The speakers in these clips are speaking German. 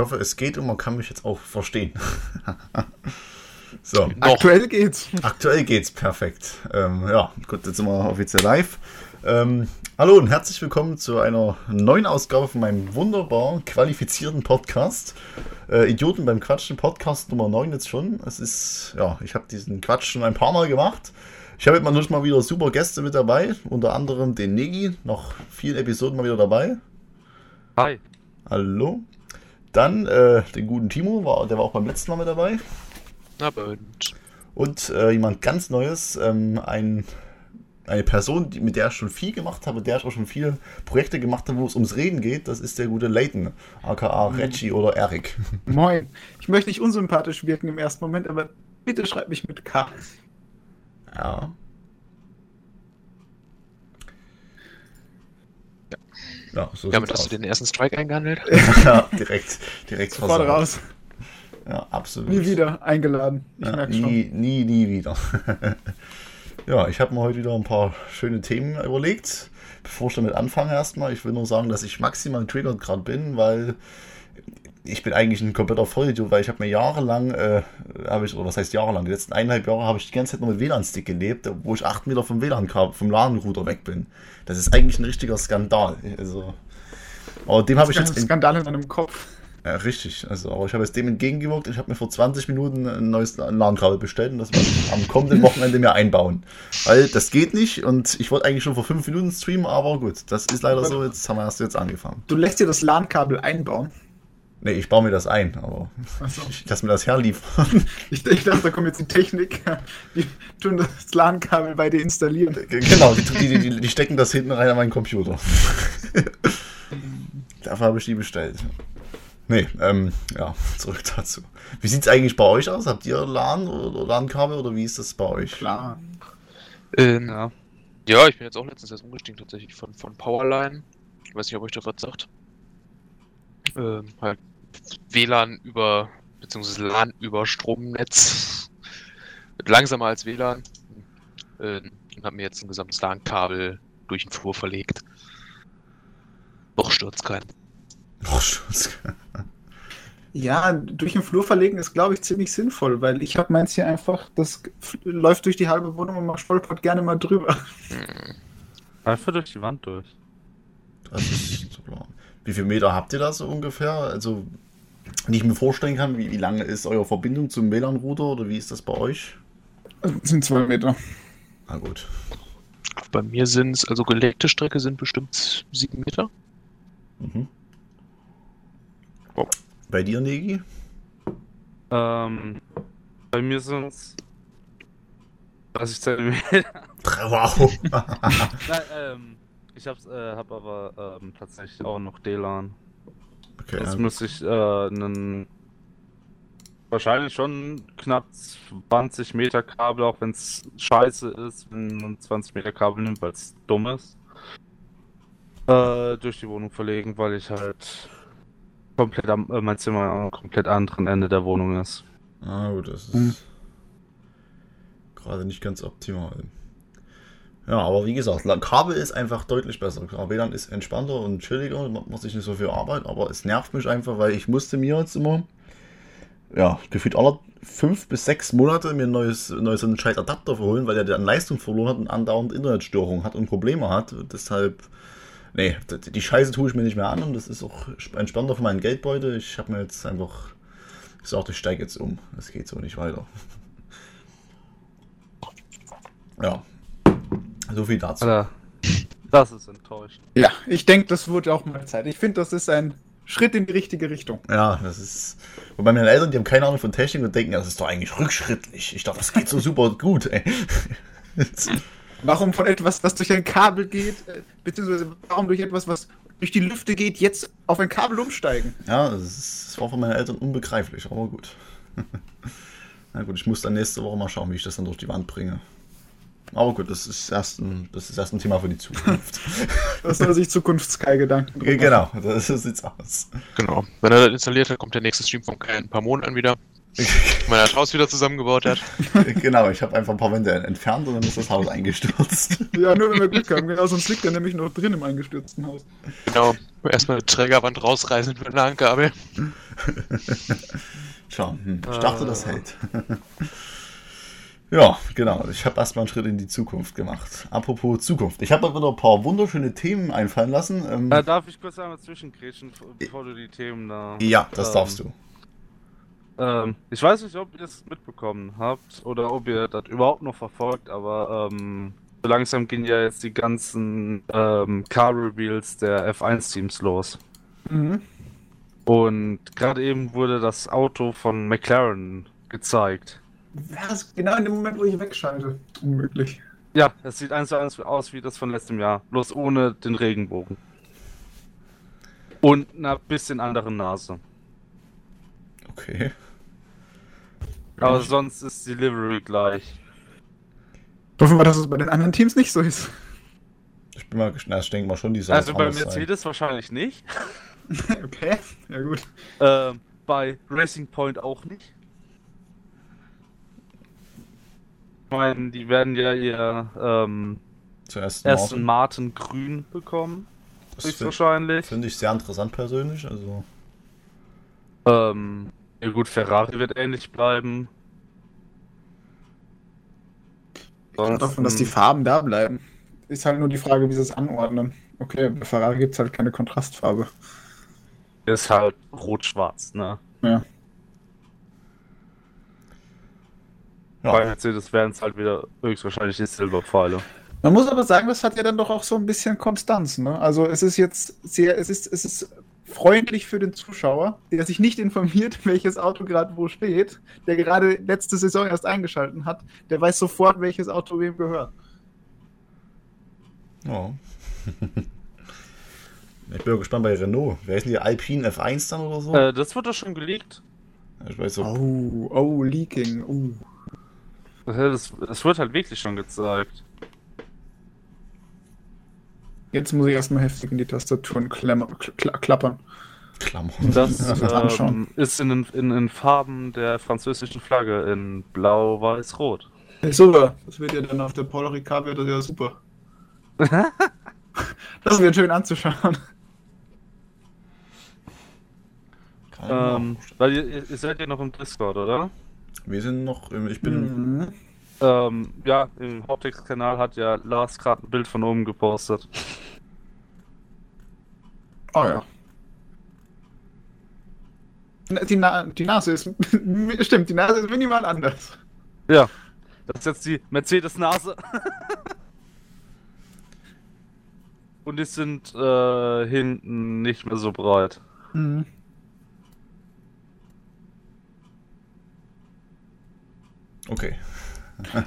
hoffe, es geht und man kann mich jetzt auch verstehen. so. Aktuell geht's. Aktuell geht's, perfekt. Ähm, ja, gut, jetzt sind wir offiziell live. Ähm, hallo und herzlich willkommen zu einer neuen Ausgabe von meinem wunderbar qualifizierten Podcast. Äh, Idioten beim Quatschen, Podcast Nummer 9 jetzt schon. Es ist, ja, ich habe diesen Quatsch schon ein paar Mal gemacht. Ich habe jetzt mal wieder super Gäste mit dabei, unter anderem den Negi, noch vielen Episoden mal wieder dabei. Hi. Hallo. Dann äh, den guten Timo, war, der war auch beim letzten Mal mit dabei. Na, und. Und äh, jemand ganz Neues, ähm, ein, eine Person, die, mit der ich schon viel gemacht habe, der ich auch schon viele Projekte gemacht habe, wo es ums Reden geht, das ist der gute Leighton, aka mhm. Reggie oder Eric. Moin. Ich möchte nicht unsympathisch wirken im ersten Moment, aber bitte schreib mich mit K. Ja. Ja, so Damit hast du den ersten Strike eingehandelt? ja, direkt, direkt Sofort raus. Ja, absolut. Nie wieder eingeladen. Ich ja, merke nie, schon. Nie, nie wieder. ja, ich habe mir heute wieder ein paar schöne Themen überlegt. Bevor ich damit anfange erstmal, ich will nur sagen, dass ich maximal triggert gerade bin, weil ich bin eigentlich ein kompletter Vollidiot, weil ich habe mir jahrelang, äh, habe ich, oder was heißt jahrelang, die letzten eineinhalb Jahre habe ich die ganze Zeit nur mit WLAN-Stick gelebt, wo ich acht Meter vom WLAN-Kabel, vom LAN-Router weg bin. Das ist eigentlich ein richtiger Skandal. Also, aber dem habe ich jetzt. Ein Skandal in meinem Kopf. Ja, richtig. Also, aber ich habe jetzt dem entgegengewirkt. Ich habe mir vor 20 Minuten ein neues LAN-Kabel bestellt und das werde ich am kommenden Wochenende mir einbauen. Weil das geht nicht und ich wollte eigentlich schon vor 5 Minuten streamen, aber gut, das ist leider so. Jetzt haben wir erst jetzt angefangen. Du lässt dir das LAN-Kabel einbauen? Nee, ich baue mir das ein, aber so. ich lasse mir das herliefern. Ich, ich dachte, da kommt jetzt die Technik. Die tun das LAN-Kabel bei dir installieren. Genau, die, die, die, die, stecken das hinten rein an meinen Computer. Dafür habe ich die bestellt. Nee, ähm, ja, zurück dazu. Wie sieht es eigentlich bei euch aus? Habt ihr LAN oder LAN-Kabel oder wie ist das bei euch? Klar. Ähm, ja. ja, ich bin jetzt auch letztens erst umgestiegen tatsächlich von, von Powerline. Ich weiß nicht, ob euch das was sagt. Ähm, halt WLAN über, beziehungsweise LAN über Stromnetz. Langsamer als WLAN. Äh, und habe mir jetzt ein gesamtes LAN-Kabel durch den Flur verlegt. Noch stürzt kein. Noch stürzt kein. Ja, durch den Flur verlegen ist, glaube ich, ziemlich sinnvoll, weil ich habe meins hier einfach, das läuft durch die halbe Wohnung und man stolpert gerne mal drüber. Hm. Einfach durch die Wand durch. Das ist so. Wie viele Meter habt ihr da so ungefähr? Also, wenn ich mir vorstellen kann, wie, wie lange ist eure Verbindung zum WLAN-Router oder wie ist das bei euch? Das sind zwei Meter. Na gut. Bei mir sind es, also gelegte Strecke sind bestimmt sieben Meter. Mhm. Oh. Bei dir, Negi? Ähm, bei mir sind es 30 Zentimeter. Wow. Nein, ähm, ich hab's, äh, hab aber ähm, tatsächlich auch noch DLAN. Okay. Jetzt ja. müsste ich äh, einen wahrscheinlich schon knapp 20 Meter Kabel, auch wenn es scheiße ist, wenn man 20 Meter Kabel nimmt, weil es dumm ist, äh, durch die Wohnung verlegen, weil ich halt komplett am, äh, mein Zimmer am komplett anderen Ende der Wohnung ist. Ah gut, das ist hm. gerade nicht ganz optimal. Ja, aber wie gesagt, Kabel ist einfach deutlich besser. WLAN ist entspannter und chilliger, macht sich nicht so viel Arbeit, aber es nervt mich einfach, weil ich musste mir jetzt immer, ja, gefühlt alle fünf bis sechs Monate mir ein neues, neues einen scheiß Adapter verholen, weil der dann Leistung verloren hat und andauernd Internetstörungen hat und Probleme hat. Deshalb, nee, die Scheiße tue ich mir nicht mehr an und das ist auch entspannter für meinen Geldbeutel. Ich habe mir jetzt einfach gesagt, ich steige jetzt um. Das geht so nicht weiter. Ja, so viel dazu. Alter, das ist enttäuschend. Ja, ich denke, das wurde auch mal Zeit. Ich finde, das ist ein Schritt in die richtige Richtung. Ja, das ist. Wobei meine Eltern, die haben keine Ahnung von Technik und denken, das ist doch eigentlich rückschrittlich. Ich dachte, das geht so super gut, ey. Warum von etwas, das durch ein Kabel geht, äh, beziehungsweise warum durch etwas, was durch die Lüfte geht, jetzt auf ein Kabel umsteigen? Ja, das, ist, das war von meinen Eltern unbegreiflich, aber gut. Na gut, ich muss dann nächste Woche mal schauen, wie ich das dann durch die Wand bringe. Aber gut, das ist erst ein, das ist erst ein Thema für die Zukunft. das soll sich Zukunftssky Gedanken Genau, das, so sieht's aus. Genau. Wenn er das installiert hat, kommt der nächste Stream von Kai in ein paar Monaten wieder. Wenn er das Haus wieder zusammengebaut hat. genau, ich habe einfach ein paar Wände entfernt und dann ist das Haus eingestürzt. ja, nur wenn wir Glück haben. Genau, sonst liegt er nämlich noch drin im eingestürzten Haus. Genau, erstmal eine Trägerwand rausreißen für ein LAN-Kabel. Schau, hm, ich dachte, das hält. Ja, genau. Ich habe erstmal einen Schritt in die Zukunft gemacht. Apropos Zukunft. Ich habe mir wieder ein paar wunderschöne Themen einfallen lassen. Ähm, da darf ich kurz einmal zwischengrätschen, bevor du die Themen da. Ja, das ähm, darfst du. Ähm, ich weiß nicht, ob ihr das mitbekommen habt oder ob ihr das überhaupt noch verfolgt, aber ähm, so langsam gehen ja jetzt die ganzen ähm, Car-Reveals der F1-Teams los. Mhm. Und gerade eben wurde das Auto von McLaren gezeigt. Was? Genau in dem Moment, wo ich wegschalte. Unmöglich. Ja, es sieht eins zu eins aus wie das von letztem Jahr, bloß ohne den Regenbogen. Und einer bisschen anderen Nase. Okay. Aber sonst ist die Livery gleich. Hoffen wir, dass es bei den anderen Teams nicht so ist. Ich bin mal gespannt, ich denke mal schon, die sollen Also bei Mercedes sein. wahrscheinlich nicht. okay, ja gut. Äh, bei Racing Point auch nicht. Ich meine, die werden ja ihr ähm, Zuerst ersten Martin. Martin grün bekommen. Höchstwahrscheinlich. Finde ich sehr interessant persönlich. Also. Ähm, ja gut, Ferrari wird ähnlich bleiben. Sonst, davon, dass die Farben da bleiben. Ist halt nur die Frage, wie sie es anordnen. Okay, bei Ferrari gibt es halt keine Kontrastfarbe. Ist halt rot-schwarz, ne? Ja. Ja. Bei Mercedes wären es halt wieder höchstwahrscheinlich die Silberpfeile. Man muss aber sagen, das hat ja dann doch auch so ein bisschen Konstanz, ne? Also es ist jetzt sehr, es ist, es ist freundlich für den Zuschauer, der sich nicht informiert, welches Auto gerade wo steht, der gerade letzte Saison erst eingeschalten hat, der weiß sofort, welches Auto wem gehört. Oh. ich bin gespannt bei Renault. Wer ist denn die Alpine F1 dann oder so? Äh, das wird doch schon geleakt. Ich weiß so. Oh, oh, Leaking. Oh. Das, das wird halt wirklich schon gezeigt. Jetzt muss ich erstmal heftig in die Tastaturen klammer, kla klappern. Klammern. Das ähm, ist in den, in den Farben der französischen Flagge in Blau, Weiß, Rot. Hey, super. Das wird ja dann auf der Paul Ricard wird das ja super. das wird schön anzuschauen. Ähm, weil ihr, ihr, seid ja noch im Discord, oder? Wir sind noch, im, ich bin. Mhm. Ähm, ja, im Haupttext-Kanal hat ja Lars gerade ein Bild von oben gepostet. Oh ja. Die, Na die Nase ist. Stimmt, die Nase ist minimal anders. Ja. Das ist jetzt die Mercedes-Nase. Und die sind äh, hinten nicht mehr so breit. Mhm. Okay. ja,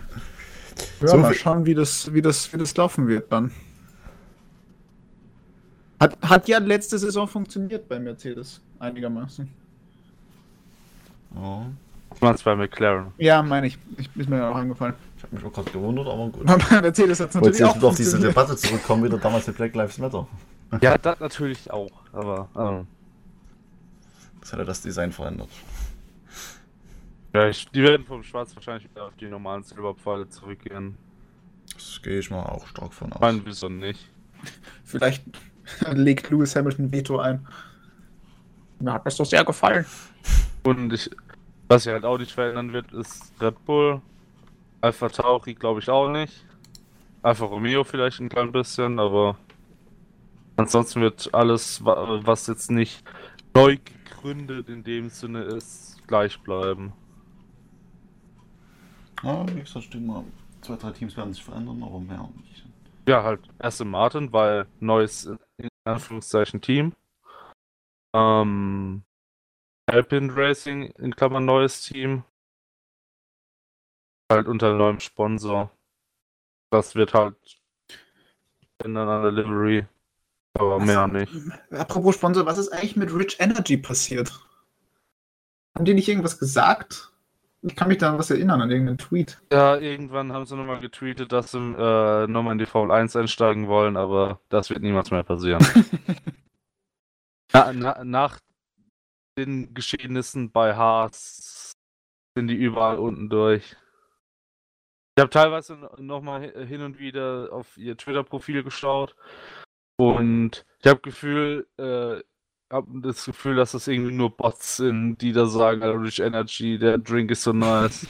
so mal schauen, wie das, wie, das, wie das laufen wird dann. Hat, hat ja letzte Saison funktioniert bei Mercedes, einigermaßen. Oh. Du meinst bei McLaren? Ja, meine ich. ich. Ist mir auch angefallen. Ich habe mich auch gerade gewundert, aber gut. Mercedes hat natürlich Wollt auch auf diese Debatte zurückkommen, wieder damals mit Black Lives Matter. Ja, das natürlich auch, aber... Ähm. Das hat ja das Design verändert. Ja, ich, die werden vom Schwarz wahrscheinlich wieder auf die normalen Silberpfeile zurückgehen. Das gehe ich mal auch stark von aus. Mein wieso nicht. Vielleicht legt Lewis Hamilton Veto ein. Mir hat das doch sehr gefallen. Und ich, was sich halt auch nicht verändern wird, ist Red Bull. Alpha Tauri glaube ich auch nicht. Alpha Romeo vielleicht ein klein bisschen, aber ansonsten wird alles, was jetzt nicht neu gegründet in dem Sinne ist, gleich bleiben. Ja, wie gesagt, stimmt mal. Zwei, drei Teams werden sich verändern, aber mehr nicht. Ja, halt Aston Martin, weil neues, in Anführungszeichen, Team. Ähm, Alpine Racing, in Klammern neues Team. Halt unter neuem Sponsor. Das wird halt ändern an der Livery. Aber was, mehr nicht. Apropos Sponsor, was ist eigentlich mit Rich Energy passiert? Haben die nicht irgendwas gesagt? Ich kann mich da an was erinnern, an irgendeinen Tweet. Ja, irgendwann haben sie nochmal getweetet, dass sie äh, nochmal in die Formel 1 einsteigen wollen, aber das wird niemals mehr passieren. na, na, nach den Geschehnissen bei Haas sind die überall unten durch. Ich habe teilweise nochmal hin und wieder auf ihr Twitter-Profil geschaut und ich habe Gefühl, äh, habe das Gefühl, dass das irgendwie nur Bots sind, die da sagen, Rich Energy, der Drink ist so nice.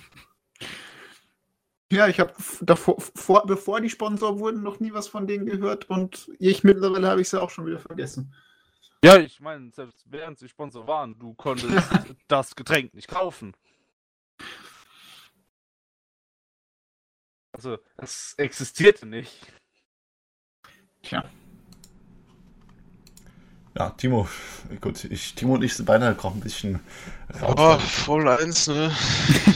Ja, ich habe davor, vor, bevor die Sponsor wurden, noch nie was von denen gehört und ich mittlerweile habe ich sie auch schon wieder vergessen. Ja, ich meine, selbst während sie Sponsor waren, du konntest das Getränk nicht kaufen. Also, es existierte nicht. Tja. Ja, Timo, gut, ich, Timo und ich sind beinahe gerade ein bisschen. Oh, voll eins, ne?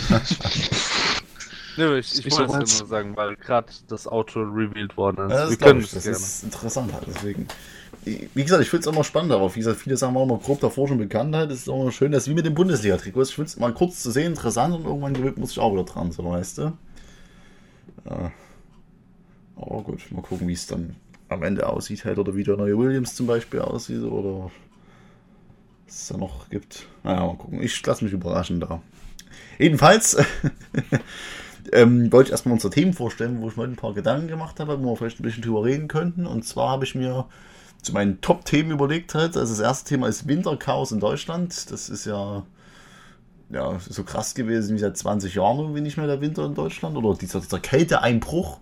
ne ich, ich wollte es nur sagen, weil gerade das Auto revealed worden ist. Ja, das Wir können ich, das gerne. ist interessant halt, deswegen. Wie gesagt, ich finde es immer spannend darauf. Wie gesagt, viele sagen wir immer grob davor schon bekannt halt. Es ist immer schön, dass wie mit dem Bundesliga-Trikot Ich finde es mal kurz zu sehen, interessant und irgendwann gewöhnt muss ich auch wieder dran, so weißt du. Ja. Aber gut, mal gucken, wie es dann am Ende aussieht, halt, oder wie der neue Williams zum Beispiel aussieht, oder was es da noch gibt. Naja, mal gucken. Ich lasse mich überraschen da. Jedenfalls ähm, wollte ich erstmal unsere Themen vorstellen, wo ich mir ein paar Gedanken gemacht habe, wo wir vielleicht ein bisschen drüber reden könnten. Und zwar habe ich mir zu meinen Top-Themen überlegt halt. Also das erste Thema ist Winterchaos in Deutschland. Das ist ja, ja so krass gewesen wie seit 20 Jahren irgendwie nicht mehr der Winter in Deutschland. Oder dieser, dieser Kälteeinbruch.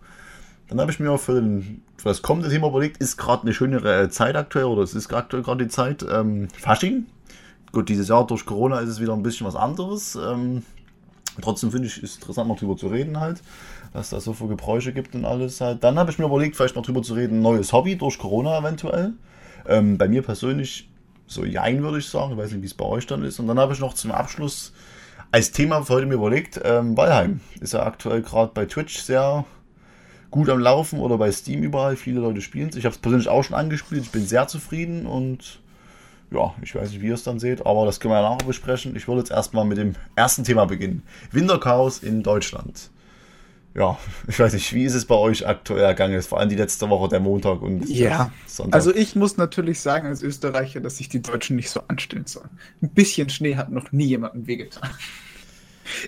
Dann habe ich mir für, den, für, das kommende Thema überlegt, ist gerade eine schönere Zeit aktuell, oder es ist aktuell gerade die Zeit, ähm, Fasching. Gut, dieses Jahr durch Corona ist es wieder ein bisschen was anderes. Ähm, trotzdem finde ich es interessant, noch drüber zu reden halt, dass da so viele Gebräuche gibt und alles halt. Dann habe ich mir überlegt, vielleicht noch drüber zu reden, neues Hobby durch Corona eventuell. Ähm, bei mir persönlich so jein, würde ich sagen. Ich weiß nicht, wie es bei euch dann ist. Und dann habe ich noch zum Abschluss als Thema für heute mir überlegt, ähm, Valheim ist ja aktuell gerade bei Twitch sehr gut am Laufen oder bei Steam überall. Viele Leute spielen es. Ich habe es persönlich auch schon angespielt. Ich bin sehr zufrieden und ja, ich weiß nicht, wie ihr es dann seht, aber das können wir ja nachher besprechen. Ich würde jetzt erstmal mit dem ersten Thema beginnen. Winterchaos in Deutschland. Ja, ich weiß nicht, wie ist es bei euch aktuell ergangen? Vor allem die letzte Woche, der Montag und ja. Sonntag. Also ich muss natürlich sagen als Österreicher, dass sich die Deutschen nicht so anstellen sollen. Ein bisschen Schnee hat noch nie jemandem wehgetan.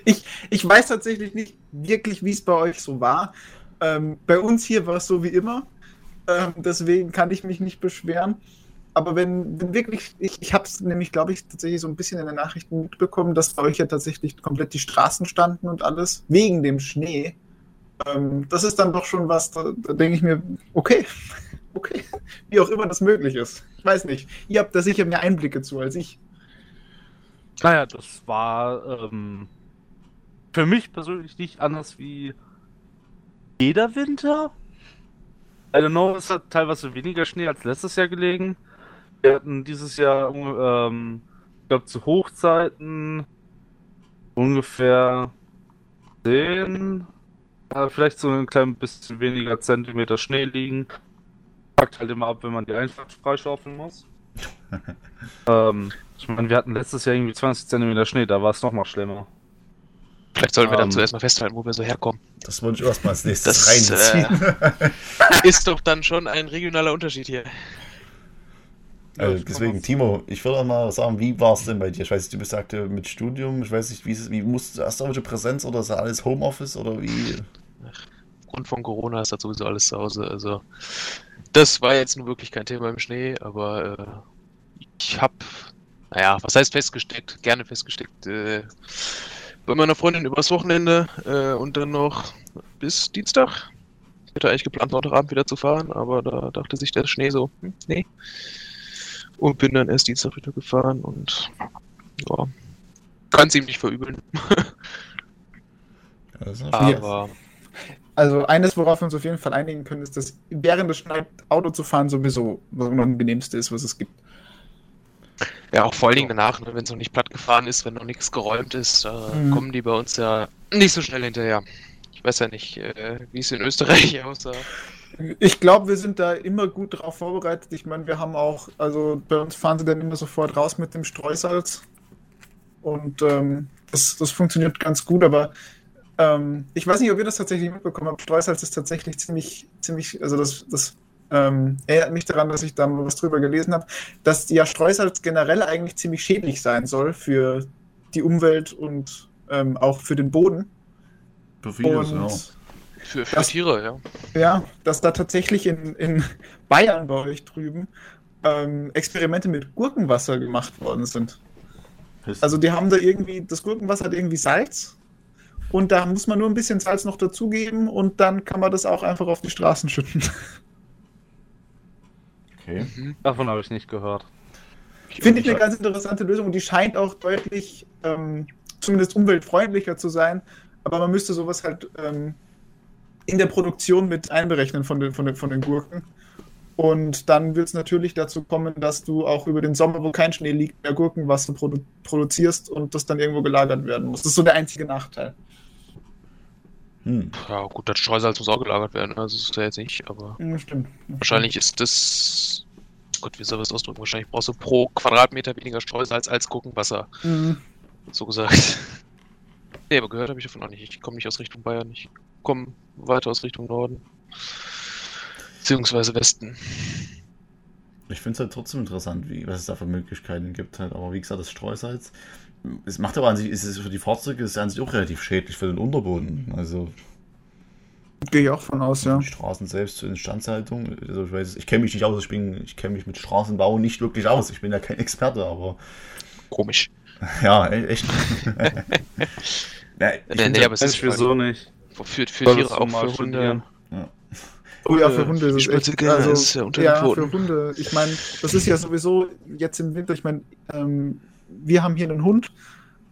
Ich, ich weiß tatsächlich nicht wirklich, wie es bei euch so war. Ähm, bei uns hier war es so wie immer. Ähm, deswegen kann ich mich nicht beschweren. Aber wenn, wenn wirklich, ich, ich habe es nämlich, glaube ich, tatsächlich so ein bisschen in den Nachrichten mitbekommen, dass bei euch ja tatsächlich komplett die Straßen standen und alles, wegen dem Schnee. Ähm, das ist dann doch schon was, da, da denke ich mir, okay, okay, wie auch immer das möglich ist. Ich weiß nicht. Ihr habt da sicher mehr Einblicke zu als ich. Naja, das war ähm, für mich persönlich nicht anders wie jeder Winter. I don't know, es hat teilweise weniger Schnee als letztes Jahr gelegen. Wir hatten dieses Jahr, ähm, ich glaube, zu Hochzeiten ungefähr 10, äh, vielleicht so ein klein bisschen weniger Zentimeter Schnee liegen. Packt halt immer ab, wenn man die Einfahrt freischaufeln muss. ähm, ich meine, wir hatten letztes Jahr irgendwie 20 Zentimeter Schnee, da war es noch mal schlimmer. Vielleicht sollten wir dann um, ähm. zuerst mal festhalten, wo wir so herkommen. Das wollte ich erstmal als nächstes das, reinziehen. Äh, ist doch dann schon ein regionaler Unterschied hier. Also deswegen, Timo, ich würde mal sagen, wie war es denn bei dir? Ich weiß nicht, du bist sagte mit Studium, ich weiß nicht, wie, wie musst du erst welche Präsenz oder ist das alles Homeoffice oder wie? Aufgrund von Corona ist das sowieso alles zu Hause. Also, das war jetzt nun wirklich kein Thema im Schnee, aber äh, ich habe, naja, was heißt festgesteckt? Gerne festgesteckt. Äh, bei meiner Freundin übers Wochenende äh, und dann noch bis Dienstag. Ich hätte eigentlich geplant, Sonntagabend wieder zu fahren, aber da dachte sich der Schnee so, hm, nee. Und bin dann erst Dienstag wieder gefahren und ja, kann es ihm nicht verübeln. aber. Also eines, worauf wir uns auf jeden Fall einigen können, ist, dass während des Schneit Auto zu fahren sowieso das angenehmste ist, was es gibt. Ja, auch vor allen Dingen danach, ne, wenn es noch nicht platt gefahren ist, wenn noch nichts geräumt ist, mhm. kommen die bei uns ja nicht so schnell hinterher. Ich weiß ja nicht, äh, wie es in Österreich aussah. Ich glaube, wir sind da immer gut darauf vorbereitet. Ich meine, wir haben auch, also bei uns fahren sie dann immer sofort raus mit dem Streusalz. Und ähm, das, das funktioniert ganz gut, aber ähm, ich weiß nicht, ob ihr das tatsächlich mitbekommen habt. Streusalz ist tatsächlich ziemlich, ziemlich, also das, das ähm, erinnert mich daran, dass ich da mal was drüber gelesen habe, dass ja Streusalz generell eigentlich ziemlich schädlich sein soll für die Umwelt und ähm, auch für den Boden. Für vieles, und. Für, für dass, Tiere, ja. Ja, dass da tatsächlich in, in Bayern bei euch drüben ähm, Experimente mit Gurkenwasser gemacht worden sind. Also die haben da irgendwie, das Gurkenwasser hat irgendwie Salz und da muss man nur ein bisschen Salz noch dazugeben und dann kann man das auch einfach auf die Straßen schütten. Okay. Mhm. Davon habe ich nicht gehört. Finde ich eine ganz interessante Lösung und die scheint auch deutlich, ähm, zumindest umweltfreundlicher zu sein, aber man müsste sowas halt ähm, in der Produktion mit einberechnen von den, von den, von den Gurken. Und dann wird es natürlich dazu kommen, dass du auch über den Sommer, wo kein Schnee liegt, mehr Gurkenwasser produ produzierst und das dann irgendwo gelagert werden muss. Das ist so der einzige Nachteil. Hm. Ja, gut, das Streusalz muss auch gelagert werden, also das ist ja jetzt nicht, aber. Ja, stimmt. Wahrscheinlich ist das. Gott, wie soll ich das ausdrücken? Wahrscheinlich brauchst du pro Quadratmeter weniger Streusalz als Gurkenwasser. Mhm. So gesagt. nee, aber gehört habe ich davon auch nicht. Ich komme nicht aus Richtung Bayern, ich komme weiter aus Richtung Norden. Beziehungsweise Westen. Ich finde es halt trotzdem interessant, wie, was es da für Möglichkeiten gibt. Halt. Aber wie gesagt, das Streusalz es macht aber an sich, ist es für die Fahrzeuge ist an sich auch relativ schädlich für den Unterboden. Also. Gehe ich auch von aus, ja. Die Straßen selbst zur Instandhaltung. Also ich weiß, ich kenne mich nicht aus, ich bin, ich kenne mich mit Straßenbau nicht wirklich aus. Ich bin ja kein Experte, aber. Komisch. Ja, e-, echt. ja, nee, nee, aber es ist für so nicht. Für, für Tiere auch für Hunde. Ja. Oh ja, für Hunde ist es echt. Also, ist ja, ja für Hunde. Ich meine, das ist ja sowieso jetzt im Winter, ich meine, ähm, wir haben hier einen Hund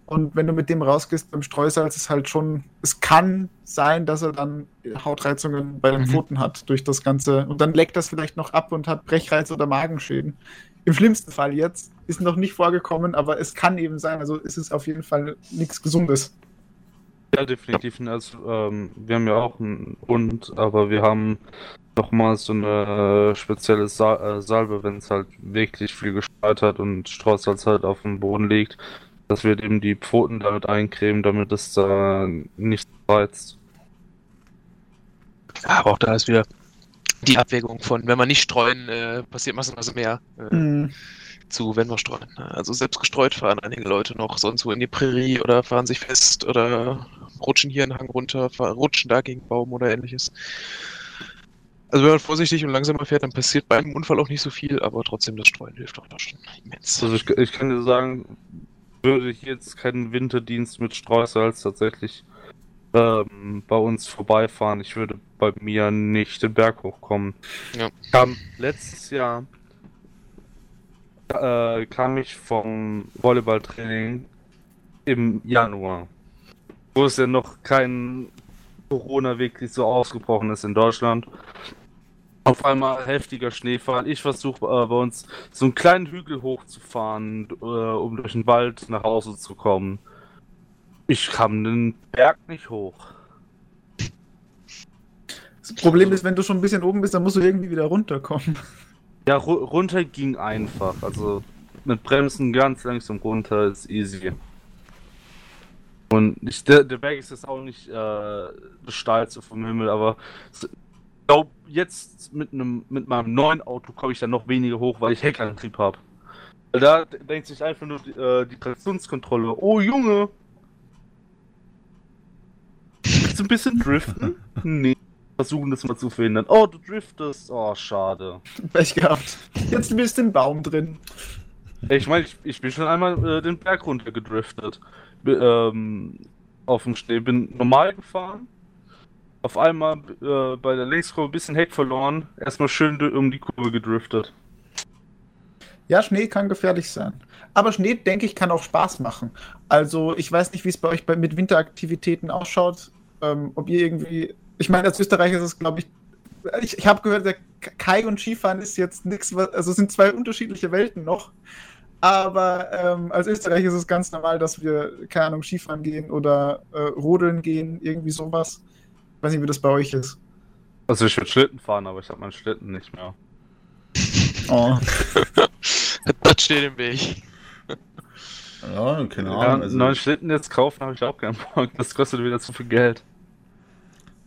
und wenn du mit dem rausgehst beim Streusalz, ist halt schon, es kann sein, dass er dann Hautreizungen bei den mhm. Pfoten hat durch das Ganze und dann leckt das vielleicht noch ab und hat Brechreiz oder Magenschäden. Im schlimmsten Fall jetzt ist noch nicht vorgekommen, aber es kann eben sein, also ist es auf jeden Fall nichts Gesundes. Ja, definitiv. Also, ähm, wir haben ja auch einen Hund, aber wir haben nochmal so eine äh, spezielle Sa äh, Salbe, wenn es halt wirklich viel gestreut hat und Streusalz halt auf dem Boden liegt, dass wir eben die Pfoten damit eincremen, damit es da nicht reizt. Ja, aber auch da ist wieder die Abwägung von, wenn wir nicht streuen, äh, passiert massenweise mehr. Äh, mhm. Zu, wenn wir streuen. Ne? Also selbst gestreut fahren einige Leute noch sonst wo in die Prärie oder fahren sich fest oder rutschen hier einen Hang runter, rutschen da gegen Baum oder ähnliches. Also wenn man vorsichtig und langsamer fährt, dann passiert bei einem Unfall auch nicht so viel, aber trotzdem das Streuen hilft auch da schon immens. Also ich, ich kann dir sagen, würde ich jetzt keinen Winterdienst mit Streusalz tatsächlich ähm, bei uns vorbeifahren, ich würde bei mir nicht den Berg hochkommen. Ja. Kam letztes Jahr äh, kam ich vom Volleyballtraining im Januar, wo es ja noch kein Corona wirklich so ausgebrochen ist in Deutschland auf einmal heftiger Schneefall. Ich versuche äh, bei uns so einen kleinen Hügel hochzufahren, äh, um durch den Wald nach Hause zu kommen. Ich kam den Berg nicht hoch. Das Problem ist, wenn du schon ein bisschen oben bist, dann musst du irgendwie wieder runterkommen. Ja, ru runter ging einfach. Also mit Bremsen ganz langsam runter ist easy. Und ich, der, der Berg ist jetzt auch nicht äh, das steilste vom Himmel, aber glaube, jetzt mit einem mit meinem neuen Auto komme ich dann noch weniger hoch, weil ich Heckantrieb habe. Da denkt sich einfach nur die, äh, die Traktionskontrolle. Oh Junge! Willst du ein bisschen driften? nee. Versuchen das mal zu verhindern. Oh, du driftest. Oh, schade. Pech gehabt. Jetzt bist du im Baum drin. Ich meine, ich, ich, bin schon einmal äh, den Berg runter gedriftet. B ähm, auf dem Schnee. Bin normal gefahren auf einmal äh, bei der Linkskurve ein bisschen Heck verloren, erstmal schön um die Kurve gedriftet. Ja, Schnee kann gefährlich sein. Aber Schnee, denke ich, kann auch Spaß machen. Also, ich weiß nicht, wie es bei euch bei, mit Winteraktivitäten ausschaut. Ähm, ob ihr irgendwie. Ich meine, als Österreicher ist es, glaube ich. Ich, ich habe gehört, der Kai und Skifahren ist jetzt nichts, also sind zwei unterschiedliche Welten noch. Aber ähm, als Österreicher ist es ganz normal, dass wir, keine Ahnung, Skifahren gehen oder äh, Rodeln gehen, irgendwie sowas weiß nicht, wie das bei euch ist. Also ich würde Schlitten fahren, aber ich habe meinen Schlitten nicht mehr. Oh. das steht im Weg. Ja, keine Ahnung. Ja, also neuen Schlitten jetzt kaufen habe ich auch keinen Bock. Das kostet wieder zu viel Geld.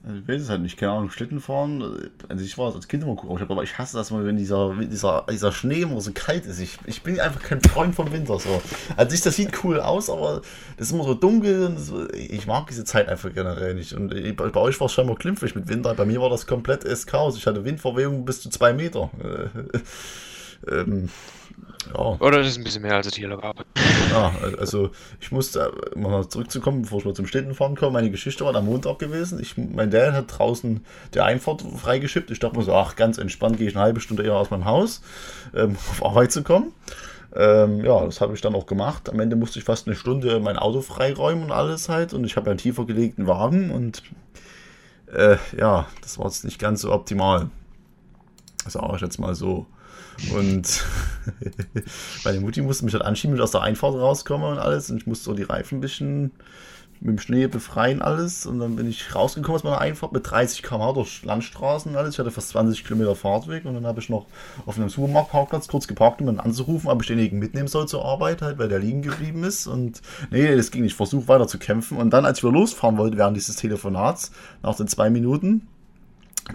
Ich weiß es halt nicht, keine Ahnung, Schlitten fahren. Also ich war als Kind immer cool, aber ich hasse das mal, wenn dieser, dieser, dieser Schnee immer so kalt ist. Ich, ich bin einfach kein Freund vom Winter. So. Also ich, das sieht cool aus, aber das ist immer so dunkel und so, ich mag diese Zeit einfach generell nicht. Und bei, bei euch war es scheinbar klimpfig mit Winter. Bei mir war das komplett Chaos. Ich hatte Windverwehung bis zu zwei Meter. Ähm, ja. Oder das ist ein bisschen mehr als es hier gab. Ja, also ich musste, um mal zurückzukommen, bevor ich mal zum Städtenfahren komme, meine Geschichte war am Montag gewesen. Ich, mein Dad hat draußen die Einfahrt freigeschippt. Ich dachte mir so, ach, ganz entspannt, gehe ich eine halbe Stunde eher aus meinem Haus, ähm, auf Arbeit zu kommen. Ähm, ja, das habe ich dann auch gemacht. Am Ende musste ich fast eine Stunde mein Auto freiräumen und alles halt. Und ich habe einen tiefer gelegten Wagen und äh, ja, das war jetzt nicht ganz so optimal. Das sage ich jetzt mal so. Und meine Mutti musste mich halt anschieben, mit aus der Einfahrt rauskomme und alles. Und ich musste so die Reifen ein bisschen mit dem Schnee befreien alles. Und dann bin ich rausgekommen aus meiner Einfahrt mit 30 km durch Landstraßen und alles. Ich hatte fast 20 Kilometer Fahrtweg. Und dann habe ich noch auf einem Supermarktparkplatz kurz geparkt, um ihn anzurufen, ob ich denjenigen mitnehmen soll zur Arbeit, halt, weil der liegen geblieben ist. Und nee, das ging nicht. Ich versuche weiter zu kämpfen. Und dann, als ich wieder losfahren wollte während dieses Telefonats, nach den zwei Minuten,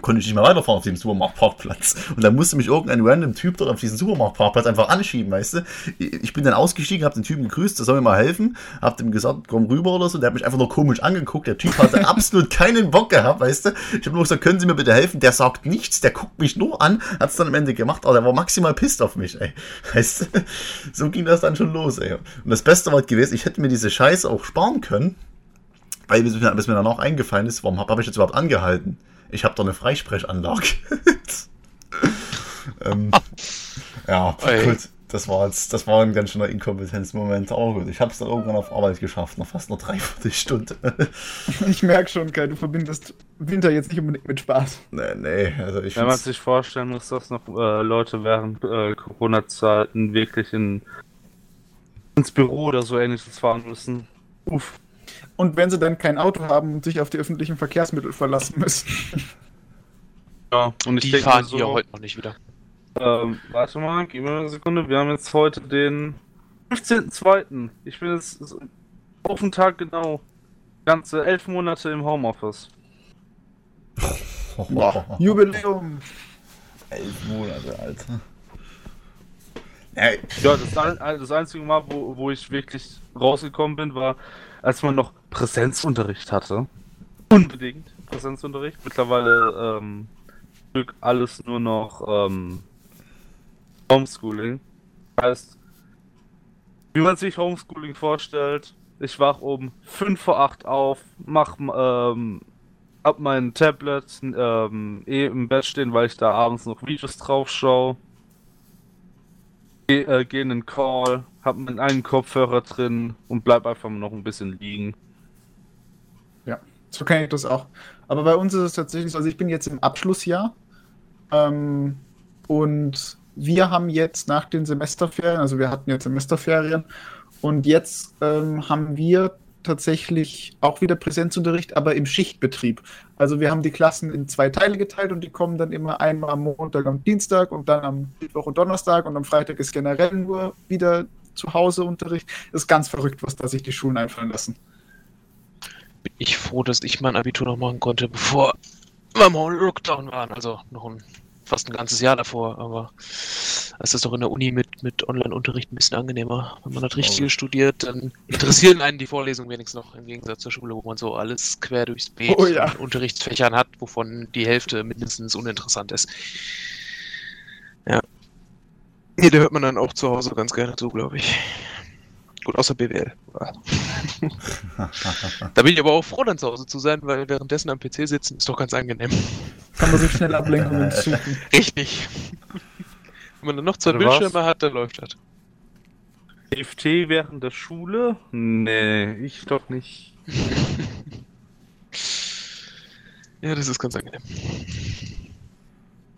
konnte ich nicht mehr weiterfahren auf dem Supermarktparkplatz. Und dann musste mich irgendein random Typ dort auf diesen Supermarktparkplatz einfach anschieben, weißt du. Ich bin dann ausgestiegen, hab den Typen gegrüßt, der soll mir mal helfen, hab dem gesagt, komm rüber oder so. Der hat mich einfach nur komisch angeguckt. Der Typ hatte absolut keinen Bock gehabt, weißt du. Ich habe nur gesagt, können Sie mir bitte helfen? Der sagt nichts, der guckt mich nur an, hat's dann am Ende gemacht, aber der war maximal pisst auf mich, ey. Weißt du? So ging das dann schon los, ey. Und das Beste war gewesen, ich hätte mir diese Scheiße auch sparen können, weil bis mir, bis mir dann auch eingefallen ist, warum habe hab ich jetzt überhaupt angehalten? Ich habe doch eine Freisprechanlage. ähm, ja, Oi. gut. Das war, jetzt, das war ein ganz schöner Inkompetenzmoment. Aber gut, ich habe es dann irgendwann auf Arbeit geschafft, noch fast eine Dreiviertelstunde. ich merke schon, Kai, du verbindest Winter jetzt nicht unbedingt mit Spaß. Nee, nee. Also ich Wenn man sich vorstellen muss, dass noch äh, Leute während äh, Corona-Zeiten wirklich in, ins Büro oder so ähnliches fahren müssen. Uff. Und wenn sie dann kein Auto haben und sich auf die öffentlichen Verkehrsmittel verlassen müssen. Ja, und ich die denke fahren so, hier heute noch nicht wieder. Ähm, warte mal, gib mir eine Sekunde. Wir haben jetzt heute den 15.02. Ich bin jetzt auf den Tag genau. Ganze elf Monate im Homeoffice. Boah, Jubiläum. Elf Monate, Alter. Ja, das, das einzige Mal, wo, wo ich wirklich rausgekommen bin, war, als man noch Präsenzunterricht hatte. Unbedingt Präsenzunterricht. Mittlerweile ähm, alles nur noch ähm, Homeschooling. Heißt, wie man sich Homeschooling vorstellt, ich wach um 5 vor 8 auf, mach ähm, hab mein Tablet ähm, eh im Bett stehen, weil ich da abends noch Videos drauf schaue. Geh, äh, geh in den Call, hab einen Kopfhörer drin und bleib einfach noch ein bisschen liegen. Ja, so kenne ich das auch. Aber bei uns ist es tatsächlich so, also ich bin jetzt im Abschlussjahr ähm, und wir haben jetzt nach den Semesterferien, also wir hatten jetzt Semesterferien und jetzt ähm, haben wir tatsächlich auch wieder Präsenzunterricht, aber im Schichtbetrieb. Also wir haben die Klassen in zwei Teile geteilt und die kommen dann immer einmal am Montag und Dienstag und dann am Mittwoch und Donnerstag und am Freitag ist generell nur wieder zu Hause Unterricht. Das ist ganz verrückt, was da sich die Schulen einfallen lassen. Bin ich froh, dass ich mein Abitur noch machen konnte, bevor wir im Lockdown waren. Also noch ein fast ein ganzes Jahr davor, aber es ist doch in der Uni mit, mit Online-Unterricht ein bisschen angenehmer. Wenn man das Richtige oh. studiert, dann interessieren einen die Vorlesungen wenigstens noch im Gegensatz zur Schule, wo man so alles quer durchs Beet oh, ja. Unterrichtsfächern hat, wovon die Hälfte mindestens uninteressant ist. Ja. Hier, da hört man dann auch zu Hause ganz gerne zu, glaube ich. Gut, außer BWL. da bin ich aber auch froh, dann zu Hause zu sein, weil währenddessen am PC sitzen ist doch ganz angenehm. Kann man sich schnell Ablenkungen suchen. Richtig. Wenn man dann noch zwei Oder Bildschirme was? hat, dann läuft das. FT während der Schule? Nee, ich doch nicht. ja, das ist ganz angenehm.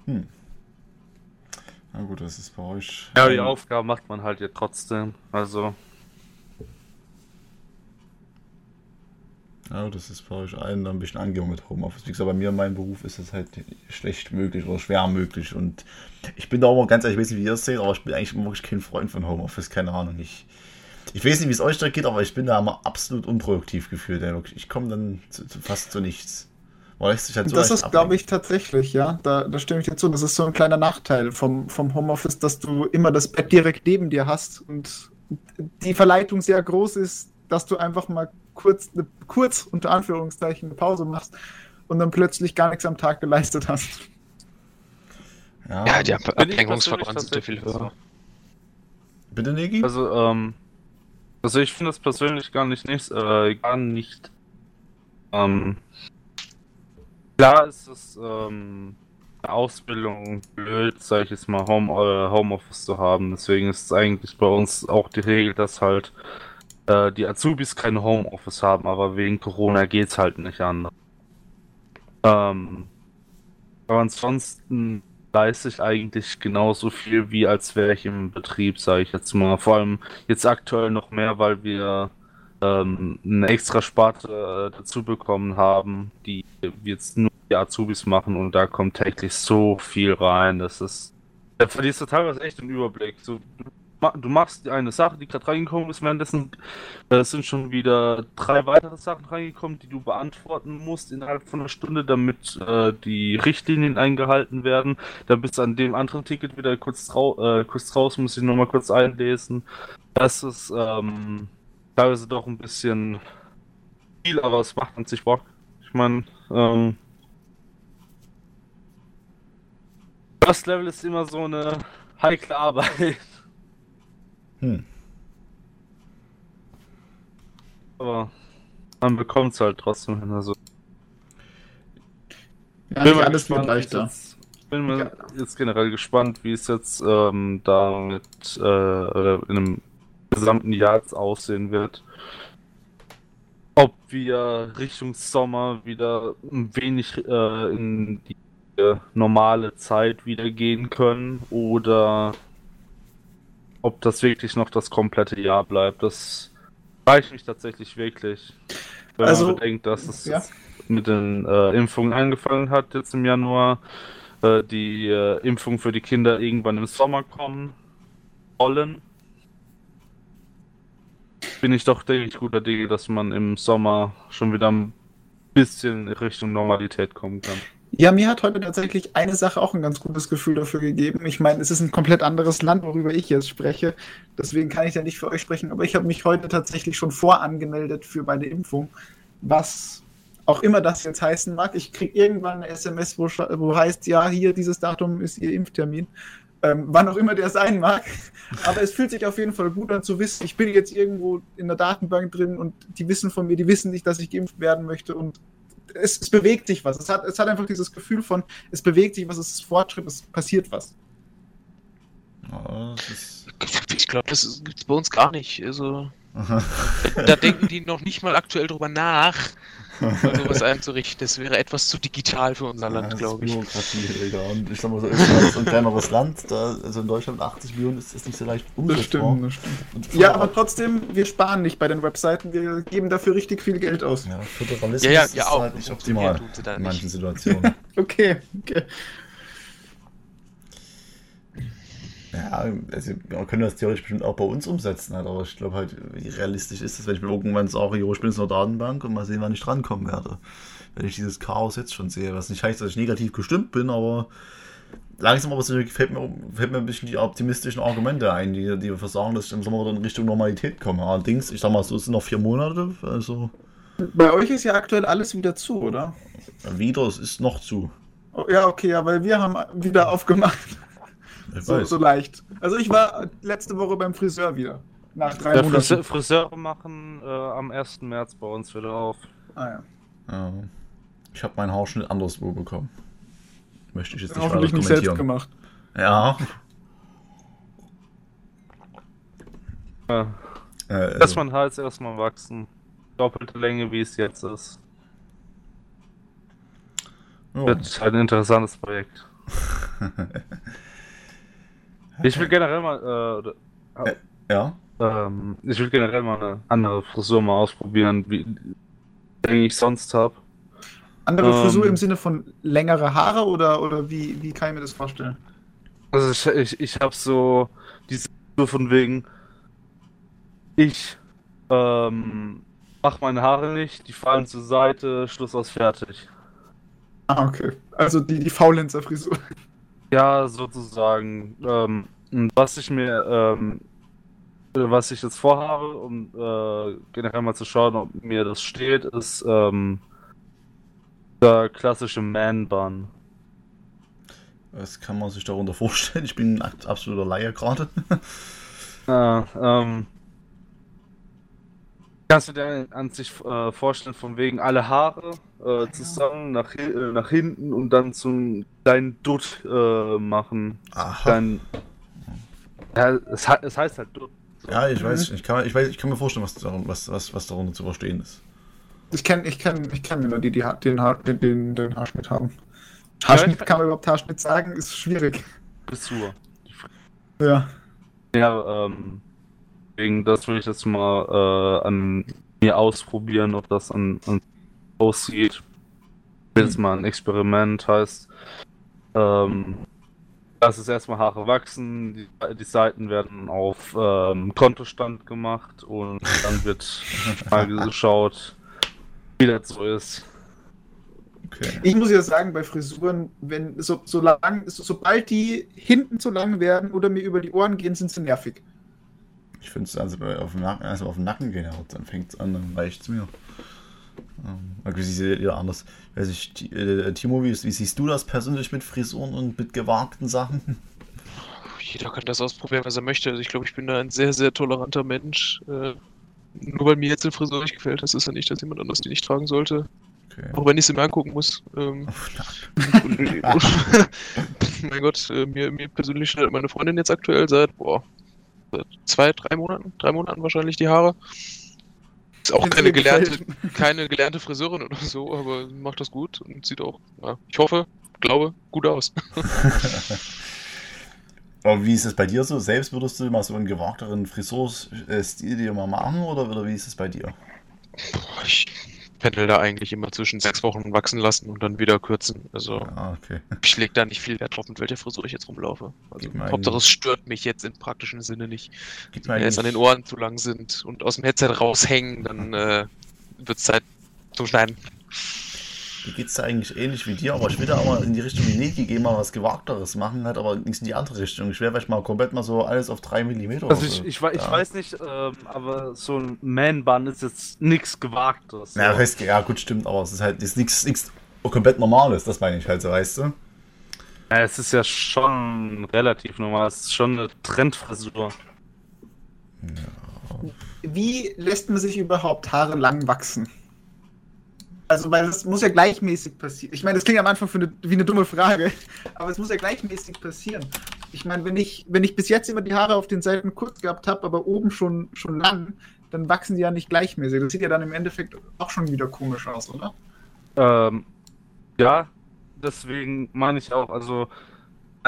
Hm. Na gut, das ist bei euch. Ja, die Aufgaben macht man halt ja trotzdem. Also. Ja, das ist bei euch allen ein bisschen angenehm mit Homeoffice. Wie gesagt, bei mir in meinem Beruf ist es halt schlecht möglich oder schwer möglich. Und ich bin da auch mal ganz ehrlich, ich weiß nicht, wie ihr es seht, aber ich bin eigentlich wirklich kein Freund von Homeoffice, keine Ahnung. Ich, ich weiß nicht, wie es euch da geht, aber ich bin da immer absolut unproduktiv gefühlt. Ich komme dann zu, zu fast zu nichts. Halt so das ist, glaube ich, tatsächlich, ja. Da, da stimme ich dir zu. Das ist so ein kleiner Nachteil vom, vom Homeoffice, dass du immer das Bett direkt neben dir hast und die Verleitung sehr groß ist, dass du einfach mal kurz, eine, kurz unter Anführungszeichen eine Pause machst und dann plötzlich gar nichts am Tag geleistet hast. Ja, ja die Ab Abhängungsverfahren sind ja viel höher. Bitte, Negi? Also, ähm, also ich finde das persönlich gar nicht, nicht äh, gar nicht, ähm, klar ist es, ähm, Ausbildung blöd, sag ich jetzt mal, Home, äh, Homeoffice zu haben. Deswegen ist es eigentlich bei uns auch die Regel, dass halt äh, die Azubis kein Homeoffice haben, aber wegen Corona geht's halt nicht anders. Ähm, aber ansonsten leiste ich eigentlich genauso viel, wie als wäre ich im Betrieb, sage ich jetzt mal. Vor allem jetzt aktuell noch mehr, weil wir ähm, eine extra Sparte äh, dazu bekommen haben, die jetzt nur die Azubis machen und da kommt täglich so viel rein. Das ist. Da verlierst du teilweise echt den Überblick. So, du machst eine Sache, die gerade reingekommen ist, währenddessen äh, sind schon wieder drei weitere Sachen reingekommen, die du beantworten musst innerhalb von einer Stunde, damit äh, die Richtlinien eingehalten werden. Dann bist du an dem anderen Ticket wieder kurz, äh, kurz raus, muss ich nochmal kurz einlesen. Das ist ähm, teilweise doch ein bisschen viel, aber es macht an sich Bock. Ich meine, ähm, First Level ist immer so eine heikle Arbeit. Hm. Aber man bekommt es halt trotzdem hin. Also. Ja, bin alles gespannt, leichter. Jetzt, bin mir ja. jetzt generell gespannt, wie es jetzt ähm, da mit äh, in einem gesamten Jahr aussehen wird. Ob wir Richtung Sommer wieder ein wenig äh, in die normale Zeit wieder gehen können oder ob das wirklich noch das komplette Jahr bleibt. Das reicht mich tatsächlich wirklich. Wenn also, man bedenkt, dass es ja. mit den äh, Impfungen angefangen hat, jetzt im Januar, äh, die äh, Impfungen für die Kinder irgendwann im Sommer kommen wollen. Bin ich doch, denke ich, guter Dinge, dass man im Sommer schon wieder ein bisschen Richtung Normalität kommen kann. Ja, mir hat heute tatsächlich eine Sache auch ein ganz gutes Gefühl dafür gegeben. Ich meine, es ist ein komplett anderes Land, worüber ich jetzt spreche. Deswegen kann ich ja nicht für euch sprechen. Aber ich habe mich heute tatsächlich schon vorangemeldet für meine Impfung. Was auch immer das jetzt heißen mag. Ich kriege irgendwann eine SMS, wo, wo heißt, ja, hier, dieses Datum ist Ihr Impftermin. Ähm, wann auch immer der sein mag. Aber es fühlt sich auf jeden Fall gut an zu wissen, ich bin jetzt irgendwo in der Datenbank drin und die wissen von mir, die wissen nicht, dass ich geimpft werden möchte und es, es, bewegt sich was. Es hat, es hat einfach dieses Gefühl von, es bewegt sich was, es ist Fortschritt, es passiert was. Oh, ich glaube, das gibt es bei uns gar nicht. Also, da denken die noch nicht mal aktuell drüber nach, sowas einzurichten. Das wäre etwas zu digital für unser Land, ja, glaube ich. Bürokratie, Digga. Und ich sag mal so, ist so ein kleineres Land, da, also in Deutschland 80 Millionen ist das nicht so leicht umsetzbar. Das stimmt, das stimmt. Ja, aber trotzdem, wir sparen nicht bei den Webseiten, wir geben dafür richtig viel Geld aus. Ja, Föderalismus ja, ja, ja, ist auch. halt nicht optimal in manchen Situationen. okay, okay. Ja, also wir können das theoretisch bestimmt auch bei uns umsetzen, halt, aber ich glaube halt, wie realistisch ist es, wenn ich mir irgendwann sage, jo, ich bin jetzt in der Datenbank und mal sehen, wann ich drankommen werde. Wenn ich dieses Chaos jetzt schon sehe, was nicht heißt, dass ich negativ gestimmt bin, aber langsam aber so fällt mir, fällt mir ein bisschen die optimistischen Argumente ein, die, die versagen, dass ich im Sommer dann in Richtung Normalität komme. Allerdings, ich sag mal, so sind noch vier Monate, also. Bei euch ist ja aktuell alles wieder zu, oder? Wieder, es ist noch zu. Oh, ja, okay, ja, weil wir haben wieder aufgemacht. So, so, leicht. Also ich war letzte Woche beim Friseur wieder. Nach drei Der Monaten. Friseur, Friseure machen äh, am 1. März bei uns wieder auf. Ah ja. ja. Ich habe meinen Haarschnitt anderswo bekommen. Möchte ich jetzt nicht Hoffentlich nicht selbst gemacht. Ja. ja. Äh, Lass mein Hals erstmal wachsen. Doppelte Länge, wie es jetzt ist. Oh. Wird ein interessantes Projekt. Ich will generell mal. Äh, äh, ja. Ähm, ich will generell mal eine andere Frisur mal ausprobieren, wie, wie ich sonst habe. Andere ähm, Frisur im Sinne von längere Haare oder, oder wie, wie kann ich mir das vorstellen? Also ich, ich, ich habe so diese Frisur von wegen, ich ähm, mach meine Haare nicht, die fallen zur Seite, Schluss aus fertig. Ah, okay. Also die, die Faulenzer-Frisur. Ja, sozusagen. Ähm, was ich mir, ähm, was ich jetzt vorhabe, um äh, generell mal zu schauen, ob mir das steht, ist ähm, der klassische Man-Bun. Was kann man sich darunter vorstellen? Ich bin ein absoluter Laie gerade. Ja, ähm, kannst du dir an sich äh, vorstellen, von wegen alle Haare äh, zusammen nach, äh, nach hinten und dann zum kleinen Dutt äh, machen. Aha. Kleinen, ja, es, es, heißt halt Dutt. So. Ja, ich weiß, ich kann, ich weiß, ich kann mir vorstellen, was, darum, was, was, was darunter zu verstehen ist. Ich kann, ich kann, ich kann nur die, die den, Haar, den, den, den Haarschnitt haben. Haarschnitt, kann man überhaupt Haarschnitt sagen? Ist schwierig. Frisur. Ja. Ja, ähm, deswegen, das will ich jetzt mal äh, an mir ausprobieren, ob das an, an aussieht. Jetzt mal ein Experiment heißt, ähm, das ist erstmal Haare wachsen, die, die Seiten werden auf ähm, Kontostand gemacht und dann wird mal geschaut, wie das so ist. Okay. Ich muss ja sagen, bei Frisuren, wenn so, so lang, so, sobald die hinten zu lang werden oder mir über die Ohren gehen, sind sie nervig. Ich finde es also auf dem Nacken, also auf den Nacken gehen, dann fängt es an, dann reicht es mir. Ähm, ihr anders? Weiß ich, äh, Timo, wie, wie, siehst du das persönlich mit Frisuren und mit gewagten Sachen? Jeder kann das ausprobieren, was er möchte. Also ich glaube, ich bin da ein sehr, sehr toleranter Mensch. Äh, nur weil mir jetzt eine Frisur nicht gefällt, das ist ja nicht, dass jemand anders die nicht tragen sollte. Okay. Auch wenn ich sie mir angucken muss. Ähm, mein Gott, äh, mir, mir persönlich schneidet meine Freundin jetzt aktuell seit, boah, zwei, drei Monaten, drei Monaten wahrscheinlich die Haare. Ist auch keine gelernte, keine gelernte Friseurin oder so, aber macht das gut und sieht auch, ja, ich hoffe, glaube, gut aus. aber wie ist es bei dir so? Selbst würdest du mal so einen gewagteren Friseurstil dir mal machen oder, oder wie ist es bei dir? Ich pendel da eigentlich immer zwischen sechs Wochen wachsen lassen und dann wieder kürzen. Also ah, okay. ich lege da nicht viel Wert drauf, mit welcher Frisur ich jetzt rumlaufe. Also Hauptsache es stört mich jetzt im praktischen Sinne nicht. Wenn jetzt an den Ohren zu lang sind und aus dem Headset raushängen, dann äh, wird es Zeit zum Schneiden. Mir geht es da eigentlich ähnlich wie dir, aber ich will da auch mal in die Richtung Niki gehen, mal was Gewagteres machen, halt, aber nicht in die andere Richtung. Ich wäre vielleicht mal komplett mal so alles auf 3 mm. Also ich, ich, ich weiß nicht, ähm, aber so ein Man-Bun ist jetzt nichts Gewagtes. So. Ja, heißt, ja, gut, stimmt, aber es ist halt nichts komplett Normales, das meine ich halt so, weißt du? Ja, es ist ja schon relativ normal, es ist schon eine Trendfrisur. Ja. Wie lässt man sich überhaupt Haare lang wachsen? Also, weil es muss ja gleichmäßig passieren. Ich meine, das klingt am Anfang eine, wie eine dumme Frage, aber es muss ja gleichmäßig passieren. Ich meine, wenn ich, wenn ich bis jetzt immer die Haare auf den Seiten kurz gehabt habe, aber oben schon, schon lang, dann wachsen die ja nicht gleichmäßig. Das sieht ja dann im Endeffekt auch schon wieder komisch aus, oder? Ähm, ja, deswegen meine ich auch, also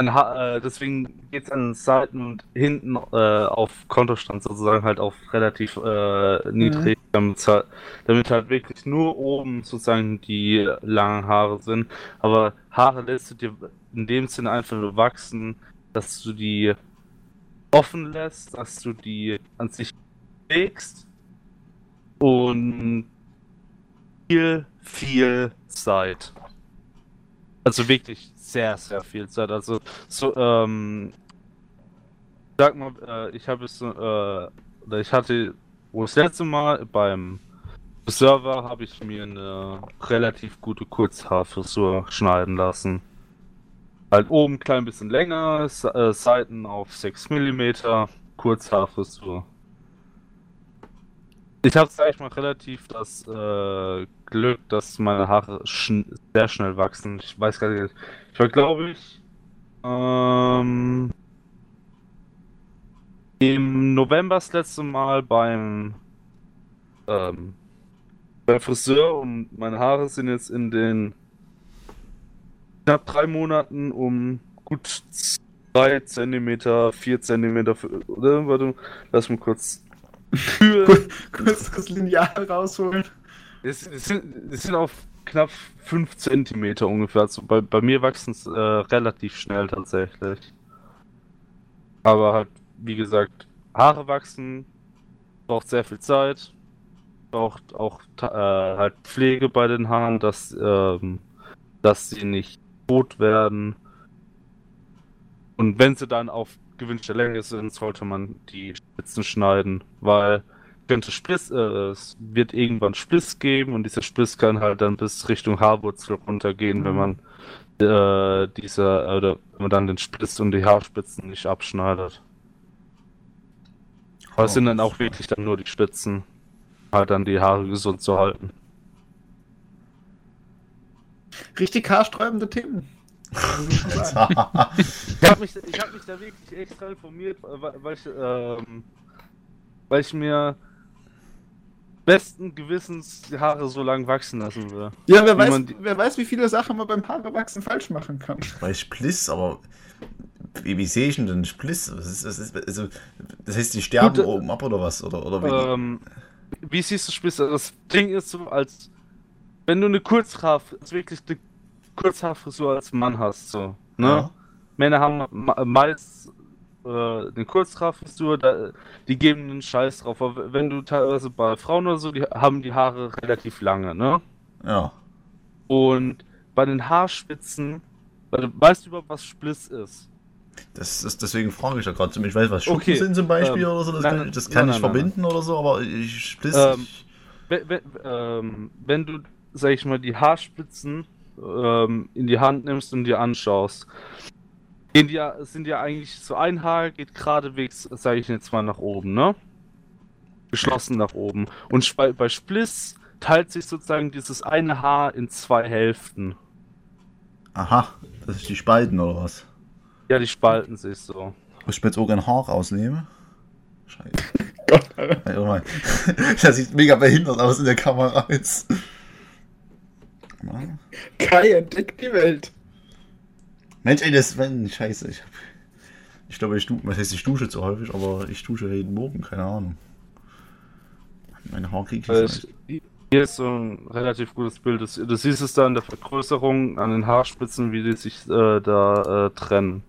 äh, deswegen geht es an den Seiten und hinten äh, auf Kontostand sozusagen halt auf relativ äh, niedrig, mhm. damit, halt, damit, halt, wirklich nur oben sozusagen die langen Haare sind. Aber Haare lässt du dir in dem Sinne einfach nur wachsen, dass du die offen lässt, dass du die an sich legst und viel, viel Zeit. Also wirklich sehr, sehr viel Zeit. Also, so, ähm, sag mal, äh, ich habe es, äh, ich hatte, wo das letzte Mal beim Server habe ich mir eine relativ gute Kurzhaarfrisur schneiden lassen. Halt oben ein klein bisschen länger, äh, Seiten auf 6 mm, Kurzhaarfrisur. Ich habe, sag ich mal, relativ das äh, Glück, dass meine Haare schn sehr schnell wachsen. Ich weiß gar nicht. Ich war, glaube ich, ähm, im November das letzte Mal beim, ähm, beim Friseur und meine Haare sind jetzt in den knapp drei Monaten um gut 3 cm, 4 cm, oder? Warte, lass mal kurz kurz, kurz das Lineal rausholen. Es, es, sind, es sind auf knapp 5 cm ungefähr. Also bei, bei mir wachsen es äh, relativ schnell tatsächlich. Aber halt, wie gesagt, Haare wachsen, braucht sehr viel Zeit, braucht auch äh, halt Pflege bei den Haaren, dass, ähm, dass sie nicht tot werden. Und wenn sie dann auf gewünschte Länge sind, sollte man die Spitzen schneiden, weil könnte Spliss, äh, es wird irgendwann Spliss geben und dieser Spliss kann halt dann bis Richtung Haarwurzel runtergehen, mhm. wenn man äh, diese, oder wenn man dann den Spliss und die Haarspitzen nicht abschneidet. Aber es sind dann auch wirklich dann nur die Spitzen, halt dann die Haare gesund zu halten. Richtig haarsträubende Themen. Ich habe mich, hab mich da wirklich extra informiert, weil ich, ähm, weil ich mir besten Gewissens die Haare so lang wachsen lassen will. Ja, wer, weiß, wer weiß, wie viele Sachen man beim Haarewachsen falsch machen kann. Bei Spliss, aber wie, wie sehe ich denn den Spliss? Was ist, was ist, also, das heißt, die sterben Gut, oben ab oder was? Oder, oder wie, ähm, wie siehst du Spliss? Das Ding ist so, als wenn du eine Kurzhaar, wirklich eine Kurzhaarfrisur als Mann hast, so. Ne? Ja. Männer haben meist äh, eine Kurzhaarfrisur, da, die geben einen Scheiß drauf. Aber wenn du teilweise bei Frauen oder so, die haben die Haare relativ lange, ne? Ja. Und bei den Haarspitzen, weißt du überhaupt, was Spliss ist? Das ist deswegen frage ich ja gerade. Ich weiß, was Schuppen okay. sind zum Beispiel ähm, oder so. Das nein, kann, das kann nein, ich nein, verbinden oder so, aber ich Spliss. Ähm, wenn, wenn, ähm, wenn du, sag ich mal, die Haarspitzen ähm, in die Hand nimmst und dir anschaust, gehen die, sind ja eigentlich so ein Haar geht geradewegs, sage ich jetzt mal, nach oben, ne? Geschlossen nach oben. Und bei, bei Spliss teilt sich sozusagen dieses eine Haar in zwei Hälften. Aha, das ist die Spalten oder was? Ja, die spalten sich so. Muss ich mir jetzt auch ein Haar rausnehmen? Scheiße. Gott, Alter. Das sieht mega behindert aus in der Kamera jetzt. Kai entdeckt die Welt. Mensch, ey, das wenn Scheiße. Ich, ich glaube, ich dusche, was heißt, ich dusche zu häufig, aber ich dusche jeden Morgen, keine Ahnung. Meine Haare kriege ich nicht. Hier ist so ein relativ gutes Bild. Du siehst es da in der Vergrößerung an den Haarspitzen, wie die sich äh, da äh, trennen.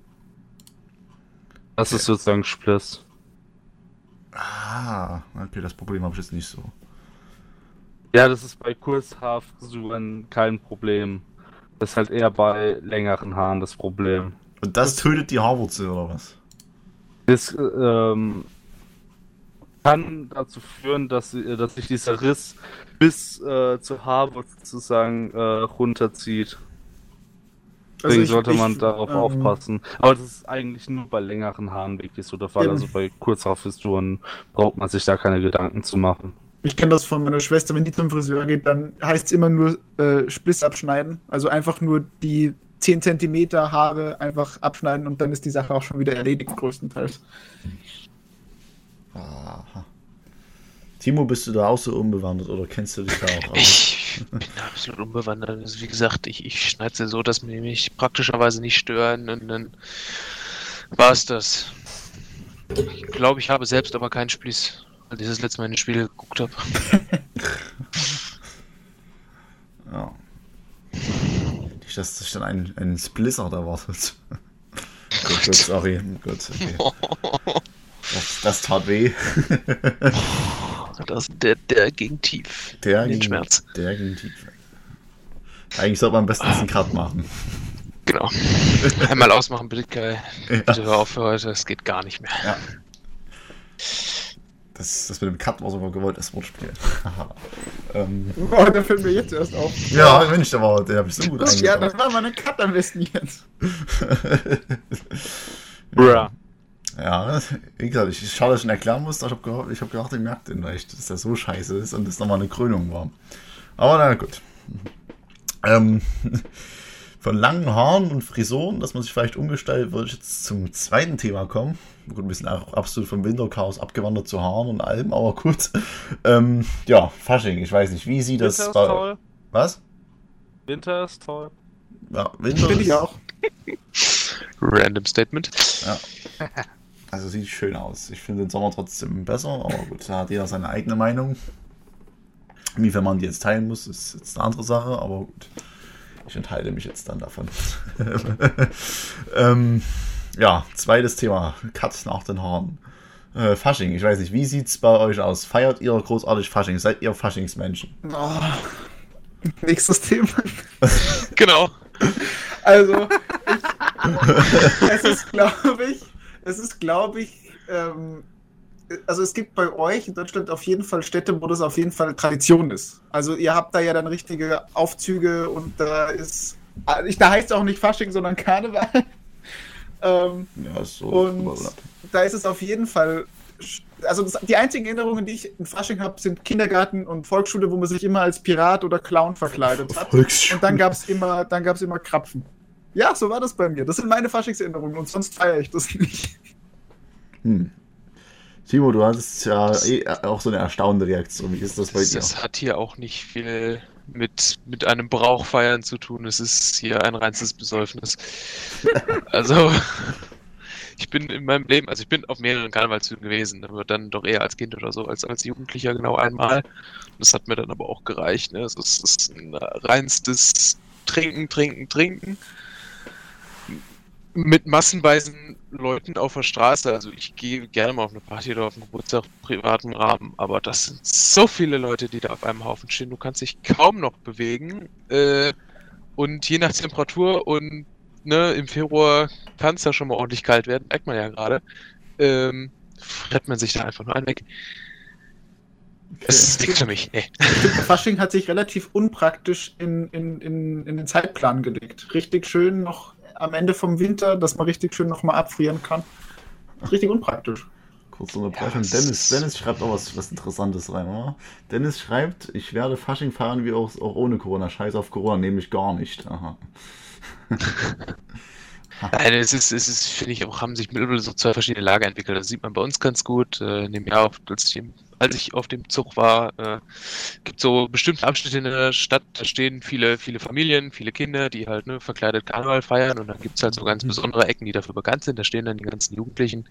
Das okay. ist sozusagen Spliss. Ah, okay, das Problem habe ich jetzt nicht so. Ja, das ist bei Kurzhaarfrisuren kein Problem. Das ist halt eher bei längeren Haaren das Problem. Und das tötet die Haarwurzel oder was? Das ähm, kann dazu führen, dass, dass sich dieser Riss bis äh, zur Haarwurzel sozusagen äh, runterzieht. Deswegen also ich, sollte man ich, darauf ähm, aufpassen. Aber das ist eigentlich nur bei längeren Haaren wirklich so der Fall. Eben. Also bei Kurzhaarfrisuren braucht man sich da keine Gedanken zu machen. Ich kenne das von meiner Schwester, wenn die zum Friseur geht, dann heißt es immer nur äh, Spliss abschneiden. Also einfach nur die 10 cm Haare einfach abschneiden und dann ist die Sache auch schon wieder erledigt, größtenteils. Aha. Timo, bist du da auch so unbewandert oder kennst du dich da auch aus? Ich bin da absolut unbewandert. Also wie gesagt, ich, ich schneide sie so, dass mir mich praktischerweise nicht stören und dann war es das. Ich glaube, ich habe selbst aber keinen Spliss als ich das letzte Mal in den Spiel geguckt habe. ja. Nicht, dass sich dann ein, ein Splitter erwartet. gut, gut, sorry. Gut, okay. Das, das tat weh. das, der, der ging tief. Der ging, Schmerz. Der ging tief. Eigentlich sollte man am besten einen Cut machen. Genau. Einmal ausmachen, bitte, Kai. Bitte hör auf für heute, es geht gar nicht mehr. Ja. Das, das mit dem Cut war sogar gewollt, das Wortspiel. ähm, oh, der fällt mir jetzt erst auf. Ja, Mensch, der, war, der hab ich so gut. Ja, das war mal ein Cut am besten jetzt. ja. Ja, wie gesagt, ich schade, dass ich ihn erklären musste. Ich habe gedacht, ich, hab gedacht, ich merke den leicht, dass der so scheiße ist und das nochmal eine Krönung war. Aber na gut. Ähm, von langen Haaren und Frisuren, dass man sich vielleicht umgestellt, würde ich jetzt zum zweiten Thema kommen. Gut, wir sind auch absolut vom Winterchaos abgewandert zu Haaren und allem, aber gut. Ähm, ja, Fasching, ich weiß nicht, wie sieht Winter das bei. Toll. Was? Winter ist toll. Ja, Winter Finde ich auch. Random Statement. Ja. Also sieht schön aus. Ich finde den Sommer trotzdem besser, aber gut, da hat jeder seine eigene Meinung. Inwiefern man die jetzt teilen muss, ist jetzt eine andere Sache, aber gut. Ich enthalte mich jetzt dann davon. ähm, ja, zweites Thema. Cut nach den Haaren. Äh, Fasching, ich weiß nicht, wie sieht es bei euch aus? Feiert ihr großartig Fasching? Seid ihr Faschingsmenschen? Oh, nächstes Thema. genau. Also, ich, es ist, glaube ich, es ist, glaube ich, ähm, also es gibt bei euch in Deutschland auf jeden Fall Städte, wo das auf jeden Fall Tradition ist. Also ihr habt da ja dann richtige Aufzüge und da ist ich, da heißt es auch nicht Fasching, sondern Karneval. Ähm, ja, so. Und da ist es auf jeden Fall. Also das, die einzigen Erinnerungen, die ich in Fasching habe, sind Kindergarten und Volksschule, wo man sich immer als Pirat oder Clown verkleidet hat. Und dann gab es immer, dann gab's immer Krapfen. Ja, so war das bei mir. Das sind meine Faschingserinnerungen und sonst feiere ich das nicht. Hm. Timo, du hattest ja eh auch so eine erstaunende Reaktion. Wie ist das bei das, dir? Das hat hier auch nicht viel mit, mit einem Brauch feiern zu tun. Es ist hier ein reinstes Besäufnis. also, ich bin in meinem Leben, also ich bin auf mehreren Karnevalszügen gewesen, aber dann doch eher als Kind oder so, als als Jugendlicher genau einmal. Das hat mir dann aber auch gereicht. Ne? Es ist, ist ein reinstes Trinken, Trinken, Trinken mit massenweisen Leuten auf der Straße. Also ich gehe gerne mal auf eine Party oder auf einen Geburtstag privaten Rahmen, aber das sind so viele Leute, die da auf einem Haufen stehen. Du kannst dich kaum noch bewegen. Äh, und je nach Temperatur und ne, im Februar kann es ja schon mal ordentlich kalt werden, merkt man ja gerade. Ähm, rennt man sich da einfach nur einen weg. Das ist nichts für mich. Nee. Fasching hat sich relativ unpraktisch in, in, in, in den Zeitplan gelegt. Richtig schön noch am Ende vom Winter, dass man richtig schön nochmal abfrieren kann. Richtig unpraktisch. Kurz Unterbrechung. Ja, Dennis, Dennis schreibt auch was, was Interessantes rein, oder? Dennis schreibt, ich werde Fasching fahren wie auch, auch ohne Corona. Scheiß auf Corona, nehme ich gar nicht. Aha. Nein, es ist, es ist, finde ich, auch haben sich mittlerweile so zwei verschiedene Lager entwickelt. Das sieht man bei uns ganz gut. Äh, in dem Jahr, auch, als ich im als ich auf dem Zug war, äh, gibt so bestimmte Abschnitte in der Stadt, da stehen viele, viele Familien, viele Kinder, die halt ne, verkleidet Karneval feiern und dann gibt es halt so ganz mhm. besondere Ecken, die dafür bekannt sind. Da stehen dann die ganzen Jugendlichen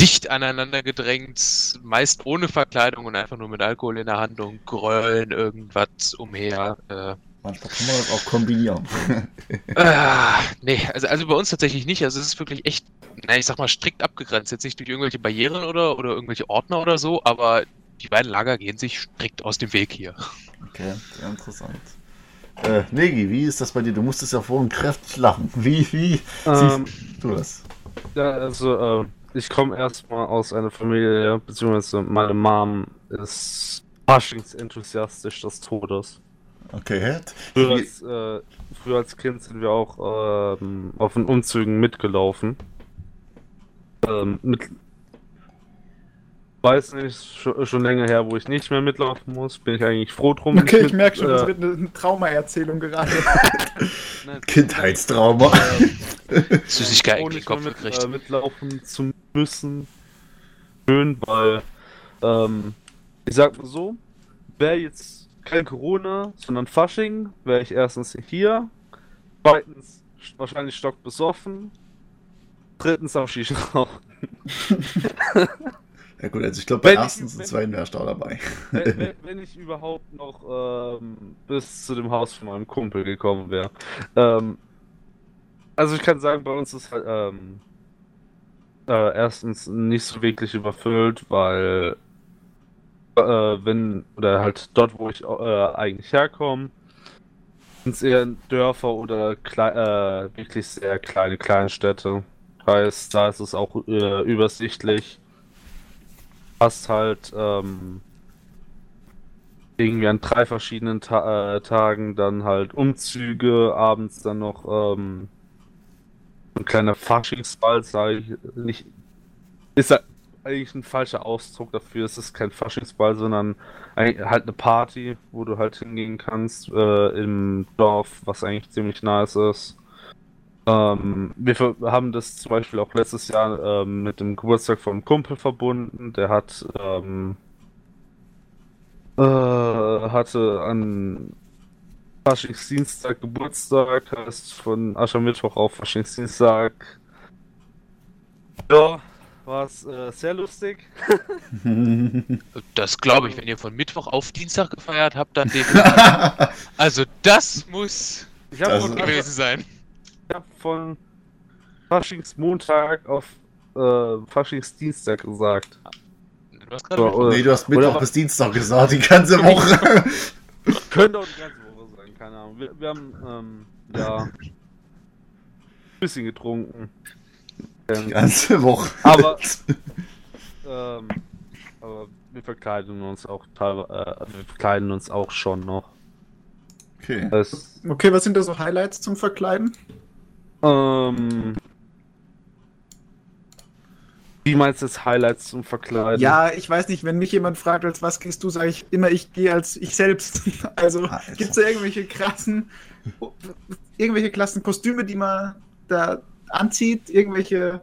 dicht aneinander gedrängt, meist ohne Verkleidung und einfach nur mit Alkohol in der Hand und grölen irgendwas umher. Äh, Manchmal kann man das auch kombinieren. ah, nee, also, also bei uns tatsächlich nicht. Also es ist wirklich echt, na, ich sag mal, strikt abgegrenzt. Jetzt nicht durch irgendwelche Barrieren oder, oder irgendwelche Ordner oder so, aber die beiden Lager gehen sich strikt aus dem Weg hier. Okay, sehr interessant. Äh, Negi, wie ist das bei dir? Du musstest ja vorhin kräftig lachen. Wie, wie ähm, siehst du das? Ja, also, äh, ich komme erstmal aus einer Familie, beziehungsweise meine Mom ist faschingsenthusiastisch des Todes. Okay. Früher als, äh, früher als Kind sind wir auch ähm, auf den Umzügen mitgelaufen. Ähm, mit, weiß nicht, schon, schon, länger her, wo ich nicht mehr mitlaufen muss. Bin ich eigentlich froh drum. Okay, ich merke schon, äh, das wird eine Traumaerzählung gerade. Kindheitstrauma. Süßigkeit in den Kopf mit, gekriegt. Äh, mitlaufen zu müssen. Schön, weil ähm, ich sag mal so, wer jetzt kein Corona, sondern Fasching, wäre ich erstens hier, zweitens wahrscheinlich stockbesoffen, drittens auf Shisha rauchen. ja gut, also ich glaube bei wenn erstens ich, und zweiten wäre ich da dabei. Wenn, wenn, wenn, ich überhaupt noch ähm, bis zu dem Haus von meinem Kumpel gekommen wäre. Ähm, also ich kann sagen, bei uns ist halt ähm, äh, erstens nicht so wirklich überfüllt, weil wenn, oder halt dort, wo ich äh, eigentlich herkomme, sind es eher Dörfer oder klei äh, wirklich sehr kleine Kleinstädte. Heißt, da ist es auch äh, übersichtlich. Hast halt ähm, irgendwie an drei verschiedenen Ta äh, Tagen dann halt Umzüge, abends dann noch ähm, ein kleiner Faschingsball, sage ich nicht. Ist eigentlich ein falscher Ausdruck dafür. Es ist kein Faschingsball, sondern halt eine Party, wo du halt hingehen kannst äh, im Dorf, was eigentlich ziemlich nice ist. Ähm, wir haben das zum Beispiel auch letztes Jahr ähm, mit dem Geburtstag von einem Kumpel verbunden. Der hat ähm, äh, hatte an Faschingsdienstag Geburtstag, heißt von Aschermittwoch auf Faschingsdienstag. Ja, war es äh, sehr lustig. das glaube ich, wenn ihr von Mittwoch auf Dienstag gefeiert habt, dann Also das muss ich also, gewesen sein. Ich habe von Faschingsmontag auf äh, Faschingsdienstag gesagt. Du hast gerade so, Nee, du hast Mittwoch oder bis Dienstag gesagt, die ganze Woche. Könnte auch die ganze Woche sein, keine Ahnung. Wir, wir haben, ähm, ja, ein bisschen getrunken. Die ganze Woche. Aber, ähm, aber wir verkleiden uns auch teilweise, äh, wir verkleiden uns auch schon noch. Okay. Das, okay, was sind da so Highlights zum Verkleiden? Ähm, wie meinst du jetzt Highlights zum Verkleiden? Ja, ich weiß nicht, wenn mich jemand fragt, als was gehst du, sage ich immer, ich gehe als ich selbst. Also gibt es da irgendwelche krassen, irgendwelche klassen Kostüme, die man da anzieht, irgendwelche.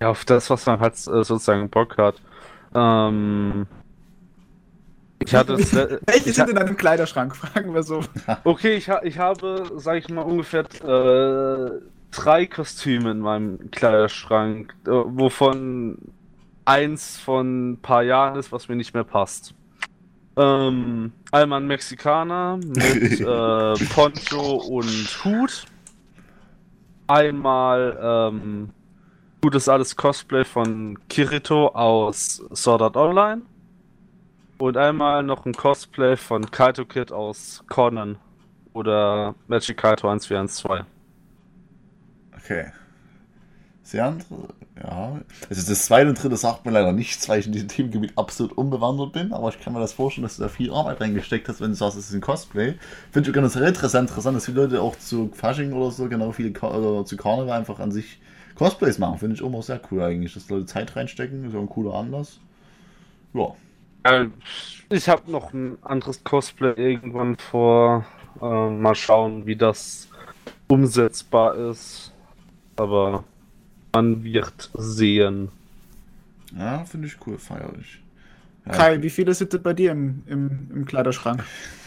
Ja, auf das, was man halt äh, sozusagen Bock hat. Ähm, ich hatte es, Welche sind in deinem Kleiderschrank, fragen wir so. Okay, ich, ha ich habe, sag ich mal, ungefähr äh, drei Kostüme in meinem Kleiderschrank, äh, wovon eins von ein paar Jahren ist, was mir nicht mehr passt. Ähm, einmal ein Mexikaner mit äh, Poncho und Hut. Einmal ähm, gutes alles Cosplay von Kirito aus Sword Art Online. Und einmal noch ein Cosplay von Kaito Kid aus Conan oder Magic Kaito 1412. Okay. Sehr andere, ja. Also das zweite und dritte sagt mir leider nichts, weil ich in diesem Themengebiet absolut unbewandert bin, aber ich kann mir das vorstellen, dass du da viel Arbeit reingesteckt hast, wenn du sagst, es ist ein Cosplay. Finde ich ganz interessant, interessant, dass viele Leute auch zu Fasching oder so, genau viele oder zu Karneval einfach an sich Cosplays machen. Finde ich immer sehr cool eigentlich, dass Leute Zeit reinstecken, ist ja ein cooler Anlass. Ja. Ich habe noch ein anderes Cosplay irgendwann vor. Äh, mal schauen, wie das umsetzbar ist aber man wird sehen. Ja, finde ich cool, feierlich. Ja. Kai, wie viele sind bei dir im, im, im Kleiderschrank?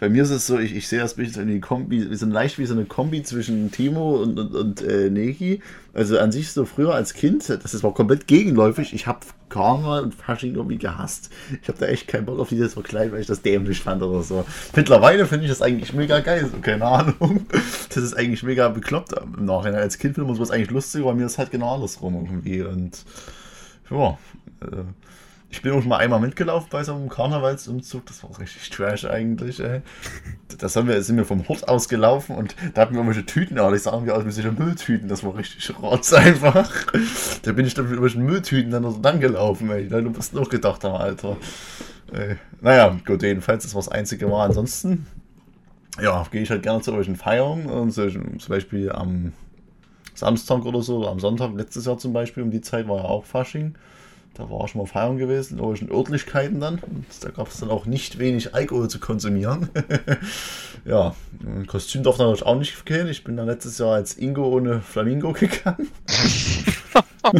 Bei mir ist es so, ich, ich sehe das bisschen wie Kombi, wir sind leicht wie so eine Kombi zwischen Timo und, und, und äh, Neki. Also an sich so früher als Kind, das war komplett gegenläufig. Ich habe Karneval und Fasching irgendwie gehasst. Ich habe da echt keinen Bock auf dieses Verkleid, weil ich das dämlich fand oder so. Mittlerweile finde ich das eigentlich mega geil, so keine Ahnung. Das ist eigentlich mega bekloppt im Nachhinein. Als Kind findet man sowas eigentlich lustig, aber mir ist halt genau andersrum irgendwie. Und ja, äh, ich bin auch mal einmal mitgelaufen bei so einem Karnevalsumzug. Das war richtig trash eigentlich, ey. Das haben wir, sind wir vom Hort aus gelaufen und da hatten wir irgendwelche Tüten, aber die sahen wir aus wie solche Mülltüten. Das war richtig rotz einfach. Da bin ich dann mit irgendwelchen Mülltüten dann so lang gelaufen, ey. Du musst noch gedacht haben, Alter. Ey. Naja, gut, jedenfalls, das war das einzige Mal. Ansonsten, ja, gehe ich halt gerne zu solchen Feiern. Und zum Beispiel am Samstag oder so, oder am Sonntag, letztes Jahr zum Beispiel, um die Zeit war ja auch Fasching. Da war ich mal feiern gewesen, in irgendwelchen Örtlichkeiten dann. Und da gab es dann auch nicht wenig Alkohol zu konsumieren. ja, ein Kostüm darf natürlich auch nicht gehen. Ich bin dann letztes Jahr als Ingo ohne Flamingo gegangen.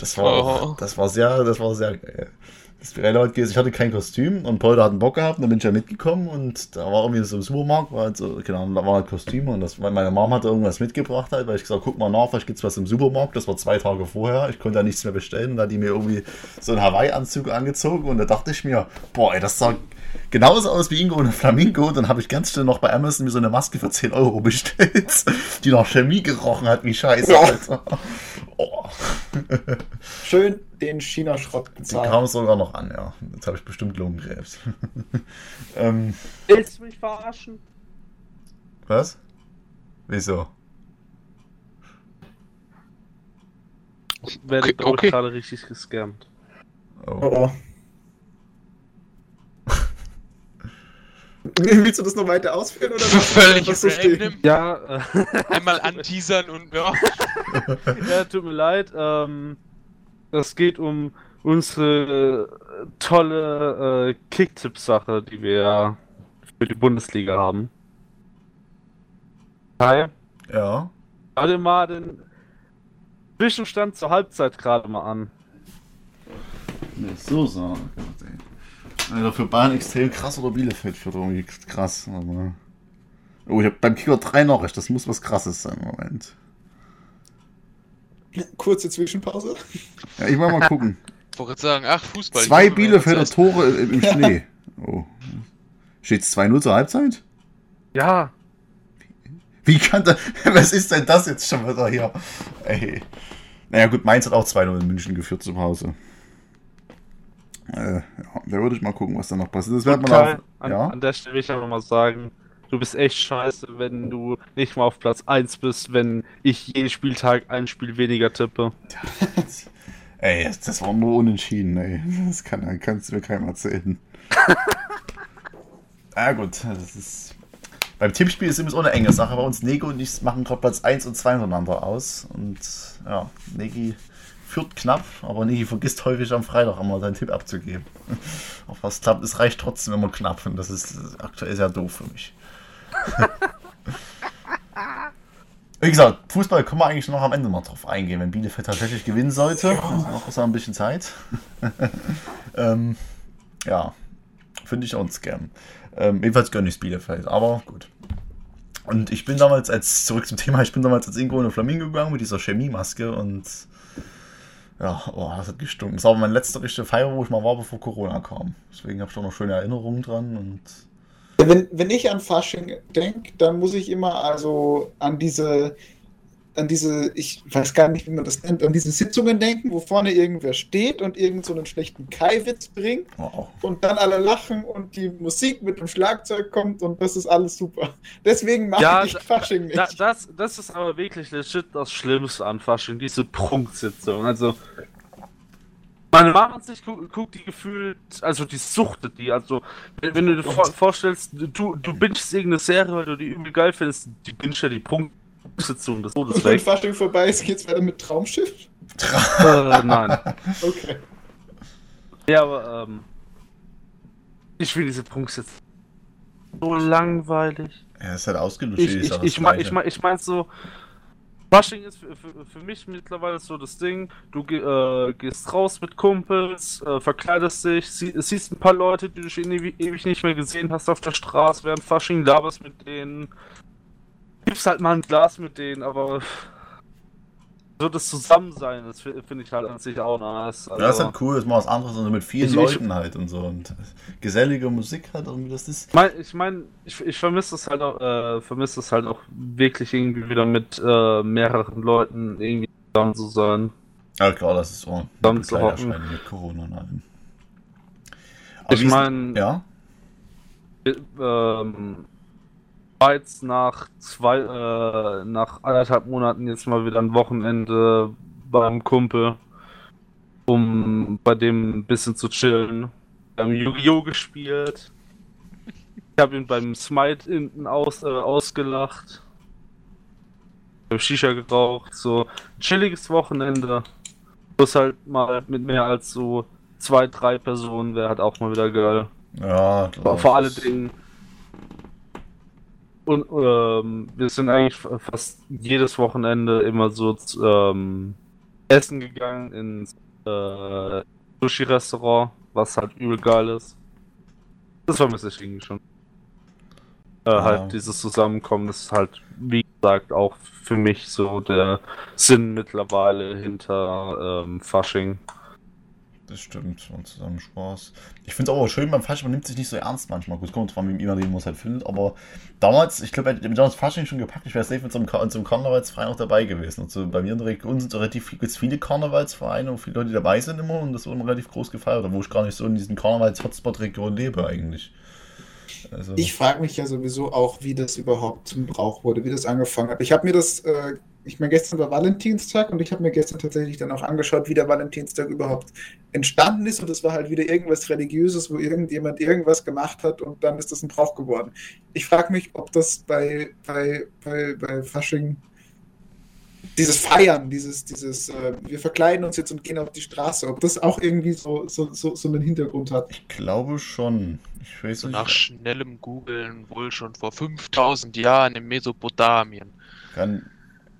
das war, oh. das war sehr, das war sehr geil das Relevant gewesen, ich hatte kein Kostüm und Paul hat einen Bock gehabt und dann bin ich ja mitgekommen und da war irgendwie so im Supermarkt, war halt so, genau, da war halt Kostüme und das, meine Mom hatte irgendwas mitgebracht halt, weil ich gesagt guck mal nach, vielleicht gibt's was im Supermarkt, das war zwei Tage vorher, ich konnte ja nichts mehr bestellen. Und da hat die mir irgendwie so einen Hawaii-Anzug angezogen und da dachte ich mir, boah ey, das sah genauso aus wie Ingo und Flamingo. Dann habe ich ganz schnell noch bei Amazon mir so eine Maske für 10 Euro bestellt, die nach Chemie gerochen hat, wie scheiße, Alter. Oh. Schön den China-Schrott bezahlt. Die kam sogar noch an, ja. Jetzt habe ich bestimmt Lungenkrebs. ähm, Willst du mich verarschen? Was? Wieso? Ich werde okay, okay. gerade richtig gescammt. Oh. oh, Willst du das noch weiter ausführen oder völlig was so random? Ja, äh, einmal anteasern und ja. ja, tut mir leid. Ähm, es geht um unsere äh, tolle äh, Kicktipp-Sache, die wir für die Bundesliga haben. Hi. Ja. Warte mal den Zwischenstand zur Halbzeit gerade mal an. Ne, so sagen. Alter, für Bayern extrem krass oder Bielefeld für irgendwie krass. Aber... Oh, ich hab beim Kicker drei Nachrichten. Das muss was krasses sein. Moment. Kurze Zwischenpause. Ja, ich will mal gucken. Ich wollte sagen, ach, Fußball. Zwei Bielefelder Tore im Schnee. Oh. Steht es 2-0 zur Halbzeit? Ja. Wie kann das. Was ist denn das jetzt schon wieder hier? Ey. Naja, gut, Mainz hat auch 2-0 in München geführt zur Pause. Äh, ja, da würde ich mal gucken, was da noch passiert. Das wird man auch, an, ja? an der Stelle will ich aber mal sagen, du bist echt scheiße, wenn du nicht mal auf Platz 1 bist, wenn ich jeden Spieltag ein Spiel weniger tippe. ey, das war nur unentschieden, ey. Das kann, kannst du mir keinem erzählen. Ja gut, das ist. Beim Tippspiel ist immer so eine enge Sache. Bei uns Nego und ich machen gerade Platz 1 und 2 untereinander aus. Und ja, Negi führt knapp, aber Negi vergisst häufig am Freitag einmal seinen Tipp abzugeben. Auch was klappt, es reicht trotzdem immer knapp und das ist aktuell sehr doof für mich. Wie gesagt, Fußball können wir eigentlich noch am Ende mal drauf eingehen, wenn Bielefeld tatsächlich gewinnen sollte. Ja. Noch ist ein bisschen Zeit. ähm, ja, finde ich uns gern. Ähm, jedenfalls gönne ich Bielefeld, aber gut. Und ich bin damals, als zurück zum Thema, ich bin damals als Ingo in Flamingo gegangen mit dieser Chemiemaske und ja, oh, das hat gestunken. Das war meine letzte richtige Feier, wo ich mal war, bevor Corona kam. Deswegen habe ich auch noch schöne Erinnerungen dran und wenn, wenn ich an Fasching denke, dann muss ich immer also an diese an diese, ich weiß gar nicht, wie man das nennt, an diese Sitzungen denken, wo vorne irgendwer steht und irgend so einen schlechten Kai-Witz bringt oh. und dann alle lachen und die Musik mit dem Schlagzeug kommt und das ist alles super. Deswegen mache ja, ich Fasching nicht. Da, das, das ist aber wirklich legit das Schlimmste an Fasching, diese Prunksitzung. Also meine Mama sich guckt, die gefühlt, also die suchtet die. Also, wenn, wenn du dir vor, vorstellst, du, du bingst irgendeine Serie, weil du die übel geil findest, die bingst ja die Prunksitzung des Todes weg. Wenn Fasching vorbei ist, geht's weiter mit Traumschiff? äh, nein. Okay. Ja, aber, ähm. Ich will diese Prunksitzung. So langweilig. Ja, ist halt ausgenutzt. Ich, ich, ich, ich, mein, ich, mein, ich mein so, Fasching ist für, für, für, mich mittlerweile so das Ding, du äh, gehst raus mit Kumpels, äh, verkleidest dich, sie, siehst ein paar Leute, die du schon ewig, ewig nicht mehr gesehen hast auf der Straße während Fasching, laberst mit denen, gibst halt mal ein Glas mit denen, aber so das Zusammensein, das finde ich halt an sich auch nice. Also, ja, ist halt cool, ist mal was anderes, also mit vielen ich, Leuten ich, halt und so und gesellige Musik halt irgendwie, das ist. Mein, ich meine, ich, ich vermisse es halt auch, äh, vermisse es halt auch wirklich irgendwie wieder mit äh, mehreren Leuten irgendwie zusammen zu sein. Ja klar, das ist so. Zusammen zu hocken. mit Corona und allem. ich meine, ja. Ähm, war jetzt nach zwei, äh, nach anderthalb Monaten jetzt mal wieder ein Wochenende beim Kumpel, um bei dem ein bisschen zu chillen. Wir haben Yu-Gi-Oh! gespielt. Ich habe ihn beim Smite hinten aus, äh, ausgelacht. Ich habe Shisha geraucht. So chilliges Wochenende. Plus halt mal mit mehr als so zwei, drei Personen wäre halt auch mal wieder geil. Ja, klar. Vor allen Dingen und ähm, wir sind eigentlich fast jedes Wochenende immer so ähm, essen gegangen ins äh, Sushi-Restaurant, was halt übel geil ist. Das vermisse ich irgendwie schon. Äh, ja. Halt dieses Zusammenkommen ist halt, wie gesagt, auch für mich so der Sinn mittlerweile hinter ähm, Fasching. Das stimmt, und zusammen Spaß. Ich finde es aber schön beim Fasching, man nimmt sich nicht so ernst manchmal. Gut, kommt ihm immer, wie man es halt findet, aber damals, ich glaube, ich habe damals Fasching schon gepackt, ich wäre safe mit so einem, Karnevalsverein auch dabei gewesen. Und so bei mir in der Region sind so relativ viele Karnevalsvereine und viele Leute, dabei sind immer und das wird immer relativ groß gefeiert, wo ich gar nicht so in diesen Karnevals-Hotspot-Region lebe eigentlich. Also. Ich frage mich ja sowieso auch, wie das überhaupt zum Brauch wurde, wie das angefangen hat. Ich habe mir das äh, ich meine, gestern war Valentinstag und ich habe mir gestern tatsächlich dann auch angeschaut, wie der Valentinstag überhaupt entstanden ist. Und das war halt wieder irgendwas Religiöses, wo irgendjemand irgendwas gemacht hat und dann ist das ein Brauch geworden. Ich frage mich, ob das bei, bei, bei, bei Fasching dieses Feiern, dieses, dieses, äh, wir verkleiden uns jetzt und gehen auf die Straße, ob das auch irgendwie so, so, so, so einen Hintergrund hat. Ich glaube schon. Ich weiß so nicht. Nach schnellem Googeln wohl schon vor 5000 Jahren in Mesopotamien. Kann,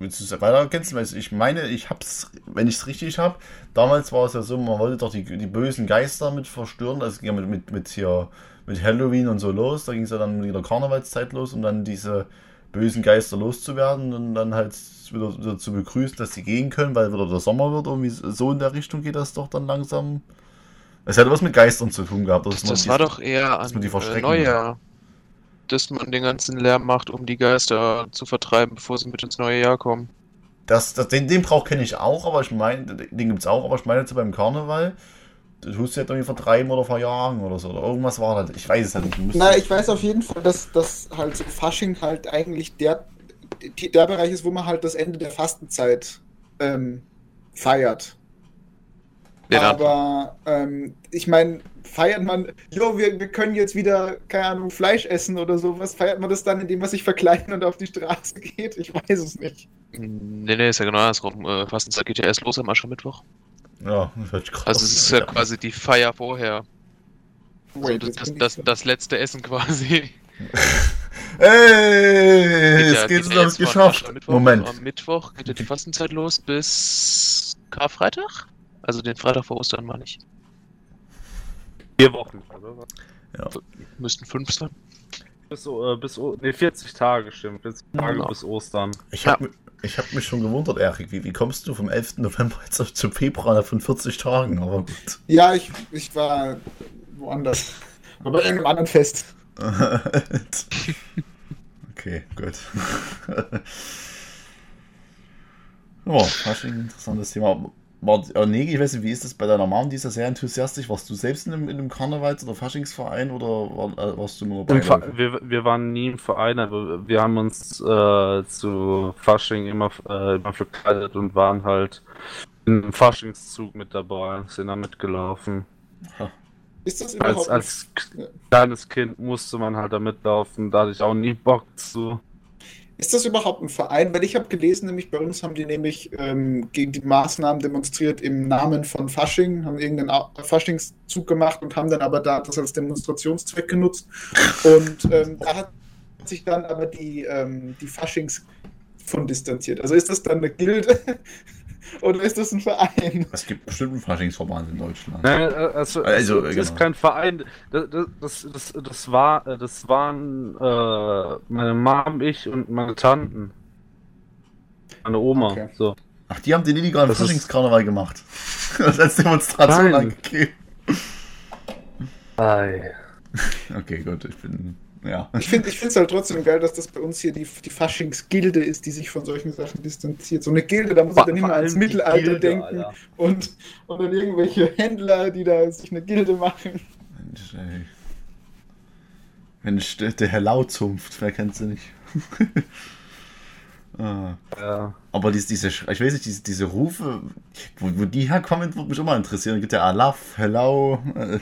Willst du es weiter ergänzen? Weil ich meine, ich hab's, wenn ich es richtig habe, damals war es ja so, man wollte doch die, die bösen Geister mit verstören. Das ging ja mit, mit, mit hier mit Halloween und so los. Da ging es ja dann mit der Karnevalszeit los, um dann diese bösen Geister loszuwerden und dann halt wieder, wieder zu begrüßen, dass sie gehen können, weil wieder der Sommer wird. Irgendwie so in der Richtung geht das doch dann langsam. Es hätte was mit Geistern zu tun gehabt. Das, das war doch eher an die äh, Neujahr dass man den ganzen Lärm macht, um die Geister zu vertreiben, bevor sie mit ins neue Jahr kommen. Das, das, den, den Brauch kenne ich auch, aber ich meine, den gibt es auch, aber ich meine jetzt beim Karneval, du tust ja irgendwie vertreiben oder verjagen oder so, oder irgendwas war halt, ich weiß es halt nicht. Na, ich weiß auf jeden Fall, dass, dass halt so Fasching halt eigentlich der, der Bereich ist, wo man halt das Ende der Fastenzeit ähm, feiert. aber ähm, ich meine, feiert man, jo, wir, wir können jetzt wieder, keine Ahnung, Fleisch essen oder sowas, feiert man das dann, indem man sich verkleidet und auf die Straße geht? Ich weiß es nicht. Nee, nee, ist ja genau andersrum. Äh, Fastenzeit geht ja erst los am Aschermittwoch. Ja, das hört sich krass Also es ist ja quasi die Feier vorher. Wait, so, das, das das, das, das letzte Essen quasi. Ey, Geht es ja- geht ja von geschafft. Aschermittwoch. Moment. Am Mittwoch geht ja die Fastenzeit los bis Karfreitag? Also den Freitag vor Ostern meine ich. Vier Wochen, oder? Müssten fünf sein. Bis, äh, bis nee, 40 Tage, stimmt. 40 Tage Genau. bis Ostern. Ich habe ich hab mich schon gewundert, Erik, wie, wie kommst du vom 11. November jetzt auf zum Februar von 40 Tagen? Aber gut. Ja, ich, ich war woanders. Aber bei irgendeinem anderen Fest. okay, gut. ja, Fasching, interessantes Thema. War, äh, Negi, ich weiß nicht, wie ist das bei deiner Mom? Die ist ja sehr enthusiastisch. Warst du selbst in einem, in einem Karnevals- oder Faschingsverein oder war, äh, warst du nur dabei? Wir, wir waren nie im Verein, aber wir haben uns äh, zu Fasching immer, äh, immer verkleidet und waren halt im Faschingszug mit dabei, sind da mitgelaufen. Ist das Als, überhaupt als Ja. kleines Kind musste man halt da mitlaufen, da hatte ich auch nie Bock zu. Ist das überhaupt ein Verein? Weil ich habe gelesen, nämlich bei uns haben die nämlich ähm, gegen die Maßnahmen demonstriert im Namen von Fasching, haben irgendeinen Faschingszug gemacht und haben dann aber da das als Demonstrationszweck genutzt. Und ähm, da hat sich dann aber die, ähm, die Faschings von distanziert. Also ist das dann eine Gilde oder ist das ein Verein? Es gibt bestimmt einen Faschingsverband in Deutschland. Nein, äh, also, Also, es genau. ist kein Verein. Das, das, das, das, war, das waren äh, meine Mom, ich und meine Tanten. Meine Oma. Okay. So. Ach, die haben den illegalen Das ist- Faschingskarneval gemacht. Das als Demonstration Nein. angegeben. Ei. Okay, gut, ich bin. Ja. Ich finde es halt trotzdem geil, dass das bei uns hier die, die Faschingsgilde ist, die sich von solchen Sachen distanziert. So eine Gilde, da muss ich dann immer ans Mittelalter denken und, und an irgendwelche Händler, die da sich eine Gilde machen. Mensch, ey. Mensch, der, der Herr Lautzunft, wer kennt sie nicht? ah. Ja. Aber diese, diese, ich weiß nicht, diese, diese Rufe, wo, wo die herkommen, würde mich immer interessieren. Gibt ja Alaf, Hello. äh,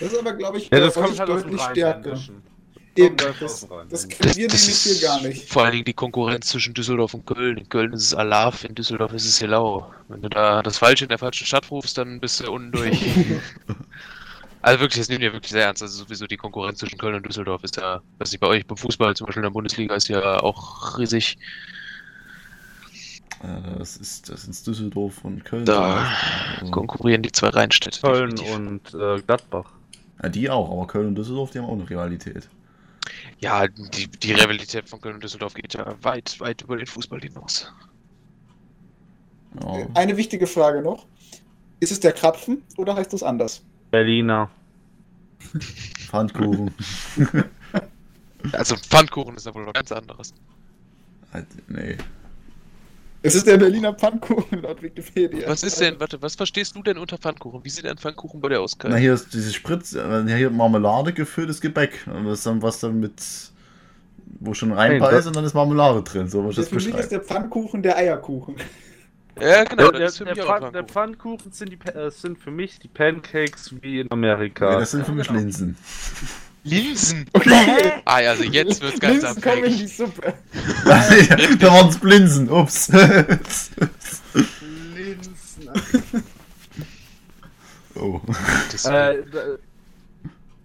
Das ist aber, glaube ich, Ja, das kommt halt deutlich stärker. Rheinländischen. Eben, das, das kennen wir nämlich hier gar nicht. vor allen Dingen die Konkurrenz zwischen Düsseldorf und Köln. In Köln ist es Alaf, in Düsseldorf ist es Helau. Wenn du da das Falsche in der falschen Stadt rufst, dann bist du unten durch. also wirklich, das nehmen wir wirklich sehr ernst. Also sowieso die Konkurrenz zwischen Köln und Düsseldorf ist ja, was nicht bei euch beim Fußball, zum Beispiel in der Bundesliga, ist ja auch riesig. äh, das ist das ist Düsseldorf und Köln. Da Also, konkurrieren die zwei Rheinstädte. Köln definitiv. und äh, Gladbach. ja, die auch, aber Köln und Düsseldorf, die haben auch eine Rivalität. Ja, die, die Rivalität von Köln und Düsseldorf geht ja weit, weit über den Fußball hinaus. Ja. Eine wichtige Frage noch. Ist es der Krapfen oder heißt das anders? Berliner. Pfannkuchen. Also Pfannkuchen ist ja wohl was ganz anderes. Halt, nee. Es ist der Berliner Pfannkuchen laut Wikipedia. Was ist denn, warte, was verstehst du denn unter Pfannkuchen? Wie sieht ein Pfannkuchen bei dir aus, Kai? Na, hier ist diese Spritz, äh, hier Marmelade gefülltes Gebäck. Und das dann, was dann mit, wo schon reinbeißt und dann ist Marmelade drin, so was das für mich ist der Pfannkuchen der Eierkuchen. Ja, genau, der, das ist für der, mich der, Pfann, der Pfannkuchen. Sind, die, äh, sind für mich die Pancakes wie in Ja, Amerika. das sind für mich genau. Linsen. Linsen! Okay. Ah, also jetzt wird's ganz Linsen kommen in die. Suppe. da waren es Blinsen, ups. Linsen. oh. Das, Äh, da-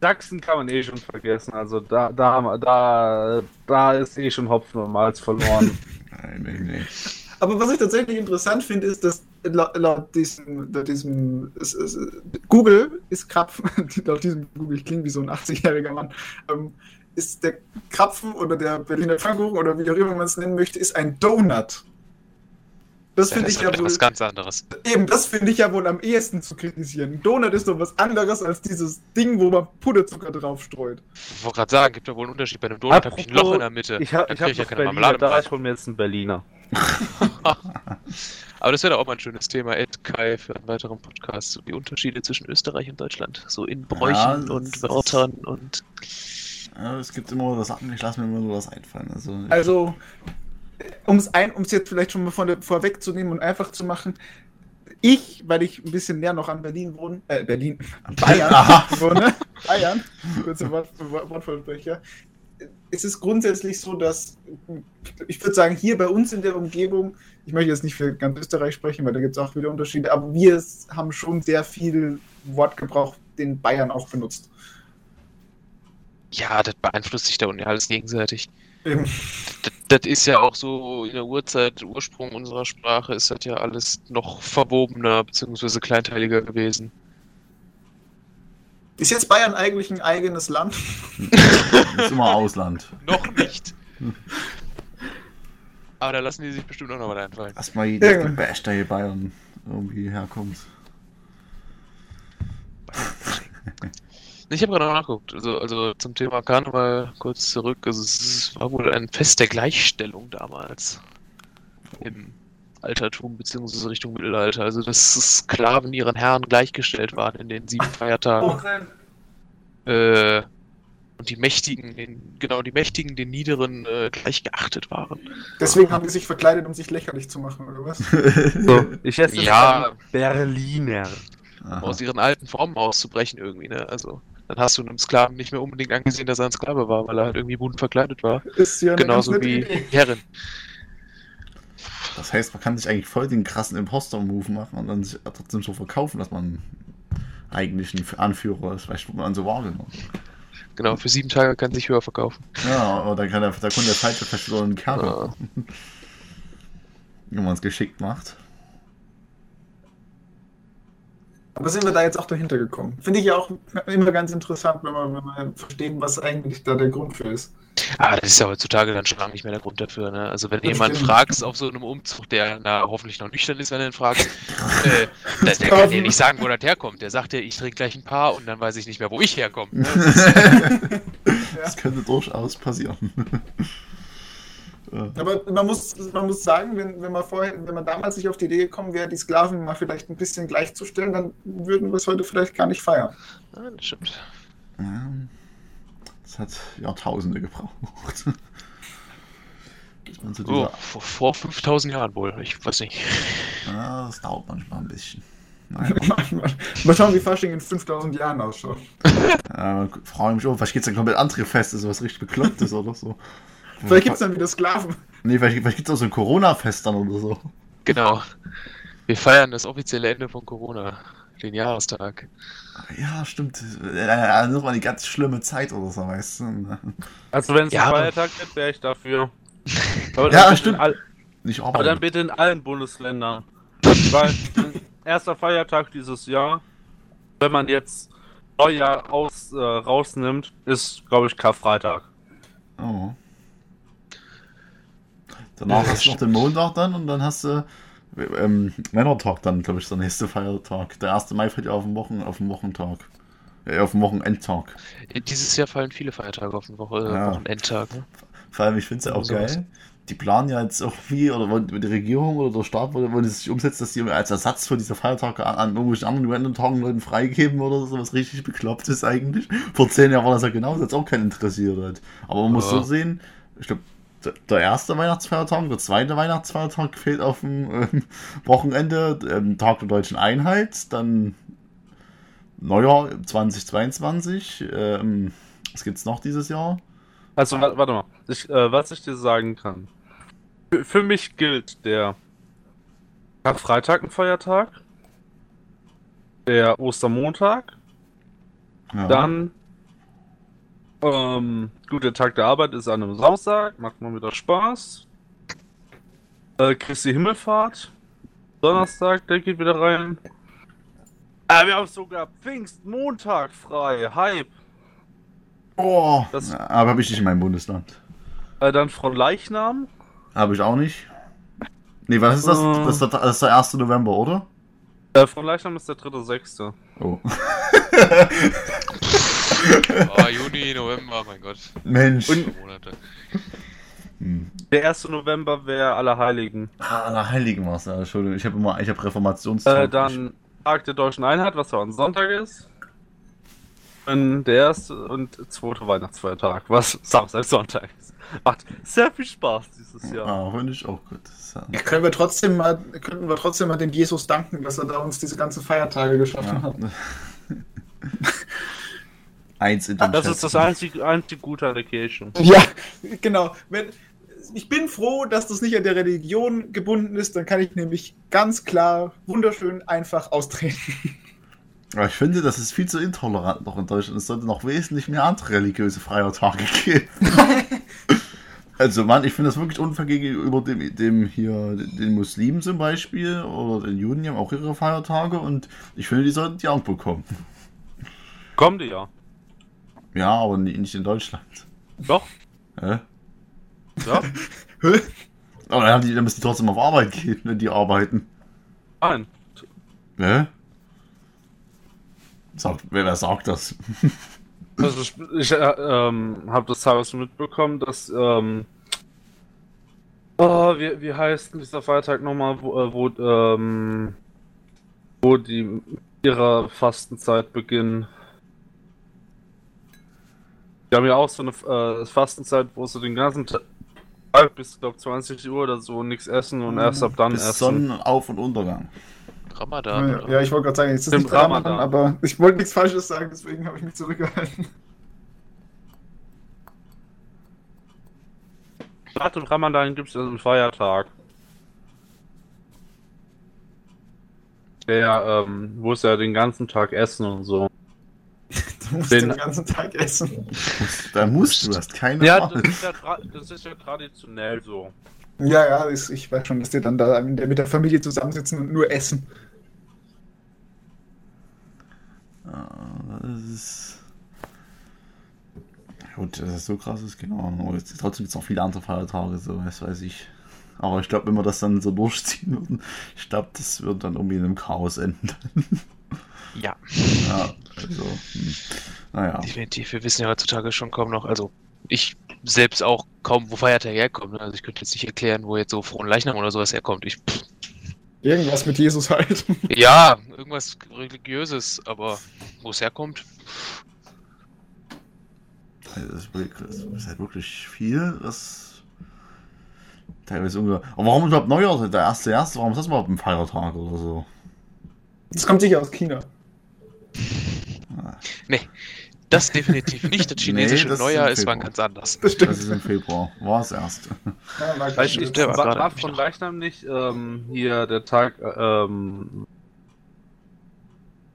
Sachsen kann man eh schon vergessen. Also da, da, da, da ist eh schon Hopfen und Malz verloren. Nein, nee, nee. Aber was ich tatsächlich interessant finde, ist, dass laut, laut diesem, laut diesem es, es, Google ist Krapfen, laut diesem Google, ich klinge wie so ein 80-jähriger Mann, ähm, ist der Krapfen oder der Berliner Pfannkuchen oder wie auch immer man es nennen möchte, ist ein Donut. Das ja, finde ich ja wohl, was ganz anderes. eben, das finde ich ja wohl am ehesten zu kritisieren. Ein Donut ist doch was anderes als dieses Ding, wo man Puderzucker drauf streut. Ich wollte gerade sagen, gibt ja wohl einen Unterschied. Bei einem Donut habe ich ein Loch in der Mitte. Ich habe ich hab ich ja keine Berliner, Marmelade da ich hol mir jetzt einen Berliner. Aber das wäre auch mal ein schönes Thema, Ed Kai, für einen weiteren Podcast. So die Unterschiede zwischen Österreich und Deutschland. So in Bräuchen Ja, und Wörtern und. Ja, es gibt immer das Sachen, ich lasse mir immer nur was einfallen. Also, Also, um es jetzt vielleicht schon mal von der, vorwegzunehmen und einfach zu machen, ich, weil ich ein bisschen näher noch an Berlin wohne, äh, Berlin, Bayern wohne, Bayern, kurze Wort, Wortvollbrecher, ist es grundsätzlich so, dass ich würde sagen, hier bei uns in der Umgebung, ich möchte jetzt nicht für ganz Österreich sprechen, weil da gibt es auch wieder Unterschiede, aber wir haben schon sehr viel Wortgebrauch, den Bayern auch benutzt. Ja, das beeinflusst sich da unten ja alles gegenseitig. Das, das, ist ja auch so in der Urzeit, Ursprung unserer Sprache ist das ja alles noch verwobener bzw. kleinteiliger gewesen. Ist jetzt Bayern eigentlich ein eigenes Land? ist immer Ausland. noch nicht. Aber da lassen die sich bestimmt auch noch was einfallen. Erstmal jeder ja. Beste hier Bayern irgendwie herkommt. Ich habe gerade nachgeguckt. Also, also zum Thema Karneval kurz zurück. Also es war wohl ein Fest der Gleichstellung damals. Im Altertum bzw. Richtung Mittelalter. Also dass Sklaven ihren Herren gleichgestellt waren in den sieben Feiertagen. Äh, und die Mächtigen, den, genau, die Mächtigen den Niederen äh, gleich geachtet waren. Deswegen haben die sich verkleidet, um sich lächerlich zu machen, oder was? so, ich esse ja, Berliner. Aha. Aus ihren alten Formen auszubrechen irgendwie, ne? Also dann hast du einem Sklaven nicht mehr unbedingt angesehen, dass er ein Sklave war, weil er halt irgendwie bunt verkleidet war. Ist ja Genauso wie Herren. Das heißt, man kann sich eigentlich voll den krassen Imposter-Move machen und dann sich trotzdem so verkaufen, dass man eigentlich ein Anführer ist. Vielleicht wird man so wahrgenommen. Genau, für sieben Tage kann sich höher verkaufen. Ja, oder dann kann der, der Kunde falsche verschwollenen Kerl. Ja. Wenn man es geschickt macht. Aber sind wir da jetzt auch dahinter gekommen? Finde ich ja auch immer ganz interessant, wenn wir, wenn wir verstehen, was eigentlich da der Grund für ist. Ah, das ist ja heutzutage dann schon lange nicht mehr der Grund dafür. Ne? Also wenn das jemand stimmt. fragst auf so einem Umzug, der na, hoffentlich noch nüchtern ist, wenn du ihn fragst, äh, der, der kann dir nicht sagen, wo das herkommt. Der sagt dir, ich trinke gleich ein paar und dann weiß ich nicht mehr, wo ich herkomme. Ne? das könnte durchaus passieren. Aber man muss, man muss sagen, wenn, wenn, man vorher, wenn man damals nicht auf die Idee gekommen wäre, die Sklaven mal vielleicht ein bisschen gleichzustellen, dann würden wir es heute vielleicht gar nicht feiern. Ja, das stimmt. Ja, das hat Jahrtausende gebraucht. So oh, vor, vor 5000 Jahren wohl, ich weiß nicht. Ja, das dauert manchmal ein bisschen. Mal schauen, wie Fasching in 5000 Jahren ausschaut. Ja, frage mich auch, vielleicht geht es dann komplett andere Feste, so was richtig Beklopptes oder so. Vielleicht gibt es dann wieder Sklaven. Nee, vielleicht, vielleicht gibt es auch so ein Corona-Fest dann oder so. Genau. Wir feiern das offizielle Ende von Corona, den Jahrestag. Ja, stimmt. Das mal die ganz schlimme Zeit oder so, weißt du. Also wenn es ja, ein Feiertag gibt, wäre ich dafür. ja, stimmt. All... Nicht aber dann bitte in allen Bundesländern. Weil erster Feiertag dieses Jahr, wenn man jetzt Neujahr aus, äh, rausnimmt, ist, glaube ich, Karfreitag. Oh. Danach hast du noch den Montag dann und dann hast du ähm, Männertag dann, glaube ich, der nächste Feiertag. Der 1. Mai fällt ja auf den, Wochen, auf den Wochentag. Äh, auf den Wochenendtag. Dieses Jahr fallen viele Feiertage auf den Woche, ja. Wochenendtag. Ne? Vor allem, ich finde es ja auch so geil. Was. Die planen ja jetzt irgendwie, oder die Regierung oder der Staat wollen es sich umsetzen, dass die als Ersatz für diese Feiertage an, an irgendwelchen anderen Random-Tagen Leuten freigeben oder so, was richtig bekloppt ist eigentlich. Vor zehn Jahren war das ja genau, das hat auch keinen interessiert. Halt. Aber man muss so sehen, ich glaube, der erste Weihnachtsfeiertag, der zweite Weihnachtsfeiertag fehlt auf dem ähm, Wochenende, ähm, Tag der deutschen Einheit, dann Neujahr 2022. Ähm, was gibt's noch dieses Jahr? Also, warte mal, ich, äh, was ich dir sagen kann. Für, für mich gilt der Karfreitag ein Feiertag, der Ostermontag, ja. dann ähm, gut, der Tag der Arbeit ist an einem Samstag, macht mal wieder Spaß. Äh, Christi Himmelfahrt. Donnerstag, der geht wieder rein. Äh, wir haben sogar Pfingstmontag frei. Hype. Oh, das, aber habe ich nicht in meinem Bundesland. Äh, dann Frau Leichnam. Habe ich auch nicht. Nee, was ist das? Äh, das, ist der, das ist der 1. November, oder? Äh, Frau Leichnam ist der 3.6. Oh. oh, Juni, November, mein Gott. Mensch. Und der 1. November wäre Allerheiligen. Ah, Allerheiligen war es, ja, Entschuldigung. Ich habe immer, ich habe Reformationstag. Äh, dann Tag der Deutschen Einheit, was ja ein Sonntag ist. der erste und zweite Weihnachtsfeiertag, was Samstag, Sonntag ist. Macht sehr viel Spaß dieses Jahr. Ah, finde ich auch gut. Ja, können wir trotzdem mal, könnten wir trotzdem mal dem Jesus danken, dass er da uns diese ganzen Feiertage geschaffen ja. hat. Eins in den Das Schätzen. ist das einzige, einzige Gute an der Kirche. Ja, genau. Wenn, ich bin froh, dass das nicht an der Religion gebunden ist, dann kann ich nämlich ganz klar, wunderschön einfach austreten. Aber ich finde, das ist viel zu intolerant noch in Deutschland. Es sollte noch wesentlich mehr andere religiöse Feiertage geben. also, Mann, ich finde das wirklich unfair gegenüber dem, dem hier, den Muslimen zum Beispiel oder den Juden, die haben auch ihre Feiertage und ich finde, die sollten die auch bekommen. Kommen die ja. Ja, aber nicht in Deutschland. Doch. Hä? Ja. aber dann, die, dann müssen die trotzdem auf Arbeit gehen, wenn die arbeiten. Nein. Hä? Sagt, wer, sagt das? also ich, ich äh, ähm, habe das teilweise mitbekommen, dass ähm, oh, wie, wie heißt dieser Feiertag nochmal, wo, äh, wo, ähm, wo die ihrer Fastenzeit beginnen? Die haben ja auch so eine äh, Fastenzeit, wo sie den ganzen Tag bis, glaube 20 Uhr oder so nichts essen und erst ab dann bis essen. Sonnenauf- und Untergang. Ramadan. Ja, ja ich wollte gerade sagen, es ist nicht Ramadan, Ramadan, aber ich wollte nichts Falsches sagen, deswegen habe ich mich zurückgehalten. Statt dem Ramadan gibt es einen Feiertag. Der, ähm, wo es ja den ganzen Tag essen und so. Du musst den, den ganzen Tag essen. Da musst du, hast keine Ja, das ist ja, das ist ja traditionell so. Ja, ja, ich weiß schon, dass die dann da mit der Familie zusammensitzen und nur essen. Das ist. Gut, das ist so krass ist, Ahnung. Aber trotzdem gibt es noch viele andere Feiertage, so, was weiß ich. Aber ich glaube, wenn wir das dann so durchziehen würden, ich glaube, das wird dann irgendwie in einem Chaos enden. Ja. Ja, also, hm. naja. Definitiv, wir wissen ja heutzutage schon kaum noch, also ich selbst auch kaum, wo Feiertag herkommt. Ne? Also ich könnte jetzt nicht erklären, wo jetzt so frohen Leichnam oder sowas herkommt. Ich, pff, Irgendwas mit Jesus halt. Ja, irgendwas religiöses, aber wo es herkommt. Das ist halt wirklich viel. Das teilweise ungefähr. Aber warum überhaupt Neujahr? Der erste erste, warum ist das überhaupt ein Feiertag oder so? Das kommt sicher aus China. Nee, das definitiv nicht. Das chinesische nee, das Neujahr ist, ist wann ganz anders. Das, das ist im Februar. War das erste. Ja, ich, ich, war, war, war von Leichnam nicht ähm, hier der Tag ähm,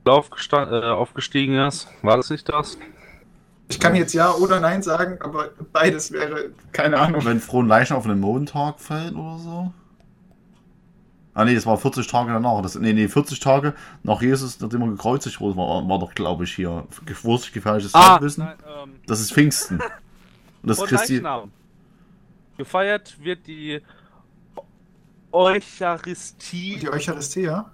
äh, aufgestiegen ist? War das nicht das? Ich kann jetzt ja oder nein sagen, aber beides wäre keine Ahnung. Wenn Frohen Leichnam auf einen Montag fällt oder so? Ah nee, das war 40 Tage danach. Das, nee, nee, 40 Tage nach Jesus, nachdem er gekreuzigt wurde, war, war doch, glaube ich, hier Wurst gefährliches ah, Halbwissen. Nein, ähm, das ist Pfingsten. Und das Christi Gefeiert wird die Eucharistie. Die Eucharistie, ja?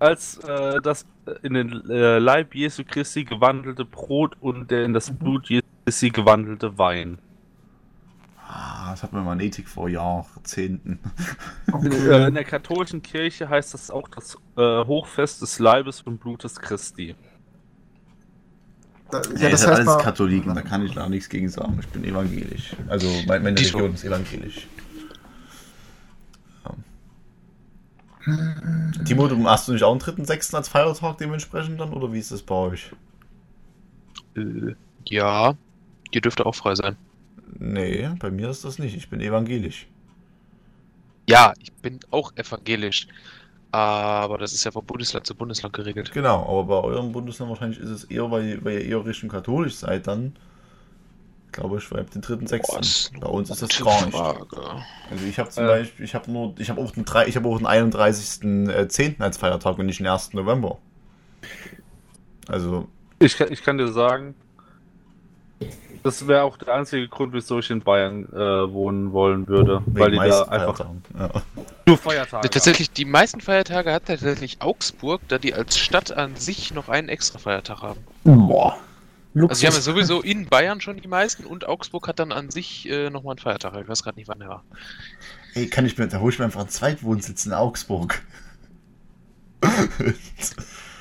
Als äh, das in den äh, Leib Jesu Christi gewandelte Brot und der in das. Blut Jesu Christi gewandelte Wein. Ah, das hat man mal in Ethik vor Jahrzehnten. Okay. In der katholischen Kirche heißt das auch das äh, Hochfest des Leibes und Blutes Christi. Da, ja, ja, das, das heißt alles Katholiken, da kann ich da nichts gegen sagen. Ich bin evangelisch. Also meine, meine Religion ist evangelisch. Ja. Timo, du hast du nicht auch einen dritten, sechsten als Feiertag dementsprechend dann, oder wie ist das bei euch? Äh, ja, ihr dürft auch frei sein. Nee, bei mir ist das nicht. Ich bin evangelisch. Ja, ich bin auch evangelisch. Aber das ist ja von Bundesland zu Bundesland geregelt. Genau, aber bei eurem Bundesland wahrscheinlich ist es eher, weil, weil ihr eher Richtung katholisch seid, dann glaube ich, schreibt den dritten, sechsten. Bei uns ist das gar nicht. Frage. Also ich habe zum äh. Beispiel, ich habe nur, ich habe auch den drei, ich habe auch den 31.10. Äh, als Feiertag und nicht den 1. November. Also. Ich kann, ich kann dir sagen, das wäre auch der einzige Grund, wieso ich in Bayern äh, wohnen wollen würde. Wegen weil die da einfach. Ja. Nur Feiertage. Tatsächlich, die meisten Feiertage hat tatsächlich Augsburg, da die als Stadt an sich noch einen extra Feiertag haben. Boah. Luxus. Also, die haben ja sowieso in Bayern schon die meisten und Augsburg hat dann an sich äh, nochmal einen Feiertag. Ich weiß gerade nicht, wann der war. Ey, kann ich mir, da hole ich mir einfach einen Zweitwohnsitz in Augsburg.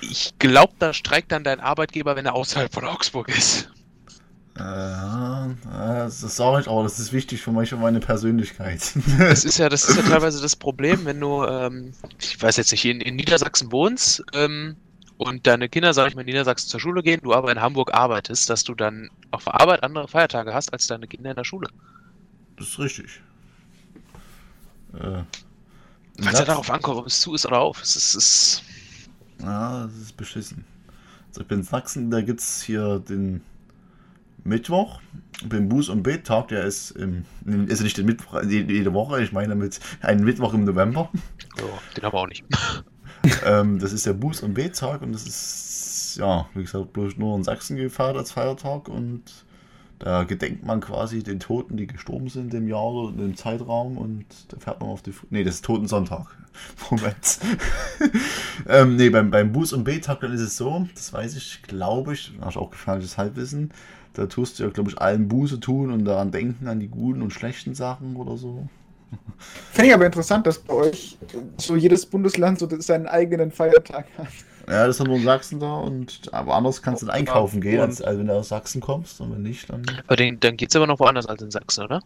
Ich glaube, da streikt dann dein Arbeitgeber, wenn er außerhalb von Augsburg ist. Äh, das sage ich auch, das ist wichtig für mich und meine Persönlichkeit. Das ist ja, das ist ja teilweise das Problem, wenn du, ähm, ich weiß jetzt nicht, in, in Niedersachsen wohnst ähm, und deine Kinder, sag ich mal, in Niedersachsen zur Schule gehen, du aber in Hamburg arbeitest, dass du dann auf der Arbeit andere Feiertage hast als deine Kinder in der Schule. Das ist richtig. Äh, es ja darauf ankommt, ob es zu ist oder auf. Es ist, es ja, das ist beschissen. Also ich bin in Sachsen, da gibt es hier den Mittwoch, den Buß- und Bet-Tag, der ist, im, ist nicht den Mittwoch, jede Woche, ich meine damit einen Mittwoch im November. Ja, den haben wir auch nicht. ähm, das ist der Buß- und Bet-Tag und das ist, ja, wie gesagt, bloß nur in Sachsen gefeiert als Feiertag und da gedenkt man quasi den Toten, die gestorben sind im Jahr oder im Zeitraum und da fährt man auf die. Ne, das ist Totensonntag. Moment. ähm, ne, beim, beim Buß- und B-Tag dann ist es so, das weiß ich, glaube ich, hast auch gefährliches Halbwissen. Da tust du ja, glaube ich, allen Buße tun und daran denken, an die guten und schlechten Sachen oder so. Finde ich aber interessant, dass bei euch so jedes Bundesland so seinen eigenen Feiertag hat. Ja, das ist nur in Sachsen da und aber anders kannst du dann einkaufen gehen, als, als wenn du aus Sachsen kommst und wenn nicht, dann. Aber den, dann geht's aber noch woanders als in Sachsen, oder?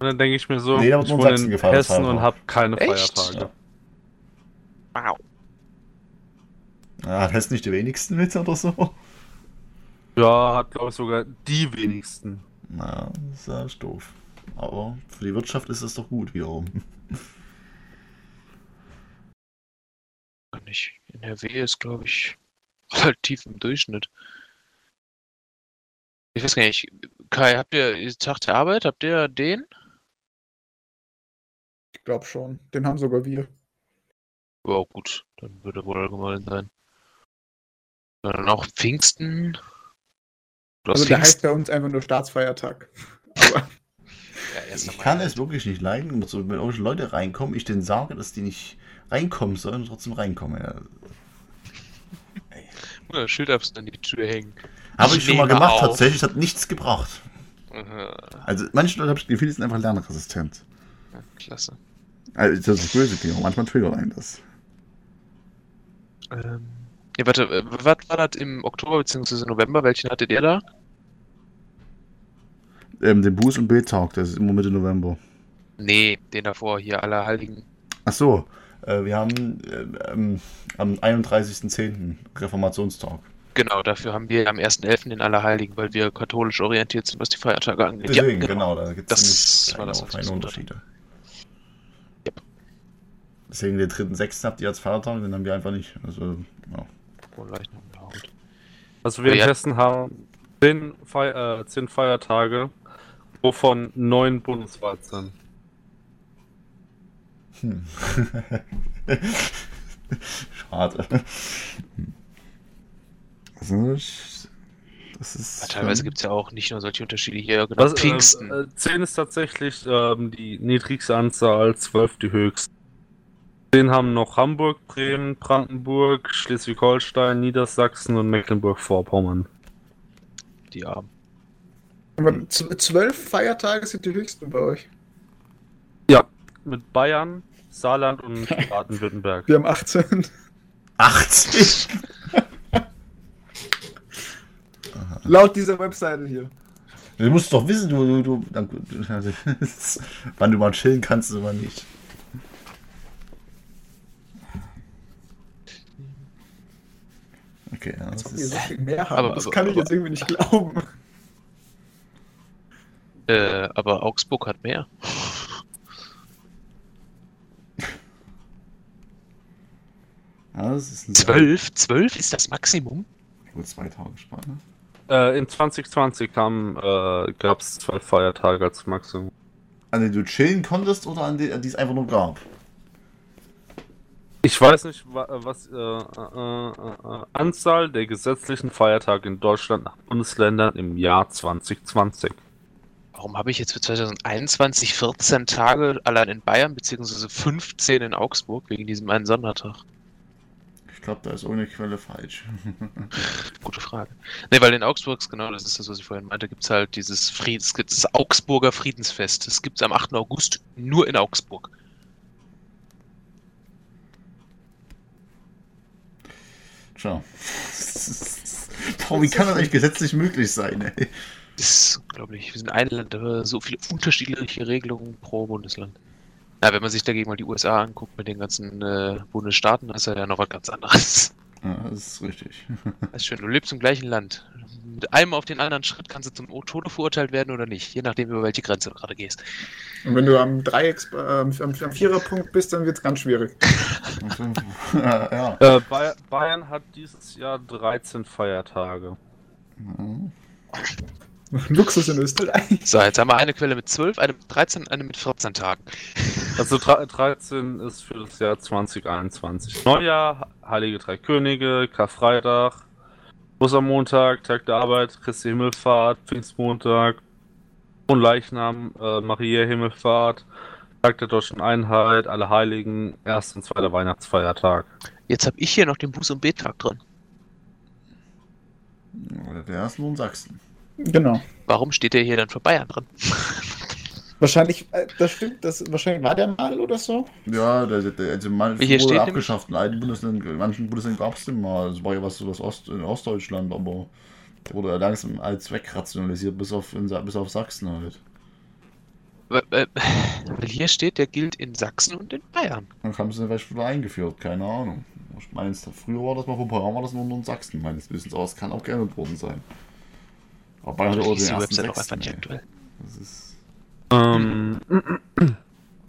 Und dann denke ich mir so, nee, ich wohne in gefallen, Hessen und habe keine Echt? Feiertage. Ja. Wow. Ja, hat Hessen nicht die wenigsten mit oder so? Ja, hat glaube ich sogar die wenigsten. Na, das ist ja doof. Aber für die Wirtschaft ist das doch gut wiederum. nicht. NRW ist, glaube ich, relativ im Durchschnitt. Ich weiß gar nicht. Kai, habt ihr Tag der Arbeit? Habt ihr den? Ich glaube schon. Den haben sogar wir. Ja, gut. Dann würde wohl allgemein sein. Dann auch Pfingsten. Also der heißt bei uns einfach nur Staatsfeiertag. Aber ja, ich kann es wirklich nicht leiden, wenn irgendwelche Leute reinkommen, ich denen sage, dass die nicht reinkommen sollen und trotzdem reinkommen. Ja. Oder Schild an die Tür hängen. Habe ich, ich schon mal gemacht, auf. tatsächlich, hat nichts gebracht. Also manche Leute habe ich das Gefühl, die sind einfach lernresistent. Ja, klasse. Also das ist böse Klima, manchmal triggert einen das. Ähm, ja, warte, äh, was war das im Oktober bzw. November? Welchen hattet ihr da? Ähm, den Buß- und B-Tag, das ist immer Mitte November. Nee, den davor, hier, Allerheiligen. Ach so, äh, wir haben äh, ähm, am 31.10. Reformationstag. Genau, dafür haben wir am 1.11. den Allerheiligen, weil wir katholisch orientiert sind, was die Feiertage angeht. Deswegen, ja, genau. genau, da gibt es das kleine Unterschiede. Yep. Deswegen den 3.6. habt ihr als Feiertag, den haben wir einfach nicht. Also, ja. Also wir in Hessen haben 10, Feier, äh, 10 Feiertage wovon neun bundesweit sind. Hm. Schade. Also, das ist. teilweise gibt es ja auch nicht nur solche Unterschiede hier, genau. Was, Pfingsten. Äh, 10 ist tatsächlich ähm, die niedrigste Anzahl, 12 die höchste. 10 haben noch Hamburg, Bremen, Brandenburg, Schleswig-Holstein, Niedersachsen und Mecklenburg-Vorpommern. Die Armen. Aber zwölf Feiertage sind die höchsten bei euch. Ja, mit Bayern, Saarland und Baden-Württemberg. Wir haben 18. 18? Laut dieser Webseite hier. Du musst doch wissen, du, du, du, wann du mal chillen kannst oder nicht. Okay, ja, das, ist... so viel mehr haben. Aber, das aber, kann ich aber, jetzt irgendwie nicht glauben. Äh, aber Augsburg hat mehr. Ja, das ist Zwölf? Zwölf ist das Maximum? Nur zwei Tage Spanne. Äh, in 2020 äh, gab es zwölf Feiertage als Maximum. An denen du chillen konntest oder an denen es einfach nur gab? Ich weiß nicht, was äh, äh, äh, Anzahl der gesetzlichen Feiertage in Deutschland nach Bundesländern im Jahr 2020. Warum habe ich jetzt für 2021 14 Tage allein in Bayern, beziehungsweise 15 in Augsburg, wegen diesem einen Sondertag? Ich glaube, da ist ohne Quelle falsch. Gute Frage. Ne, weil in Augsburg, genau, das ist das, was ich vorhin meinte, gibt es halt dieses Friedens, das Augsburger Friedensfest. Das gibt es am 8. August nur in Augsburg. Tja. Boah, wie kann das eigentlich gesetzlich möglich sein, ey? Das ist unglaublich. Wir sind ein Land, aber so viele unterschiedliche Regelungen pro Bundesland. Ja, wenn man sich dagegen mal die USA anguckt mit den ganzen äh, Bundesstaaten, ist ja noch was ganz anderes. Ja, das ist richtig. Das ist schön, du lebst im gleichen Land. Mit einem auf den anderen Schritt kannst du zum Tode verurteilt werden oder nicht, je nachdem, über welche Grenze du gerade gehst. Und wenn du am Dreiecks, äh, am, am Viererpunkt bist, dann wird es ganz schwierig. ja. äh, Bayern hat dieses Jahr 13 Feiertage. Mhm. Luxus in Österreich. So, jetzt haben wir eine Quelle mit 12, eine mit 13 und eine mit 14 Tagen. Also 13 ist für das Jahr 2021. Neujahr, Heilige Drei Könige, Karfreitag, Ostermontag, Tag der Arbeit, Christi Himmelfahrt, Pfingstmontag, und Leichnam, äh, Maria Himmelfahrt, Tag der Deutschen Einheit, Alle Heiligen, erst und zweiter Weihnachtsfeiertag. Jetzt habe ich hier noch den Buß- und Bettag drin. Der ist nur in Sachsen. Genau. Warum steht der hier dann für Bayern drin? Wahrscheinlich, äh, das stimmt, das, wahrscheinlich war der mal oder so. Ja, der, der, also mal Hier steht abgeschafft. In einigen Bundesländern, in manchen Bundesländern gab es den mal. Das war ja was so das Ost, in Ostdeutschland, aber der wurde langsam als wegrationalisiert, bis auf, in, bis auf Sachsen halt. Weil hier steht, der gilt in Sachsen und in Bayern. Dann haben sie den vielleicht wieder eingeführt, keine Ahnung. Ich meine, früher war das mal vor ein paar Jahren war das nur in Sachsen, meines Wissens, aber es kann auch geändert worden sein. Aber Bayern hat auch den ersten Sechsten, Das ist ähm,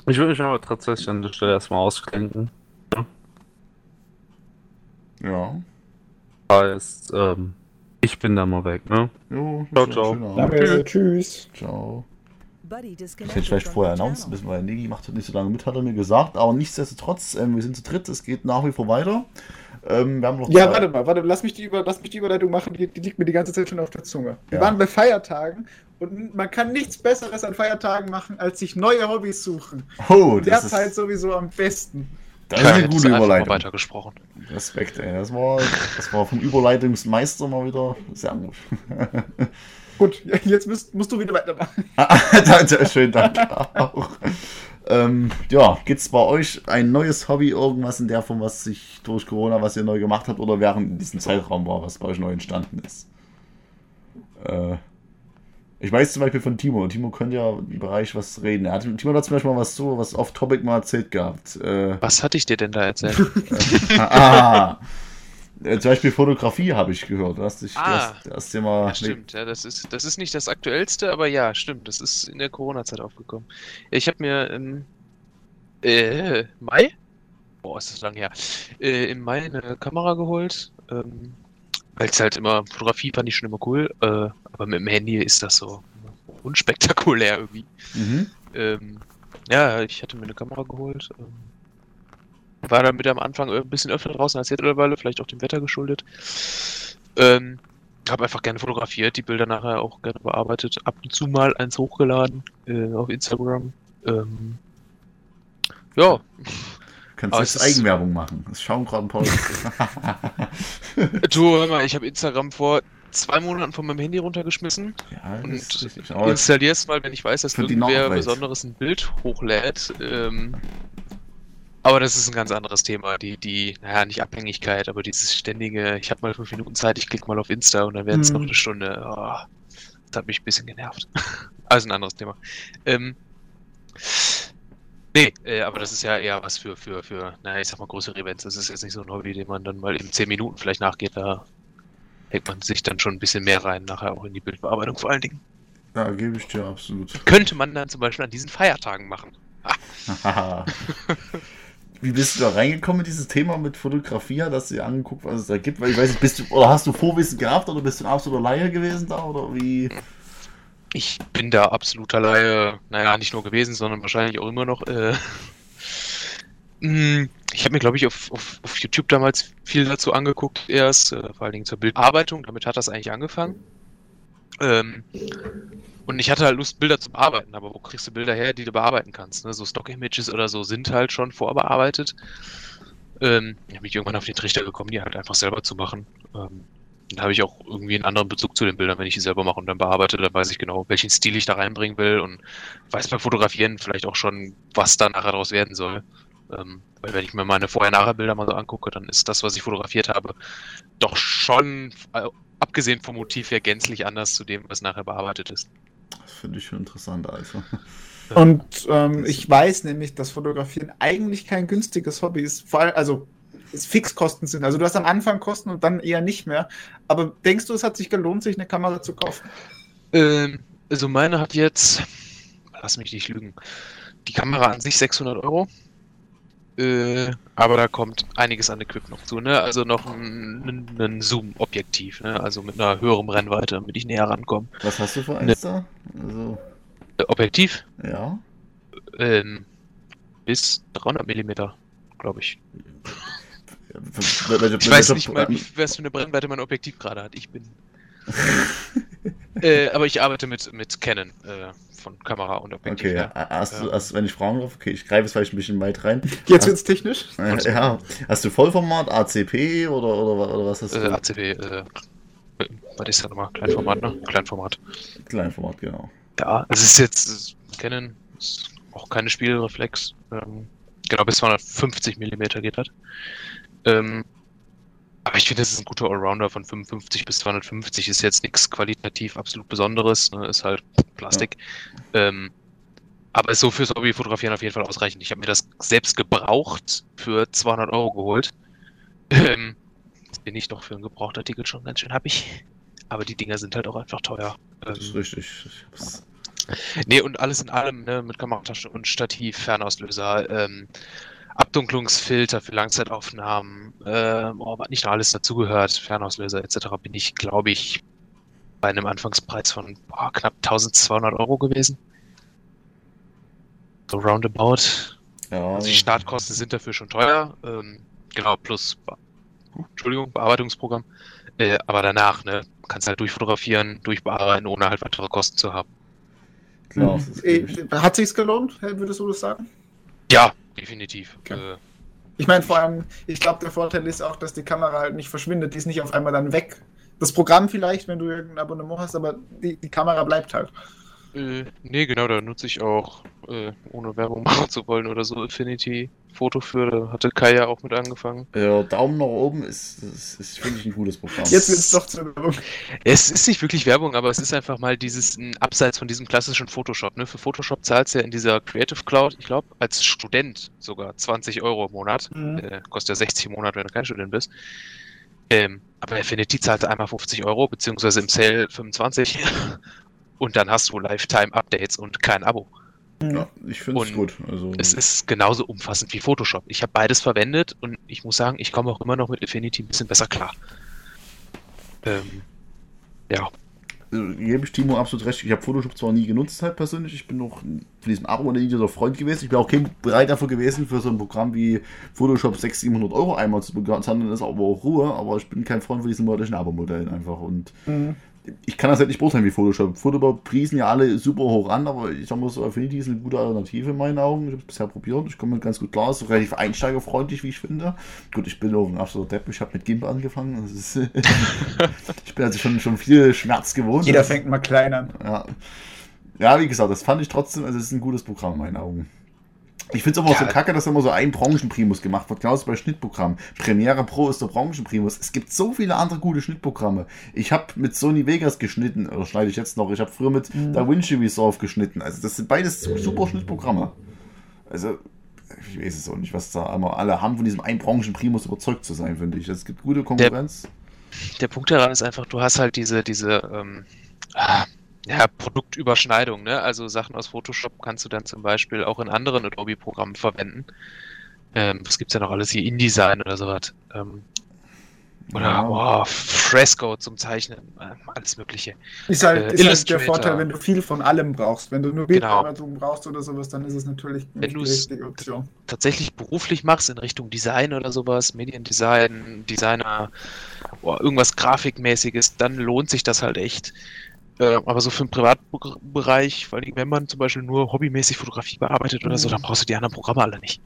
ich würde mich aber tatsächlich an der Stelle erstmal ausklinken. Ja. Heißt, ähm, ich bin da mal weg, ne? Jo, ciao, ciao. Danke, tschüss. Ciao. Das hätte ich vielleicht vorher announcen müssen, weil Negi macht nicht so lange mit, hat er mir gesagt. Aber nichtsdestotrotz, ähm, wir sind zu dritt, es geht nach wie vor weiter. Ähm, ja, zwei. warte mal, warte, lass mich, die Über, lass mich die Überleitung machen, die, die, liegt mir die ganze Zeit schon auf der Zunge. Wir ja. waren bei Feiertagen und man kann nichts Besseres an Feiertagen machen, als sich neue Hobbys suchen. Oh, das ist sowieso am besten. Das ist eine gute Überleitung. Weitergesprochen. Respekt, ey. Das war, das war vom Überleitungsmeister mal wieder sehr gut. gut, jetzt musst, musst du wieder weitermachen. Schönen Dank auch. Ähm, ja, gibt es bei euch ein neues Hobby, irgendwas in der Form, was sich durch Corona, was ihr neu gemacht habt oder während diesem Zeitraum war, was bei euch neu entstanden ist? Äh, ich weiß zum Beispiel von Timo. Timo könnte ja im Bereich was reden. Er hat, Timo hat zum Beispiel mal was so, was off-topic mal erzählt gehabt. Äh, was hatte ich dir denn da erzählt? ah, äh, zum Beispiel Fotografie habe ich gehört. Du hast dich ah, das, das Thema. Ja, stimmt, ja, das ist, das ist nicht das aktuellste, aber ja, stimmt. Das ist in der Corona-Zeit aufgekommen. Ich habe mir im äh, Mai, boah, ist das lang her, äh, im Mai eine Kamera geholt. Ähm, weil es halt immer, Fotografie fand ich schon immer cool, äh, aber mit dem Handy ist das so unspektakulär irgendwie. Mhm. Ähm, ja, ich hatte mir eine Kamera geholt. Ähm, war damit am Anfang ein bisschen öfter draußen als jetzt mittlerweile, vielleicht auch dem Wetter geschuldet. Ähm, habe einfach gerne fotografiert, die Bilder nachher auch gerne bearbeitet, ab und zu mal eins hochgeladen äh, auf Instagram. Ähm, ja, Kannst du jetzt Eigenwerbung machen. Das schauen gerade ein paar Du, hör mal, ich habe Instagram vor zwei Monaten von meinem Handy runtergeschmissen ja, und installier's mal, wenn ich weiß, dass irgendwer Besonderes ein Bild hochlädt. Ähm, aber das ist ein ganz anderes Thema. Die, die, naja, nicht Abhängigkeit, aber dieses ständige, ich habe mal fünf Minuten Zeit, ich klicke mal auf Insta und dann werden es mhm. noch eine Stunde. Oh, das hat mich ein bisschen genervt. also ein anderes Thema. Ähm, Nee, äh, aber das ist ja eher was für, für, für, naja, ich sag mal, größere Events. Das ist jetzt nicht so ein Hobby, den man dann mal in 10 Minuten vielleicht nachgeht. Da hängt man sich dann schon ein bisschen mehr rein, nachher auch in die Bildbearbeitung vor allen Dingen. Ja, gebe ich dir absolut. Könnte man dann zum Beispiel an diesen Feiertagen machen. Ah. Wie bist du da reingekommen in dieses Thema mit Fotografie? Hast du dir angeguckt, was es da gibt? Weil ich weiß nicht, bist du, oder hast du Vorwissen gehabt oder bist du ein absoluter Laie gewesen da? Oder wie? Ich bin da absoluter Laie, naja, nicht nur gewesen, sondern wahrscheinlich auch immer noch. Äh, hm, ich habe mir, glaube ich, auf, auf, auf, YouTube damals viel dazu angeguckt, erst, äh, vor allen Dingen zur Bildbearbeitung. Damit hat das eigentlich angefangen. Ähm, und ich hatte halt Lust, Bilder zu bearbeiten, aber wo kriegst du Bilder her, die du bearbeiten kannst? Ne? So Stock-Images oder so sind halt schon vorbearbeitet. Ähm, da bin ich irgendwann auf den Trichter gekommen, die halt einfach selber zu machen. Ähm, dann habe ich auch irgendwie einen anderen Bezug zu den Bildern, wenn ich die selber mache und dann bearbeite, dann weiß ich genau, welchen Stil ich da reinbringen will und weiß beim Fotografieren vielleicht auch schon, was da nachher daraus werden soll. Ähm, weil wenn ich mir meine Vorher-Nachher-Bilder mal so angucke, dann ist das, was ich fotografiert habe, doch schon, äh, abgesehen vom Motiv her, gänzlich anders zu dem, was nachher bearbeitet ist. Das finde ich schon interessant, also. Und ähm, ich weiß nämlich, dass Fotografieren eigentlich kein günstiges Hobby ist. Vor allem, also Fixkosten sind. Also du hast am Anfang Kosten und dann eher nicht mehr. Aber denkst du, es hat sich gelohnt, sich eine Kamera zu kaufen? Ähm, also meine hat jetzt, lass mich nicht lügen, die Kamera an sich 600 Euro. Äh, aber da kommt einiges an Equip noch zu, ne? Also noch ein, ein Zoom-Objektiv, ne? Also mit einer höheren Brennweite, damit ich näher rankomme. Was hast du für eins ne, da? Also... Objektiv? Ja. Ähm, bis 300 mm, glaube ich. Ich weiß nicht mal, was für eine Brennweite mein Objektiv gerade hat. Ich bin. äh, aber ich arbeite mit, mit Canon äh, von Kamera und Objektiv. Okay, ja. hast du, hast, wenn ich fragen darf, okay, ich greife jetzt vielleicht ein bisschen weit rein. Jetzt wird's technisch. Äh, ja, hast du Vollformat, ACP oder, oder, oder was hast du? Äh, ACP, äh, was ist das nochmal? Kleinformat, ne? Kleinformat. Kleinformat, genau. Ja, es ist jetzt, Canon ist auch keine Spielreflex. Ähm, genau, bis 250 mm geht das. Ähm, aber ich finde, das ist ein guter Allrounder von 55 bis 250. Ist jetzt nichts qualitativ absolut Besonderes. Ne? Ist halt Plastik. Ja. Ähm, aber ist so fürs Hobbyfotografieren auf jeden Fall ausreichend. Ich habe mir das selbst gebraucht für 200 Euro geholt. Ähm, bin ich doch für einen Gebrauchtartikel schon ganz schön happig. Aber die Dinger sind halt auch einfach teuer. Das ist richtig. Nee, und alles in allem, ne, mit Kameratasche und Stativ, Fernauslöser, ähm, Abdunklungsfilter für Langzeitaufnahmen, äh, oh, was nicht noch alles dazugehört, Fernauslöser etc., bin ich, glaube ich, bei einem Anfangspreis von boah, knapp 1200 Euro gewesen. So roundabout. Ja. Also die Startkosten sind dafür schon teuer. Ähm, genau, plus Entschuldigung, Bearbeitungsprogramm. Äh, aber danach, ne, kannst halt durchfotografieren, durchbearbeiten, ohne halt weitere Kosten zu haben. Klar. Mhm. Äh, hat sich's gelohnt, würdest du das sagen? Ja, definitiv. Okay. Äh, ich meine, vor allem, ich glaube, der Vorteil ist auch, dass die Kamera halt nicht verschwindet, die ist nicht auf einmal dann weg. Das Programm vielleicht, wenn du irgendein Abonnement hast, aber die, die Kamera bleibt halt. Äh, nee, genau, da nutze ich auch, äh, ohne Werbung machen zu wollen oder so, Affinity Foto für. Da hatte Kai ja auch mit angefangen. Ja, Daumen nach oben ist, ist, ist finde ich, ein gutes Programm. Jetzt wird es doch zur Werbung. Es ist nicht wirklich Werbung, aber es ist einfach mal dieses, ein Abseits von diesem klassischen Photoshop. Ne? Für Photoshop zahlst du ja in dieser Creative Cloud, ich glaube, als Student sogar 20 Euro im Monat. Mhm. Äh, kostet ja 60 im Monat, wenn du kein Student bist. Ähm, aber Affinity zahlt einmal 50 Euro, beziehungsweise im Sale 25. und dann hast du Lifetime-Updates und kein Abo. Ja, ich finde es gut. Also, es ist genauso umfassend wie Photoshop. Ich habe beides verwendet und ich muss sagen, ich komme auch immer noch mit Affinity ein bisschen besser klar. Ähm, ja. Also, gebe ich Timo absolut recht. Ich habe Photoshop zwar nie genutzt halt persönlich, ich bin noch von diesem Abo nie dieser Freund gewesen. Ich bin auch kein bereit dafür gewesen, für so ein Programm wie Photoshop 600, 700 Euro einmal zu bezahlen. Das ist aber auch Ruhe, aber ich bin kein Freund von diesen monatlichen Abo-Modellen einfach. Und mhm ich kann das halt nicht beurteilen wie Photoshop. Photoshop priesen ja alle super hoch an, aber ich sag mal so, Affinity ist eine gute Alternative in meinen Augen. Ich habe es bisher probiert, ich komme ganz gut klar, ist relativ einsteigerfreundlich, wie ich finde. Gut, ich bin auch ein absoluter Depp, ich habe mit GIMP angefangen. Ist, ich bin also schon, schon viel Schmerz gewohnt. Jeder fängt mal klein an. Ja. ja, wie gesagt, das fand ich trotzdem, also es ist ein gutes Programm in meinen Augen. Ich finde es aber ja. so kacke, dass immer so ein Branchenprimus gemacht wird, genauso bei Schnittprogrammen. Premiere Pro ist der Branchenprimus. Es gibt so viele andere gute Schnittprogramme. Ich habe mit Sony Vegas geschnitten, oder schneide ich jetzt noch. Ich habe früher mit mhm. DaVinci Resolve geschnitten. Also das sind beides super Schnittprogramme. Also ich weiß es auch nicht, was da immer alle haben, von diesem einen Branchenprimus überzeugt zu sein, finde ich. Es gibt gute Konkurrenz. Der, der Punkt daran ist einfach, du hast halt diese, diese, ähm, ah, ja, Produktüberschneidung, ne? Also Sachen aus Photoshop kannst du dann zum Beispiel auch in anderen Adobe-Programmen verwenden. Ähm, was gibt's ja noch alles hier? InDesign oder sowas. Ähm, oder ja. oh, Fresco zum Zeichnen, äh, alles Mögliche. Ist halt, äh, ist halt der Vorteil, wenn du viel von allem brauchst. Wenn du nur Bildbearbeitung genau. brauchst oder sowas, dann ist es natürlich wenn die richtige Option. Tatsächlich beruflich machst in Richtung Design oder sowas, Mediendesign, Designer, oh, irgendwas Grafikmäßiges, dann lohnt sich das halt echt. Äh, aber so für den Privatbereich, vor allem wenn man zum Beispiel nur hobbymäßig Fotografie bearbeitet oder so, mhm. dann brauchst du die anderen Programme alle nicht.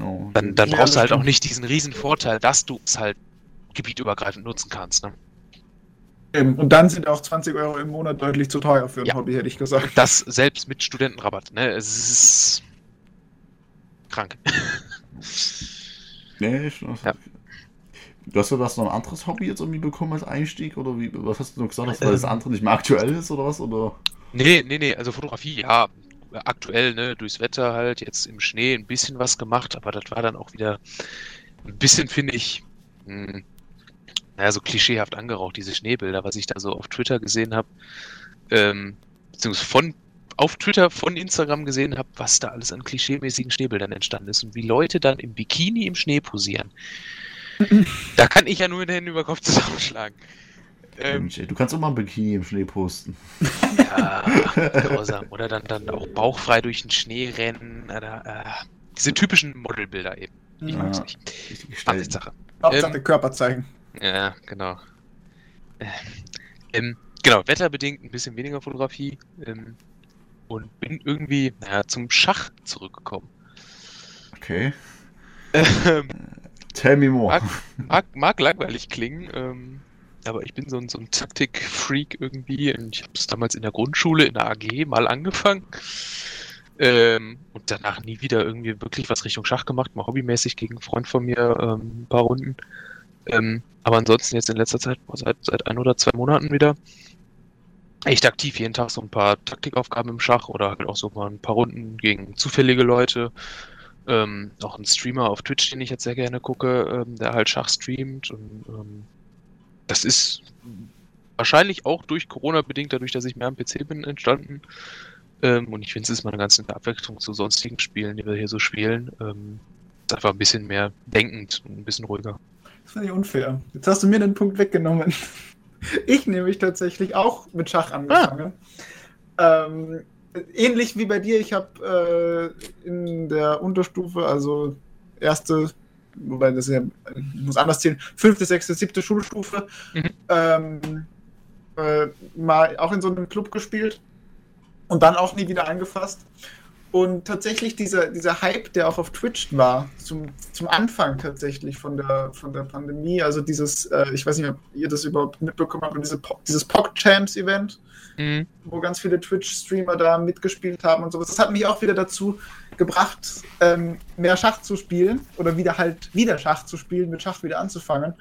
Oh, dann, dann ja, brauchst du halt auch nicht diesen riesen Vorteil, dass du es halt gebietübergreifend nutzen kannst. Ne? Und dann sind auch 20 Euro im Monat deutlich zu teuer für ein ja. Hobby, hätte ich gesagt. Das selbst mit Studentenrabatt. Ne? Es ist krank. nee, ich, ja. Du hast du das noch ein anderes Hobby jetzt irgendwie bekommen als Einstieg? Oder wie, was hast du noch gesagt, dass ähm, das andere nicht mehr aktuell ist oder was? Oder? Nee, nee, nee, also Fotografie, ja, aktuell, ne, durchs Wetter halt, jetzt im Schnee ein bisschen was gemacht, aber das war dann auch wieder ein bisschen, finde ich, mh, hm, naja, so klischeehaft angeraucht, diese Schneebilder, was ich da so auf Twitter gesehen habe, ähm, beziehungsweise von auf Twitter von Instagram gesehen habe, was da alles an klischeemäßigen Schneebildern entstanden ist und wie Leute dann im Bikini im Schnee posieren. da kann ich ja nur mit den Händen über Kopf zusammenschlagen. Ähm, du kannst auch mal ein Bikini im Schnee posten. Ja, grausam. Oder dann, dann auch bauchfrei durch den Schnee rennen. Oder, äh, diese typischen Modelbilder eben. Ich ja, mag's nicht. Ansichtssache. Hauptsache ähm, Körper zeigen. Ja, genau. Äh, ähm, genau, wetterbedingt ein bisschen weniger Fotografie. Ähm, und bin irgendwie, naja, zum Schach zurückgekommen. Okay. Ähm, Tell me more. Mag, mag, mag langweilig klingen, ähm, aber ich bin so ein, so ein Taktik-Freak irgendwie. Ich habe es damals in der Grundschule, in der AG mal angefangen. Ähm, und danach nie wieder irgendwie wirklich was Richtung Schach gemacht, mal hobbymäßig gegen einen Freund von mir ähm, ein paar Runden. Ähm, aber ansonsten jetzt in letzter Zeit, seit, seit ein oder zwei Monaten wieder, echt aktiv jeden Tag so ein paar Taktikaufgaben im Schach oder halt auch so mal ein paar Runden gegen zufällige Leute. Ähm, auch ein Streamer auf Twitch, den ich jetzt sehr gerne gucke, ähm, der halt Schach streamt. Und ähm, das ist wahrscheinlich auch durch Corona bedingt, dadurch, dass ich mehr am PC bin, entstanden. Ähm, und ich finde, es ist mal eine ganze Abwechslung zu sonstigen Spielen, die wir hier so spielen. Ähm, ist einfach ein bisschen mehr denkend und ein bisschen ruhiger. Das finde ich unfair. Jetzt hast du mir den Punkt weggenommen. Ich nämlich tatsächlich auch mit Schach angefangen. Ah. Ähm, ähnlich wie bei dir, ich habe äh, in der Unterstufe, also erste, wobei das ja, ich muss anders zählen, fünfte, sechste, siebte Schulstufe, mhm. ähm, äh, mal auch in so einem Club gespielt und dann auch nie wieder angefasst. Und tatsächlich dieser, dieser Hype, der auch auf Twitch war, zum, zum Anfang tatsächlich von der, von der Pandemie, also dieses, äh, ich weiß nicht, ob ihr das überhaupt mitbekommen habt, diese, dieses PogChamps-Event, mhm. wo ganz viele Twitch-Streamer da mitgespielt haben und sowas. Das hat mich auch wieder dazu gebracht, ähm, mehr Schach zu spielen oder wieder halt wieder Schach zu spielen, mit Schach wieder anzufangen.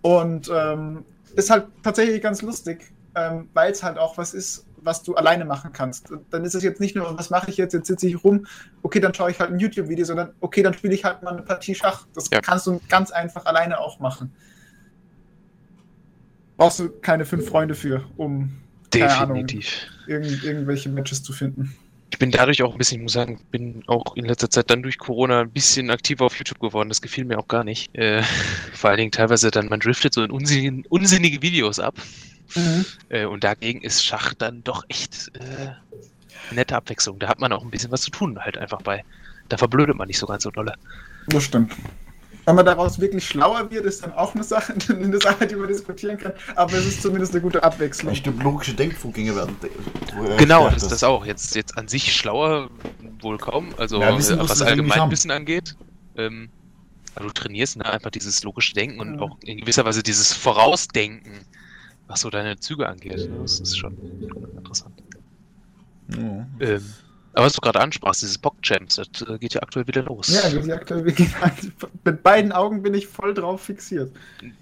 Und ähm, ist halt tatsächlich ganz lustig, ähm, weil es halt auch was ist, was du alleine machen kannst. Dann ist es jetzt nicht nur, was mache ich jetzt, jetzt sitze ich rum, okay, dann schaue ich halt ein YouTube-Video, sondern okay, dann spiele ich halt mal eine Partie Schach. Das ja. kannst du ganz einfach alleine auch machen. Brauchst du keine fünf Freunde für, um Definitiv. Ahnung, irgend, irgendwelche Matches zu finden. Ich bin dadurch auch ein bisschen, ich muss sagen, bin auch in letzter Zeit dann durch Corona ein bisschen aktiver auf YouTube geworden. Das gefiel mir auch gar nicht. Äh, vor allen Dingen teilweise dann, man driftet so in unsinnigen, unsinnige Videos ab. Mhm. Äh, und dagegen ist Schach dann doch echt äh, nette Abwechslung. Da hat man auch ein bisschen was zu tun, halt einfach bei. Da verblödet man nicht so ganz so dolle. Das stimmt. Wenn man daraus wirklich schlauer wird, ist dann auch eine Sache, eine Sache, die man diskutieren kann. Aber es ist zumindest eine gute Abwechslung. Stimmt, logische Denkvorgänge werden. Genau, das ist das auch. Jetzt, jetzt an sich schlauer wohl kaum. Also ja, wissen, was Allgemeinwissen angeht. Ähm, also du trainierst ne, einfach dieses logische Denken und ja. auch in gewisser Weise dieses Vorausdenken was so deine Züge angeht. Das ist schon interessant. Ja. Ähm, aber was du gerade ansprachst, dieses Pock-Champs, das äh, geht ja aktuell wieder los. Ja, geht aktuell wieder. Mit beiden Augen bin ich voll drauf fixiert.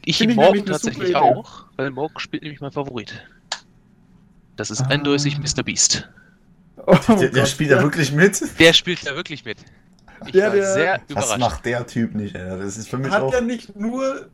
Ich Find morgen tatsächlich auch, weil morgen spielt nämlich mein Favorit. Das ist ah. eindeutig Mr. Beast. Oh, der, der spielt ja wirklich mit? Der spielt ja wirklich mit. Ich der, war der, sehr überrascht. Was macht der Typ nicht, ey? Das ist für mich Hat auch... er nicht nur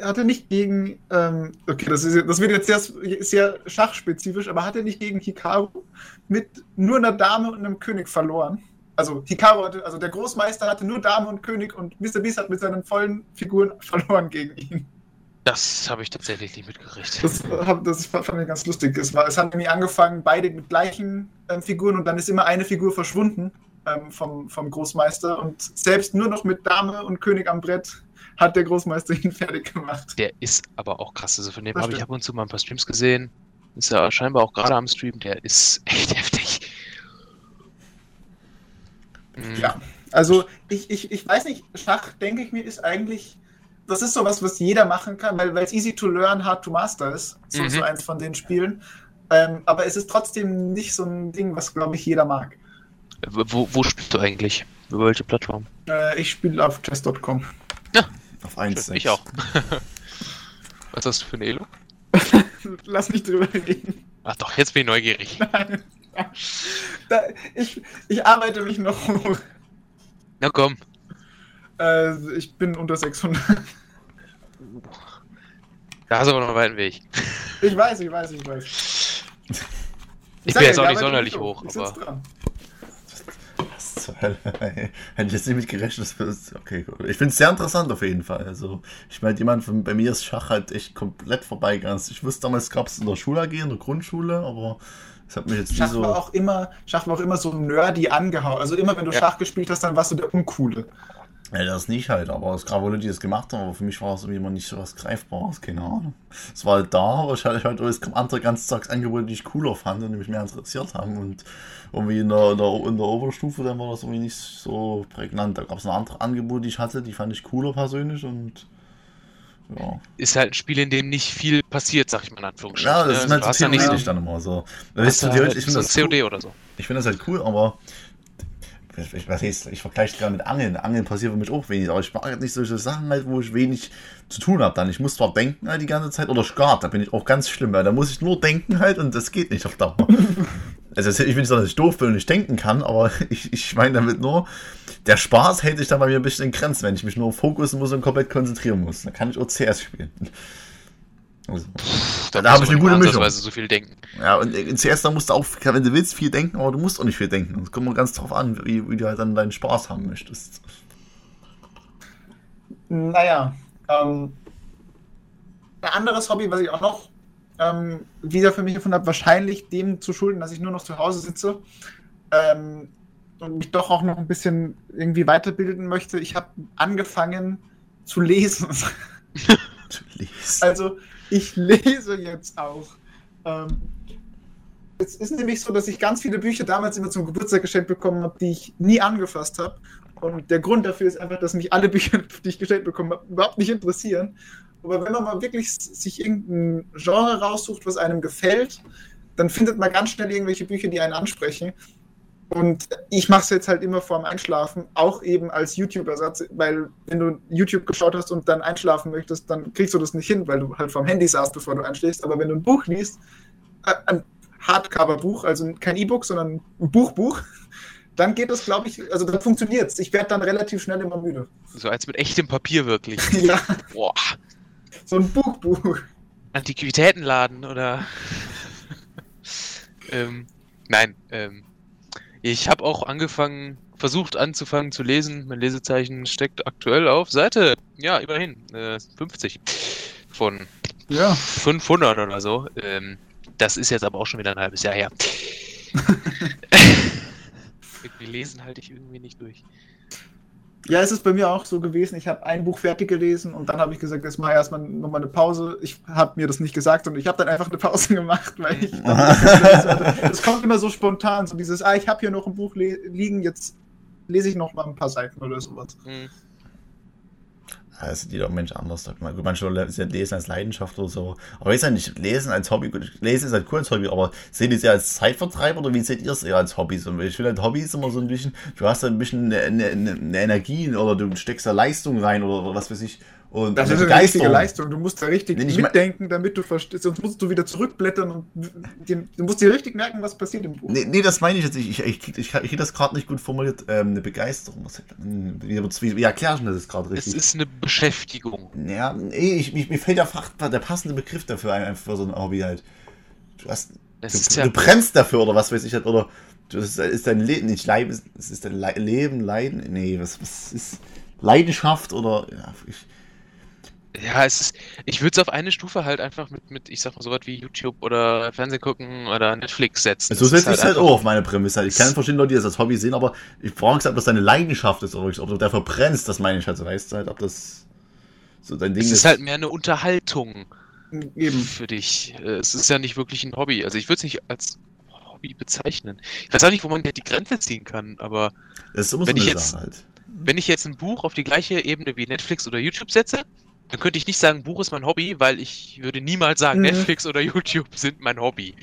hat er nicht gegen, ähm, okay, das, ist, das wird jetzt sehr, sehr schachspezifisch, aber hat er nicht gegen Hikaru mit nur einer Dame und einem König verloren? Also Hikaru hatte, also der Großmeister hatte nur Dame und König und Mr. Beast hat mit seinen vollen Figuren verloren gegen ihn. Das habe ich tatsächlich nicht mitgekriegt. Das, das fand ich ganz lustig. Es, war, es haben nämlich angefangen, beide mit gleichen ähm, Figuren und dann ist immer eine Figur verschwunden ähm, vom, vom Großmeister und selbst nur noch mit Dame und König am Brett hat der Großmeister ihn fertig gemacht. Der ist aber auch krass. Also von dem habe ich ab und zu mal ein paar Streams gesehen. Ist ja scheinbar auch gerade am Stream. Der ist echt heftig. Mhm. Ja, also ich, ich, ich weiß nicht, Schach, denke ich mir, ist eigentlich, das ist sowas, was jeder machen kann, weil es easy to learn, hard to master ist. So, mhm. so eins von den Spielen. Ähm, aber es ist trotzdem nicht so ein Ding, was, glaube ich, jeder mag. Wo, wo spielst du eigentlich? Über welche Plattform? Äh, ich spiele auf chess.com. Ja. Auf 1. Ich auch. Was hast du für eine Elo? Lass nicht drüber reden. Ach doch, jetzt bin ich neugierig. Nein. Da, ich, ich arbeite mich noch hoch. Na komm. Äh, ich bin unter 600. Da hast du aber noch einen weiten Weg. Ich weiß, ich weiß, ich weiß. Ich sag bin ja, jetzt auch ich nicht sonderlich mich hoch, Ich sitz aber. Zur Hölle? Hätte ich jetzt nicht mit gerechnet. Okay, gut. Ich finde es sehr interessant auf jeden Fall. Also, ich meine, jemand von bei mir ist Schach halt echt komplett vorbeigegangen. Ich wusste damals, gab es in der Schule AG, in der Grundschule, aber das hat mich jetzt Schach so. war auch immer, Schach war auch immer so nerdy angehauen. Also immer wenn du Ja. Schach gespielt hast, dann warst du der Uncoole. Ja, das nicht halt, aber es gab wohl Leute, die das gemacht haben, aber für mich war es irgendwie immer nicht so was Greifbares, keine Ahnung. Es war halt da, aber ich hatte halt es kam andere Ganztagsangebote, die ich cooler fand und die mich mehr interessiert haben und irgendwie in der, in der, in der Oberstufe, dann war das irgendwie nicht so prägnant. Da gab es noch andere Angebote, die ich hatte, die fand ich cooler persönlich und ja. Ist halt ein Spiel, in dem nicht viel passiert, sag ich mal in Anführungsstrichen. Ja, das ne? ist Also, halt du so hast ja nicht so, theoretisch dann immer so. Weißt du, halt ich so finde ein das, cool. COD oder so. ich find das halt cool, aber ich, ich, heißt, ich vergleiche gerade mit Angeln. Angeln passiert für mich auch wenig, aber ich halt nicht solche Sachen halt, wo ich wenig zu tun habe. Dann ich muss zwar denken halt die ganze Zeit oder Skat, da bin ich auch ganz schlimm, weil da muss ich nur denken halt und das geht nicht auf Dauer. Also ich will nicht sagen, dass ich doof bin und nicht denken kann, aber ich, ich meine damit nur, der Spaß hält sich dann bei mir ein bisschen in Grenzen, wenn ich mich nur fokussen muss und komplett konzentrieren muss. Dann kann ich auch CS spielen. Also, Da, Da hab muss ich eine gute Mischung. so viel denken. ja, und in CS, da musst du auch, wenn du willst, viel denken, aber du musst auch nicht viel denken. Es kommt mal ganz drauf an, wie, wie du halt dann deinen Spaß haben möchtest. Naja, ähm, ein anderes Hobby, was ich auch noch ähm, wieder für mich gefunden habe, wahrscheinlich dem zu schulden, dass ich nur noch zu Hause sitze ähm, und mich doch auch noch ein bisschen irgendwie weiterbilden möchte. Ich habe angefangen zu lesen. Du liest. Also ich lese jetzt auch. Ähm, es ist nämlich so, dass ich ganz viele Bücher damals immer zum Geburtstag geschenkt bekommen habe, die ich nie angefasst habe. Und der Grund dafür ist einfach, dass mich alle Bücher, die ich geschenkt bekommen habe, überhaupt nicht interessieren. Aber wenn man mal wirklich sich irgendein Genre raussucht, was einem gefällt, dann findet man ganz schnell irgendwelche Bücher, die einen ansprechen. Und ich mache es jetzt halt immer vorm Einschlafen, auch eben als YouTube-Ersatz, weil wenn du YouTube geschaut hast und dann einschlafen möchtest, dann kriegst du das nicht hin, weil du halt vorm Handy saßt, bevor du einschläfst. Aber wenn du ein Buch liest, äh, ein Hardcover-Buch, also kein E-Book, sondern ein Buchbuch, dann geht das, glaube ich, also dann funktioniert es. Ich werde dann relativ schnell immer müde. So als mit echtem Papier wirklich. ja, Boah. so ein Buchbuch. Antiquitätenladen oder. ähm, nein, ähm, ich habe auch angefangen, versucht anzufangen zu lesen. Mein Lesezeichen steckt aktuell auf Seite, ja, immerhin, äh, 50 von Ja. 500 oder so. Ähm, das ist jetzt aber auch schon wieder ein halbes Jahr her. Gelesen halte ich irgendwie nicht durch. Ja, es ist bei mir auch so gewesen. Ich habe ein Buch fertig gelesen und dann habe ich gesagt, jetzt mache ich erstmal nochmal eine Pause. Ich habe mir das nicht gesagt und ich habe dann einfach eine Pause gemacht, weil ich. Es kommt immer so spontan, so dieses, ah, ich habe hier noch ein Buch liegen, jetzt lese ich noch mal ein paar Seiten oder sowas. Hm. Das sieht jeder Mensch anders. Sagt man. Gut, Manche Lesen als Leidenschaft oder so. Aber ich weiß ja nicht, Lesen als Hobby, gut, Lesen ist halt cool als Hobby, aber seht ihr es eher als Zeitvertreib oder wie seht ihr es eher als Hobby? Ich finde halt Hobby ist immer so ein bisschen, du hast da ein bisschen eine, eine, eine Energie oder du steckst da Leistung rein oder was weiß ich. Und Das ist eine richtige Leistung. Du musst da richtig mitdenken, damit du verstehst. Sonst musst du wieder zurückblättern und dir- du musst dir richtig merken, was passiert im Buch. Nee, nee, das meine ich jetzt nicht. Ich, ich, ich, ich, ich krieg das gerade nicht gut formuliert. Ähm, eine Begeisterung. Was, hm, wie, wie, wie erklär ich denn das gerade Es richtig? ist eine Beschäftigung. Ja, nee, ich, ich, mir fehlt der, Fach, der passende Begriff dafür ein, einfach für so ein Hobby halt. Du, hast, Es du, ist du ja, brennst dafür oder was weiß ich halt, oder du, es ist dein Leben, nicht Leib, es ist dein Le Leben, Leiden, nee, was, was ist Leidenschaft oder, ja, ich, ja, es ist, ich würde es auf eine Stufe halt einfach mit, mit, ich sag mal, sowas wie YouTube oder Fernsehen gucken oder Netflix setzen. so ist setze ich es halt einfach- auch auf meine Prämisse. halt. Ich kann verschiedene Leute, die das als Hobby sehen, aber ich frage mich, ob das deine Leidenschaft ist oder ob du dafür brennst, das meine ich halt, so weißt du halt, ob das so dein Ding Es ist halt mehr eine Unterhaltung Eben. für dich. Es ist ja nicht wirklich ein Hobby. Also ich würde es nicht als Hobby bezeichnen. Ich weiß auch nicht, wo man die Grenze ziehen kann, aber Das ist immer wenn so ich eine jetzt- Sache halt. wenn ich jetzt ein Buch auf die gleiche Ebene wie Netflix oder YouTube setze, dann könnte ich nicht sagen, Buch ist mein Hobby, weil ich würde niemals sagen, Mhm. Netflix oder YouTube sind mein Hobby.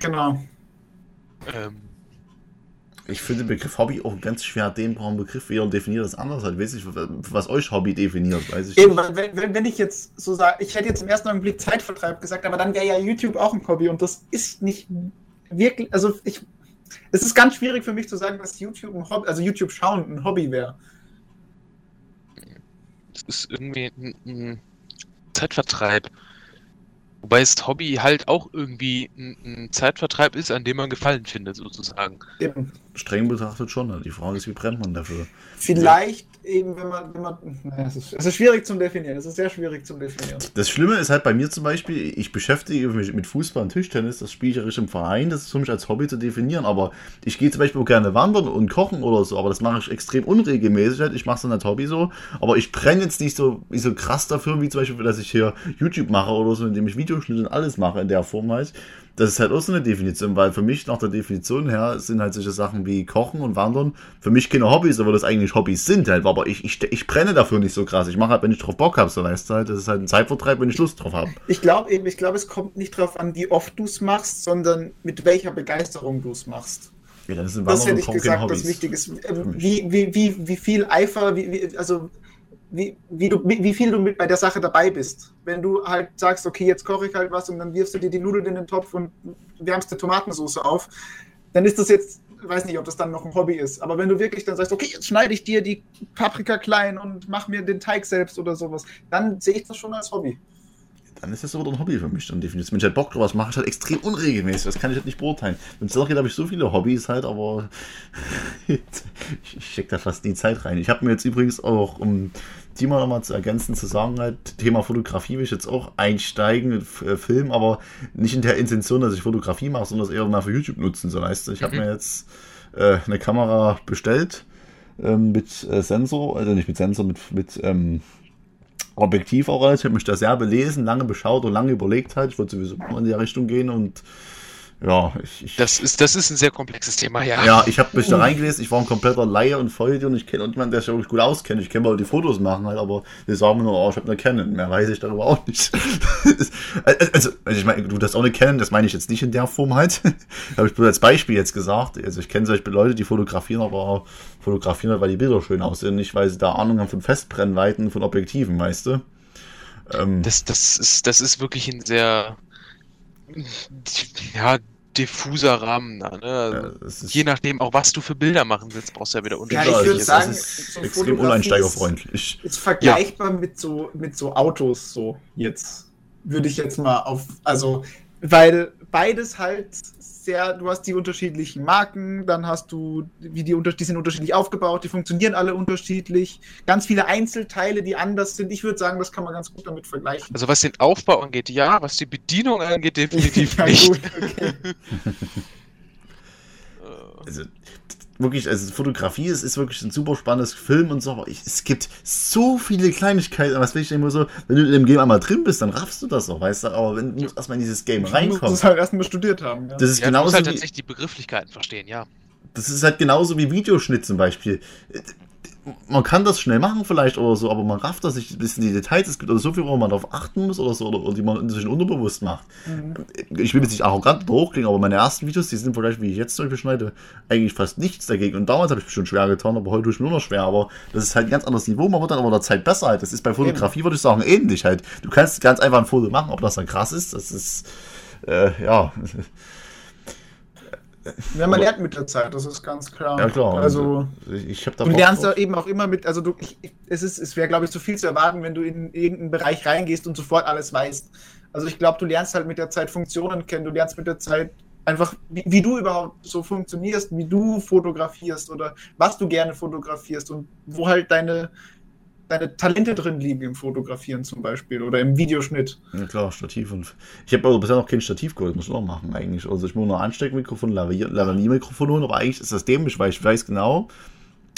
Genau. Ähm, ich finde den Begriff Hobby auch ganz schwer dehnbaren Begriff. Jeder definiert das anders. Halt. Weiß ich, was euch Hobby definiert. Weiß ich Eben, wenn, wenn, wenn ich jetzt so sage, ich hätte jetzt im ersten Augenblick Zeitvertreib gesagt, aber dann wäre ja YouTube auch ein Hobby und das ist nicht wirklich, also ich, es ist ganz schwierig für mich zu sagen, dass YouTube ein Hobby, also YouTube schauen ein Hobby wäre. Es ist irgendwie ein, ein Zeitvertreib. Wobei es Hobby halt auch irgendwie ein, ein, Zeitvertreib ist, an dem man Gefallen findet, sozusagen. Eben. Streng betrachtet schon. Die Frage ist, wie brennt man dafür? Vielleicht eben, wenn man, wenn man, naja, es ist, es ist schwierig zum definieren, es ist sehr schwierig zum definieren. Das Schlimme ist halt bei mir zum Beispiel, ich beschäftige mich mit Fußball und Tischtennis, das spielerisch im Verein, das ist für mich als Hobby zu definieren, aber ich gehe zum Beispiel auch gerne wandern und kochen oder so, aber das mache ich extrem unregelmäßig, halt. ich mache es dann als Hobby so, aber ich brenne jetzt nicht so, nicht so krass dafür, wie zum Beispiel, dass ich hier YouTube mache oder so, indem ich Videoschnitte und alles mache in der Form halt das ist halt auch so eine Definition, weil für mich nach der Definition her sind halt solche Sachen wie Kochen und Wandern für mich keine Hobbys, aber das eigentlich Hobbys sind halt. Aber ich, ich, ich brenne dafür nicht so krass. Ich mache halt, wenn ich drauf Bock habe, so weißt du halt, das ist halt ein Zeitvertreib, wenn ich Lust drauf habe. Ich glaube eben, ich glaube, es kommt nicht drauf an, wie oft du es machst, sondern mit welcher Begeisterung du es machst. Ja, das, das hätte ich gesagt, das Wichtige ist. Wie, wie, wie, wie viel Eifer, wie, wie, also wie, wie, du, wie viel du mit bei der Sache dabei bist. Wenn du halt sagst, okay, jetzt koche ich halt was und dann wirfst du dir die Nudeln in den Topf und wärmst eine Tomatensauce auf, dann ist das jetzt, weiß nicht, ob das dann noch ein Hobby ist. Aber wenn du wirklich dann sagst, okay, jetzt schneide ich dir die Paprika klein und mach mir den Teig selbst oder sowas, dann sehe ich das schon als Hobby dann ist das aber ein Hobby für mich dann definitiv. Wenn ich halt Bock drauf mache, ich halt extrem unregelmäßig. Das kann ich halt nicht beurteilen. Wenn es geht, habe ich so viele Hobbys halt, aber ich, stecke da fast nie Zeit rein. Ich habe mir jetzt übrigens auch, um Thema nochmal zu ergänzen, zu sagen, halt, Thema Fotografie will ich jetzt auch einsteigen, äh, Film, aber nicht in der Intention, dass ich Fotografie mache, sondern das eher mal für YouTube nutzen, so weißt du. Ich habe mhm. mir jetzt äh, eine Kamera bestellt ähm, mit äh, Sensor, also nicht mit Sensor, mit, mit ähm, Objektiv auch alles. Ich habe mich da sehr belesen, lange beschaut und lange überlegt halt. Ich wollte sowieso in die Richtung gehen und ja, ich, ich, das, ist, das ist ein sehr komplexes Thema, ja. Ja, ich habe mich da reingelesen, ich war ein kompletter Laie und Vollidiot und ich kenne jemanden, der sich wirklich gut auskennt. Ich kenne mal die Fotos machen halt, aber die sagen mir nur, oh, ich habe eine Canon. Mehr weiß ich darüber auch nicht. also, also, ich meine, du das auch eine Canon, das meine ich jetzt nicht in der Form halt. habe ich als Beispiel jetzt gesagt. Also ich kenne solche Leute, die fotografieren, aber fotografieren halt, weil die Bilder schön aussehen, nicht weil sie da Ahnung haben von Festbrennweiten, von Objektiven, weißt du? Ähm, das, das, ist, das ist wirklich ein sehr ja, diffuser Rahmen da. Ne? Also ja, je nachdem, auch was du für Bilder machen willst, brauchst du ja wieder unterschiedliche. Ja, ich würde sagen, das ist so extrem uneinsteigerfreundlich. Ist, ist vergleichbar ja. mit, so, mit so Autos, so jetzt. Würde ich jetzt mal auf, also, weil beides halt sehr, du hast die unterschiedlichen Marken, dann hast du, wie die, die sind unterschiedlich aufgebaut, die funktionieren alle unterschiedlich, ganz viele Einzelteile, die anders sind. Ich würde sagen, das kann man ganz gut damit vergleichen. Also was den Aufbau angeht, ja, was die Bedienung angeht, definitiv ja, nicht. Gut, okay. also, wirklich, also Fotografie ist, ist wirklich ein super spannendes Film und so, aber ich, es gibt so viele Kleinigkeiten, was will ich immer so, wenn du in dem Game einmal drin bist, dann raffst du das auch, weißt du, aber wenn du erstmal in dieses Game reinkommst. Du musst halt erstmal studiert haben. Ja. Das ist ja, genauso. Du musst halt tatsächlich die Begrifflichkeiten verstehen, ja. Das ist halt genauso wie Videoschnitt zum Beispiel man kann das schnell machen vielleicht oder so, aber man rafft das nicht ein bisschen die Details. Es gibt also so viel, wo man darauf achten muss oder so, oder, oder die man inzwischen unterbewusst macht. Mhm. Ich will jetzt nicht arrogant hochklingen, aber meine ersten Videos, die sind vielleicht, wie ich jetzt zum Beispiel schneide, eigentlich fast nichts dagegen. Und damals habe ich mich schon schwer getan, aber heute tue ich mir nur noch schwer. Aber das ist halt ein ganz anderes Niveau. Man wird dann aber der Zeit besser halt. Das ist bei Fotografie, Eben. würde ich sagen, ähnlich halt. Du kannst ganz einfach ein Foto machen, ob das dann krass ist. Das ist, äh, ja. Ja, man lernt mit der Zeit, das ist ganz klar. Ja, klar. Also, ich habe da Du lernst da eben auch immer mit, also du, ich, es ist, es wäre, glaube ich, zu viel zu erwarten, wenn du in irgendeinen Bereich reingehst und sofort alles weißt. Also ich glaube, du lernst halt mit der Zeit Funktionen kennen, du lernst mit der Zeit einfach, wie, wie, du überhaupt so funktionierst, wie du fotografierst oder was du gerne fotografierst und wo halt deine, deine Talente drin liegen im Fotografieren zum Beispiel oder im Videoschnitt. Ja klar, Stativ und ich habe aber bisher noch kein Stativ geholt, muss ich noch machen eigentlich. Also ich muss nur Ansteckmikrofon, Lavalier-Mikrofon holen, aber eigentlich ist das dämlich, weil ich weiß genau,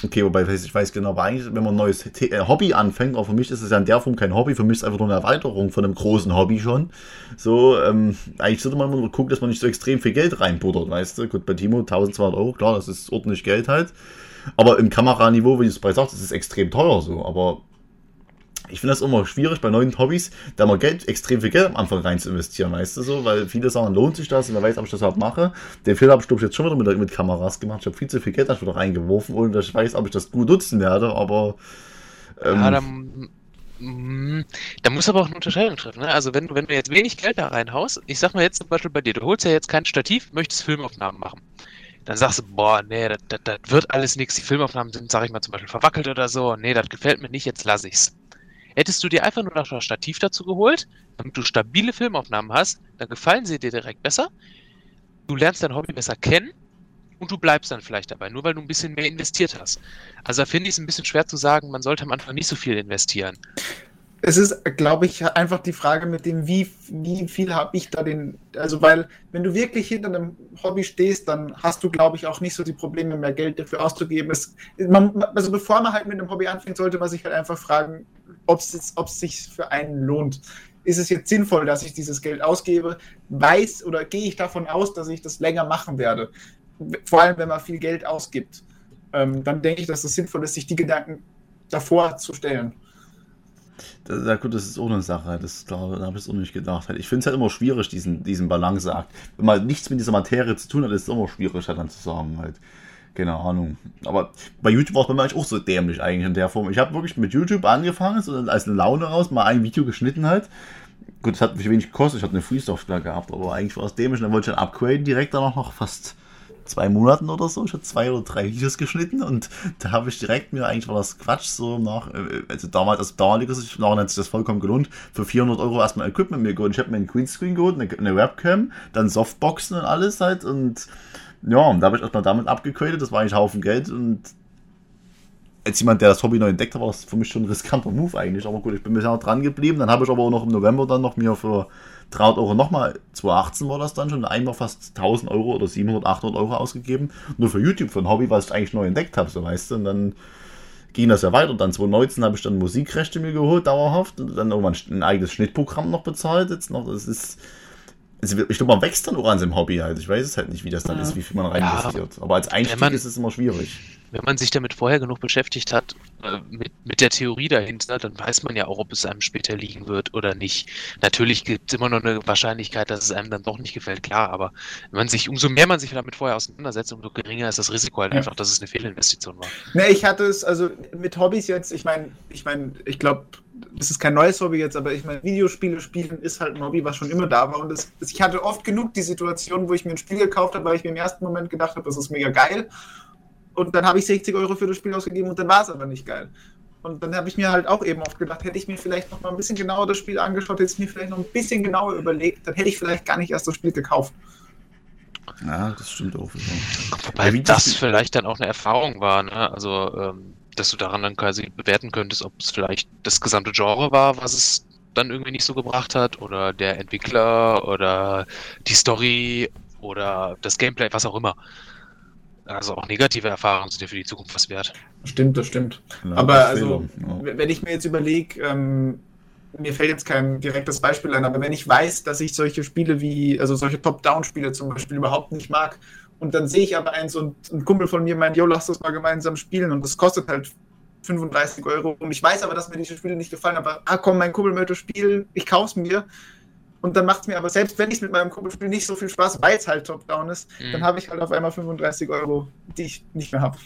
okay, wobei ich weiß genau, aber eigentlich, wenn man ein neues äh, Hobby anfängt, auch für mich ist es ja in der Form kein Hobby, für mich ist es einfach nur eine Erweiterung von einem großen Hobby schon. So, ähm, eigentlich sollte man mal gucken, dass man nicht so extrem viel Geld reinbuttert, weißt du. Gut, bei Timo 1200 Euro, klar, das ist ordentlich Geld halt. Aber im Kameraniveau, wie du es bei sagst, ist es extrem teuer so. Aber ich finde das immer schwierig bei neuen Hobbys, da mal Geld, extrem viel Geld am Anfang rein zu investieren, weißt du so, weil viele sagen, lohnt sich das und wer weiß, ob ich das überhaupt mache. Den Film habe ich, glaube ich, jetzt schon wieder mit, mit Kameras gemacht. Ich habe viel zu viel Geld dafür reingeworfen, ohne dass ich weiß, ob ich das gut nutzen werde, aber. Ähm, ja, dann, mm, da muss aber auch eine Unterscheidung treffen. Ne? Also, wenn, wenn du jetzt wenig Geld da reinhaust, ich sag mal jetzt zum Beispiel bei dir, du holst ja jetzt kein Stativ, möchtest Filmaufnahmen machen dann sagst du, boah, nee, das, wird alles nichts. Die Filmaufnahmen sind, sag ich mal, zum Beispiel verwackelt oder so. Nee, das gefällt mir nicht, jetzt lass ich's. Hättest du dir einfach nur noch ein Stativ dazu geholt, damit du stabile Filmaufnahmen hast, dann gefallen sie dir direkt besser. Du lernst dein Hobby besser kennen und du bleibst dann vielleicht dabei, nur weil du ein bisschen mehr investiert hast. Also da finde ich es ein bisschen schwer zu sagen, man sollte am Anfang nicht so viel investieren es ist, glaube ich, einfach die Frage mit dem, wie, wie viel habe ich da den, also weil, wenn du wirklich hinter einem Hobby stehst, dann hast du, glaube ich, auch nicht so die Probleme, mehr Geld dafür auszugeben. Es, man, also bevor man halt mit einem Hobby anfängt, sollte man sich halt einfach fragen, ob es sich für einen lohnt. Ist es jetzt sinnvoll, dass ich dieses Geld ausgebe? Weiß oder gehe ich davon aus, dass ich das länger machen werde? Vor allem, wenn man viel Geld ausgibt. Ähm, dann denke ich, dass es sinnvoll ist, sich die Gedanken davor zu stellen. Ja gut, das ist eine Sache, das, da, da habe ich es auch nicht gedacht. Ich finde es halt immer schwierig, diesen, diesen Balanceakt. Wenn man nichts mit dieser Materie zu tun hat, ist es immer schwierig, halt dann zu sagen, halt. Keine Ahnung. Aber bei YouTube war es bei mir eigentlich auch so dämlich eigentlich in der Form. Ich habe wirklich mit YouTube angefangen, so als eine Laune raus, mal ein Video geschnitten halt. Gut, es hat mich wenig gekostet, ich hatte eine Free-Software gehabt, aber eigentlich war es dämlich. Dann wollte ich dann upgraden, direkt dann auch noch fast zwei Monaten oder so. Ich habe zwei oder drei Videos geschnitten und da habe ich direkt mir eigentlich war das Quatsch so nach, äh, also damals, also damaliges, nachher hat sich das vollkommen gelohnt, für 400 Euro erstmal Equipment mir geholt. Ich habe mir einen Greenscreen geholt, eine, Webcam, dann Softboxen und alles halt und ja, und da habe ich erstmal damit abgegradet, das war eigentlich ein Haufen Geld und als jemand, der das Hobby neu entdeckt hat, war das für mich schon ein riskanter Move eigentlich. Aber gut, ich bin bisher dran geblieben. Dann habe ich aber auch noch im November dann noch mir für 300 Euro nochmal, 2018 war das dann schon, einmal fast 1000 Euro oder 700, 800 Euro ausgegeben. Nur für YouTube, für ein Hobby, was ich eigentlich neu entdeckt habe, so weißt du. Und dann ging das ja weiter. Und dann 2019 habe ich dann Musikrechte mir geholt, dauerhaft. Und dann irgendwann ein eigenes Schnittprogramm noch bezahlt. Jetzt noch, das ist. Also ich glaube, man wächst dann auch an seinem Hobby halt. Ich weiß es halt nicht, wie das dann ja. ist, wie viel man rein investiert. Ja, Aber als Einstieg man, ist es immer schwierig wenn man sich damit vorher genug beschäftigt hat, äh, mit, mit der Theorie dahinter, dann weiß man ja auch, ob es einem später liegen wird oder nicht. Natürlich gibt es immer noch eine Wahrscheinlichkeit, dass es einem dann doch nicht gefällt, klar, aber wenn man sich, umso mehr man sich damit vorher auseinandersetzt, umso geringer ist das Risiko halt ja. einfach, dass es eine Fehlinvestition war. Ne, ich hatte es, also mit Hobbys jetzt, ich meine, ich meine, ich glaube, das ist kein neues Hobby jetzt, aber ich meine, Videospiele spielen ist halt ein Hobby, was schon immer da war. Und das, ich hatte oft genug die Situation, wo ich mir ein Spiel gekauft habe, weil ich mir im ersten Moment gedacht habe, das ist mega geil und dann habe ich 60 Euro für das Spiel ausgegeben und dann war es aber nicht geil. Und dann habe ich mir halt auch eben oft gedacht, hätte ich mir vielleicht noch mal ein bisschen genauer das Spiel angeschaut, hätte ich mir vielleicht noch ein bisschen genauer überlegt, dann hätte ich vielleicht gar nicht erst das Spiel gekauft. Ja, das stimmt auch. Wobei ja, das vielleicht dann auch eine Erfahrung war, ne? Also, ähm, dass du daran dann quasi bewerten könntest, ob es vielleicht das gesamte Genre war, was es dann irgendwie nicht so gebracht hat, oder der Entwickler oder die Story oder das Gameplay, was auch immer. Also auch negative Erfahrungen sind ja für die Zukunft was wert. Stimmt, das stimmt. Ja, aber also, ja. wenn ich mir jetzt überlege, ähm, mir fällt jetzt kein direktes Beispiel ein, aber wenn ich weiß, dass ich solche Spiele wie, also solche Top-Down-Spiele zum Beispiel überhaupt nicht mag, und dann sehe ich aber eins und ein Kumpel von mir meint, jo, lass das mal gemeinsam spielen und das kostet halt 35 Euro und ich weiß aber, dass mir diese Spiele nicht gefallen, aber ah komm, mein Kumpel möchte spielen, ich kauf's mir, und dann macht es mir aber, selbst wenn ich es mit meinem Kumpel spiele, nicht so viel Spaß, weil es halt Top-Down ist, mhm. dann habe ich halt auf einmal 35 Euro, die ich nicht mehr habe.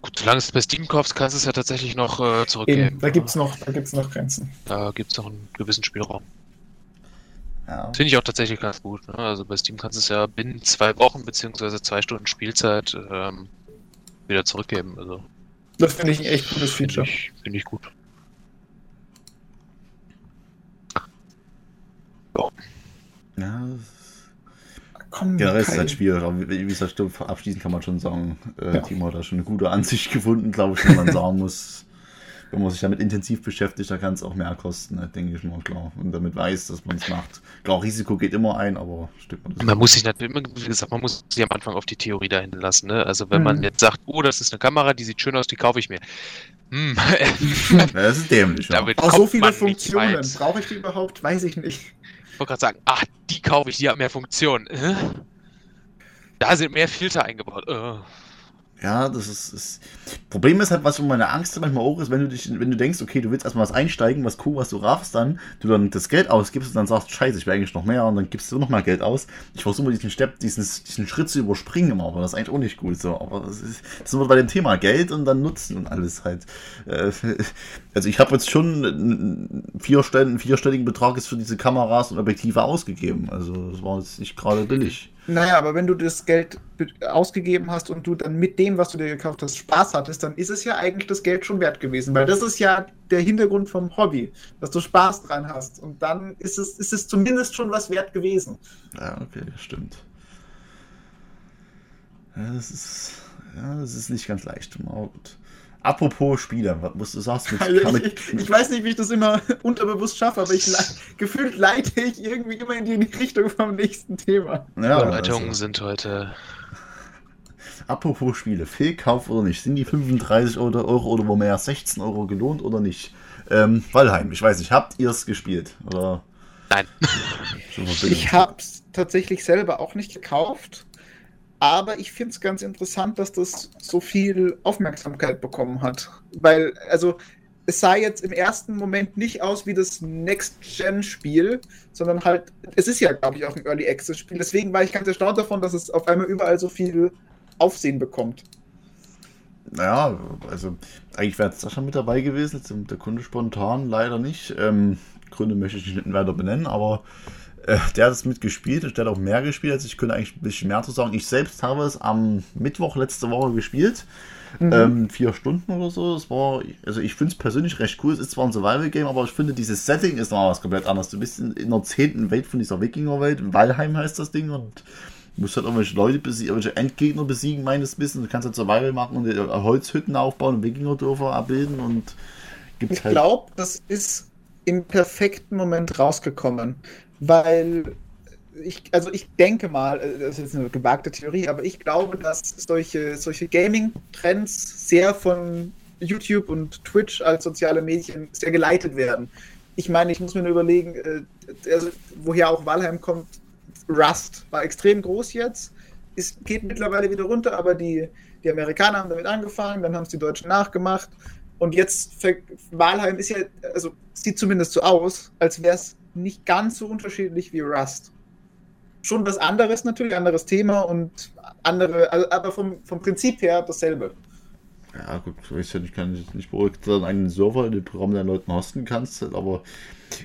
Gut, solange es bei Steam kaufst, kannst du es ja tatsächlich noch äh, zurückgeben. Eben, da gibt es noch, noch Grenzen. Da gibt es noch einen gewissen Spielraum. Ja. Finde ich auch tatsächlich ganz gut. Ne? Also bei Steam kannst du es ja binnen zwei Wochen bzw. zwei Stunden Spielzeit ähm, wieder zurückgeben. Also, das finde ich ein echt gutes Feature. Finde ich, find ich gut. Ja. Ja, Komm, Generell ist es halt schwierig, aber wie gesagt, abschließend kann man schon sagen, äh, ja. Timo hat da schon eine gute Ansicht gefunden, glaube ich, wenn man sagen muss, wenn man sich damit intensiv beschäftigt, da kann es auch mehr kosten, ne, denke ich mal, klar. Und damit weiß, dass man es macht. Klar, Risiko geht immer ein, aber stimmt man das Man muss sich natürlich, wie gesagt, man muss sich am Anfang auf die Theorie dahin lassen. Ne? Also wenn mhm. man jetzt sagt, oh, das ist eine Kamera, die sieht schön aus, die kaufe ich mir. Hm. das ist dämlich. Ja. Auch so viele Funktionen. Brauche ich die überhaupt? Weiß ich nicht. Ich wollte gerade sagen, ach, die kaufe ich, die hat mehr Funktionen. Äh? Da sind mehr Filter eingebaut. Äh. Ja, das ist, ist. Problem ist halt, was meine Angst manchmal auch ist, wenn du dich, wenn du denkst, okay, du willst erstmal was einsteigen, was cool, was du raffst, dann du dann das Geld ausgibst und dann sagst, scheiße, ich will eigentlich noch mehr und dann gibst du noch mal Geld aus. Ich versuche diesen Step, diesen, diesen Schritt zu überspringen immer, aber das ist eigentlich auch nicht gut so. Aber das ist, das sind wir bei dem Thema Geld und dann Nutzen und alles halt. Äh, also ich habe jetzt schon einen vierstelligen, vierstelligen Betrag ist für diese Kameras und Objektive ausgegeben. Also das war jetzt nicht gerade billig. Naja, aber wenn du das Geld ausgegeben hast und du dann mit dem, was du dir gekauft hast, Spaß hattest, dann ist es ja eigentlich das Geld schon wert gewesen. Weil das ist ja der Hintergrund vom Hobby, dass du Spaß dran hast. Und dann ist es, ist es zumindest schon was wert gewesen. Ja, okay, stimmt. Ja, das ist, ja, das ist nicht ganz leicht. Aber gut. Apropos Spiele, was du sagst mit, also ich, ich, ich, weiß nicht, wie ich das immer unterbewusst schaffe, aber ich gefühlt leite ich irgendwie immer in die Richtung vom nächsten Thema. Ja, Überleitungen also. sind heute. Apropos Spiele, Fehlkauf oder nicht? Sind die 35 Euro oder wo mehr 16 Euro gelohnt oder nicht? Ähm, Valheim, ich weiß nicht, habt ihr es gespielt? Oder? Nein. ich hab's tatsächlich selber auch nicht gekauft. Aber ich finde es ganz interessant, dass das so viel Aufmerksamkeit bekommen hat. Weil, also, es sah jetzt im ersten Moment nicht aus wie das Next-Gen-Spiel, sondern halt, es ist ja, glaube ich, auch ein Early Access-Spiel. Deswegen war ich ganz erstaunt davon, dass es auf einmal überall so viel Aufsehen bekommt. Naja, also eigentlich wäre es da schon mit dabei gewesen, jetzt der Kunde spontan leider nicht. Ähm, Gründe möchte ich nicht weiter benennen, aber der hat es mitgespielt und der hat auch mehr gespielt als ich. könnte eigentlich ein bisschen mehr zu sagen. Ich selbst habe es am Mittwoch letzte Woche gespielt. Mhm. Ähm, vier Stunden oder so. Das war, also ich finde es persönlich recht cool. Es ist zwar ein Survival-Game, aber ich finde, dieses Setting ist noch was komplett anderes. Du bist in, in der zehnten Welt von dieser Wikinger-Welt. Valheim heißt das Ding und du musst halt irgendwelche Leute besiegen, irgendwelche Endgegner besiegen, meines Wissens. Du kannst halt Survival machen und Holzhütten aufbauen und Wikinger-Dörfer abbilden und gibt's Ich halt glaube, das ist im perfekten Moment rausgekommen weil ich, also ich denke mal, äh, das ist eine gewagte Theorie, aber ich glaube, dass solche, solche Gaming-Trends sehr von YouTube und Twitch als soziale Medien sehr geleitet werden. Ich meine, ich muss mir nur überlegen, äh, also, woher auch Valheim kommt. Rust war extrem groß jetzt, es geht mittlerweile wieder runter, aber die, die Amerikaner haben damit angefangen, dann haben es die Deutschen nachgemacht und jetzt Valheim ist ja, also sieht zumindest so aus, als wäre es nicht ganz so unterschiedlich wie Rust. Schon was anderes natürlich, anderes Thema und andere, also, aber vom, vom Prinzip her dasselbe. Ja, gut, ich kann nicht beruhigt dann einen Server in dem Programm deinen Leuten hosten kannst, aber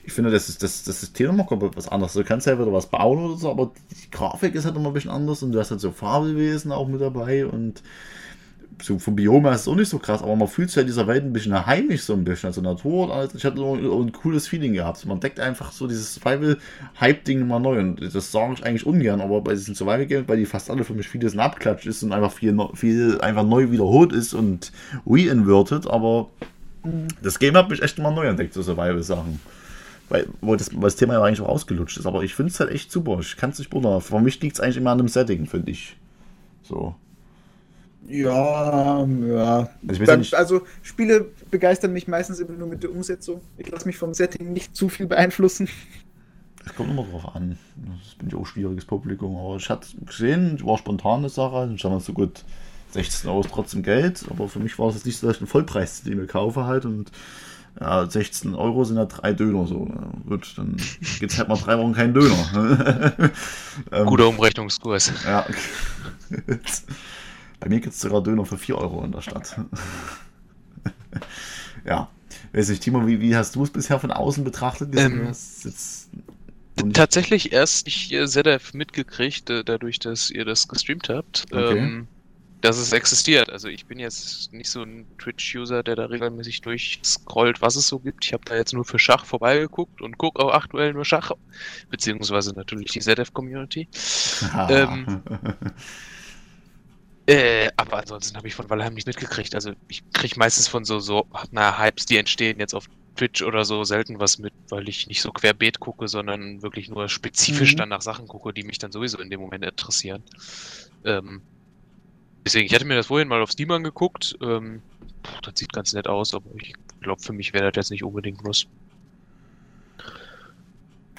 ich finde, das ist das, das System nochmal komplett was anderes. Du kannst ja wieder was bauen oder so, aber die Grafik ist halt immer ein bisschen anders und du hast halt so Fabelwesen auch mit dabei und so vom Biom ist es auch nicht so krass, aber man fühlt sich ja in dieser Welt ein bisschen heimisch so ein bisschen, also Natur und alles. Ich hatte ein, cooles Feeling gehabt. Man deckt einfach so dieses Survival-Hype-Ding mal neu und das sage ich eigentlich ungern, aber bei diesen Survival-Games, weil die fast alle für mich vieles ein Abklatsch ist und einfach viel, viel einfach neu wiederholt ist und re-inverted, aber das Game hat mich echt mal neu entdeckt, so Survival-Sachen. Weil, wo das, weil das Thema ja eigentlich auch ausgelutscht ist, aber ich finde es halt echt super. Ich kann es nicht wundern. Für mich liegt es eigentlich immer an dem Setting, finde ich. So. Ja, ja. Also, Dann, also, Spiele begeistern mich meistens immer nur mit der Umsetzung. Ich lasse mich vom Setting nicht zu viel beeinflussen. Es kommt immer drauf an. Das bin ich auch schwieriges Publikum. Aber ich hatte gesehen, ich war spontane Sache. Ich habe so gut 16 Euro trotzdem Geld. Aber für mich war es jetzt nicht so, dass ich einen Vollpreis, den ich kaufe halt. Und ja, 16 Euro sind ja drei Döner so. Gut, dann gibt es halt mal drei Wochen keinen Döner. Ähm, Guter Umrechnungskurs. Ja. Bei mir gibt es sogar Döner für 4 Euro in der Stadt. ja. Weiß nicht, Timo, wie, wie hast du es bisher von außen betrachtet? Ähm, tatsächlich erst ich äh, ZDF mitgekriegt, äh, dadurch, dass ihr das gestreamt habt, okay. ähm, dass es existiert. Also ich bin jetzt nicht so ein Twitch-User, der da regelmäßig durchscrollt, was es so gibt. Ich habe da jetzt nur für Schach vorbeigeguckt und gucke auch aktuell nur Schach, beziehungsweise natürlich die ZDF-Community. Ähm, Äh, aber ansonsten habe ich von Valheim nicht mitgekriegt. Also ich kriege meistens von so, so na, Hypes, die entstehen jetzt auf Twitch oder so, selten was mit, weil ich nicht so querbeet gucke, sondern wirklich nur spezifisch mhm. dann nach Sachen gucke, die mich dann sowieso in dem Moment interessieren. Ähm, deswegen, ich hatte mir das vorhin mal auf Steam angeguckt. Ähm, das sieht ganz nett aus, aber ich glaube, für mich wäre das jetzt nicht unbedingt. Weiß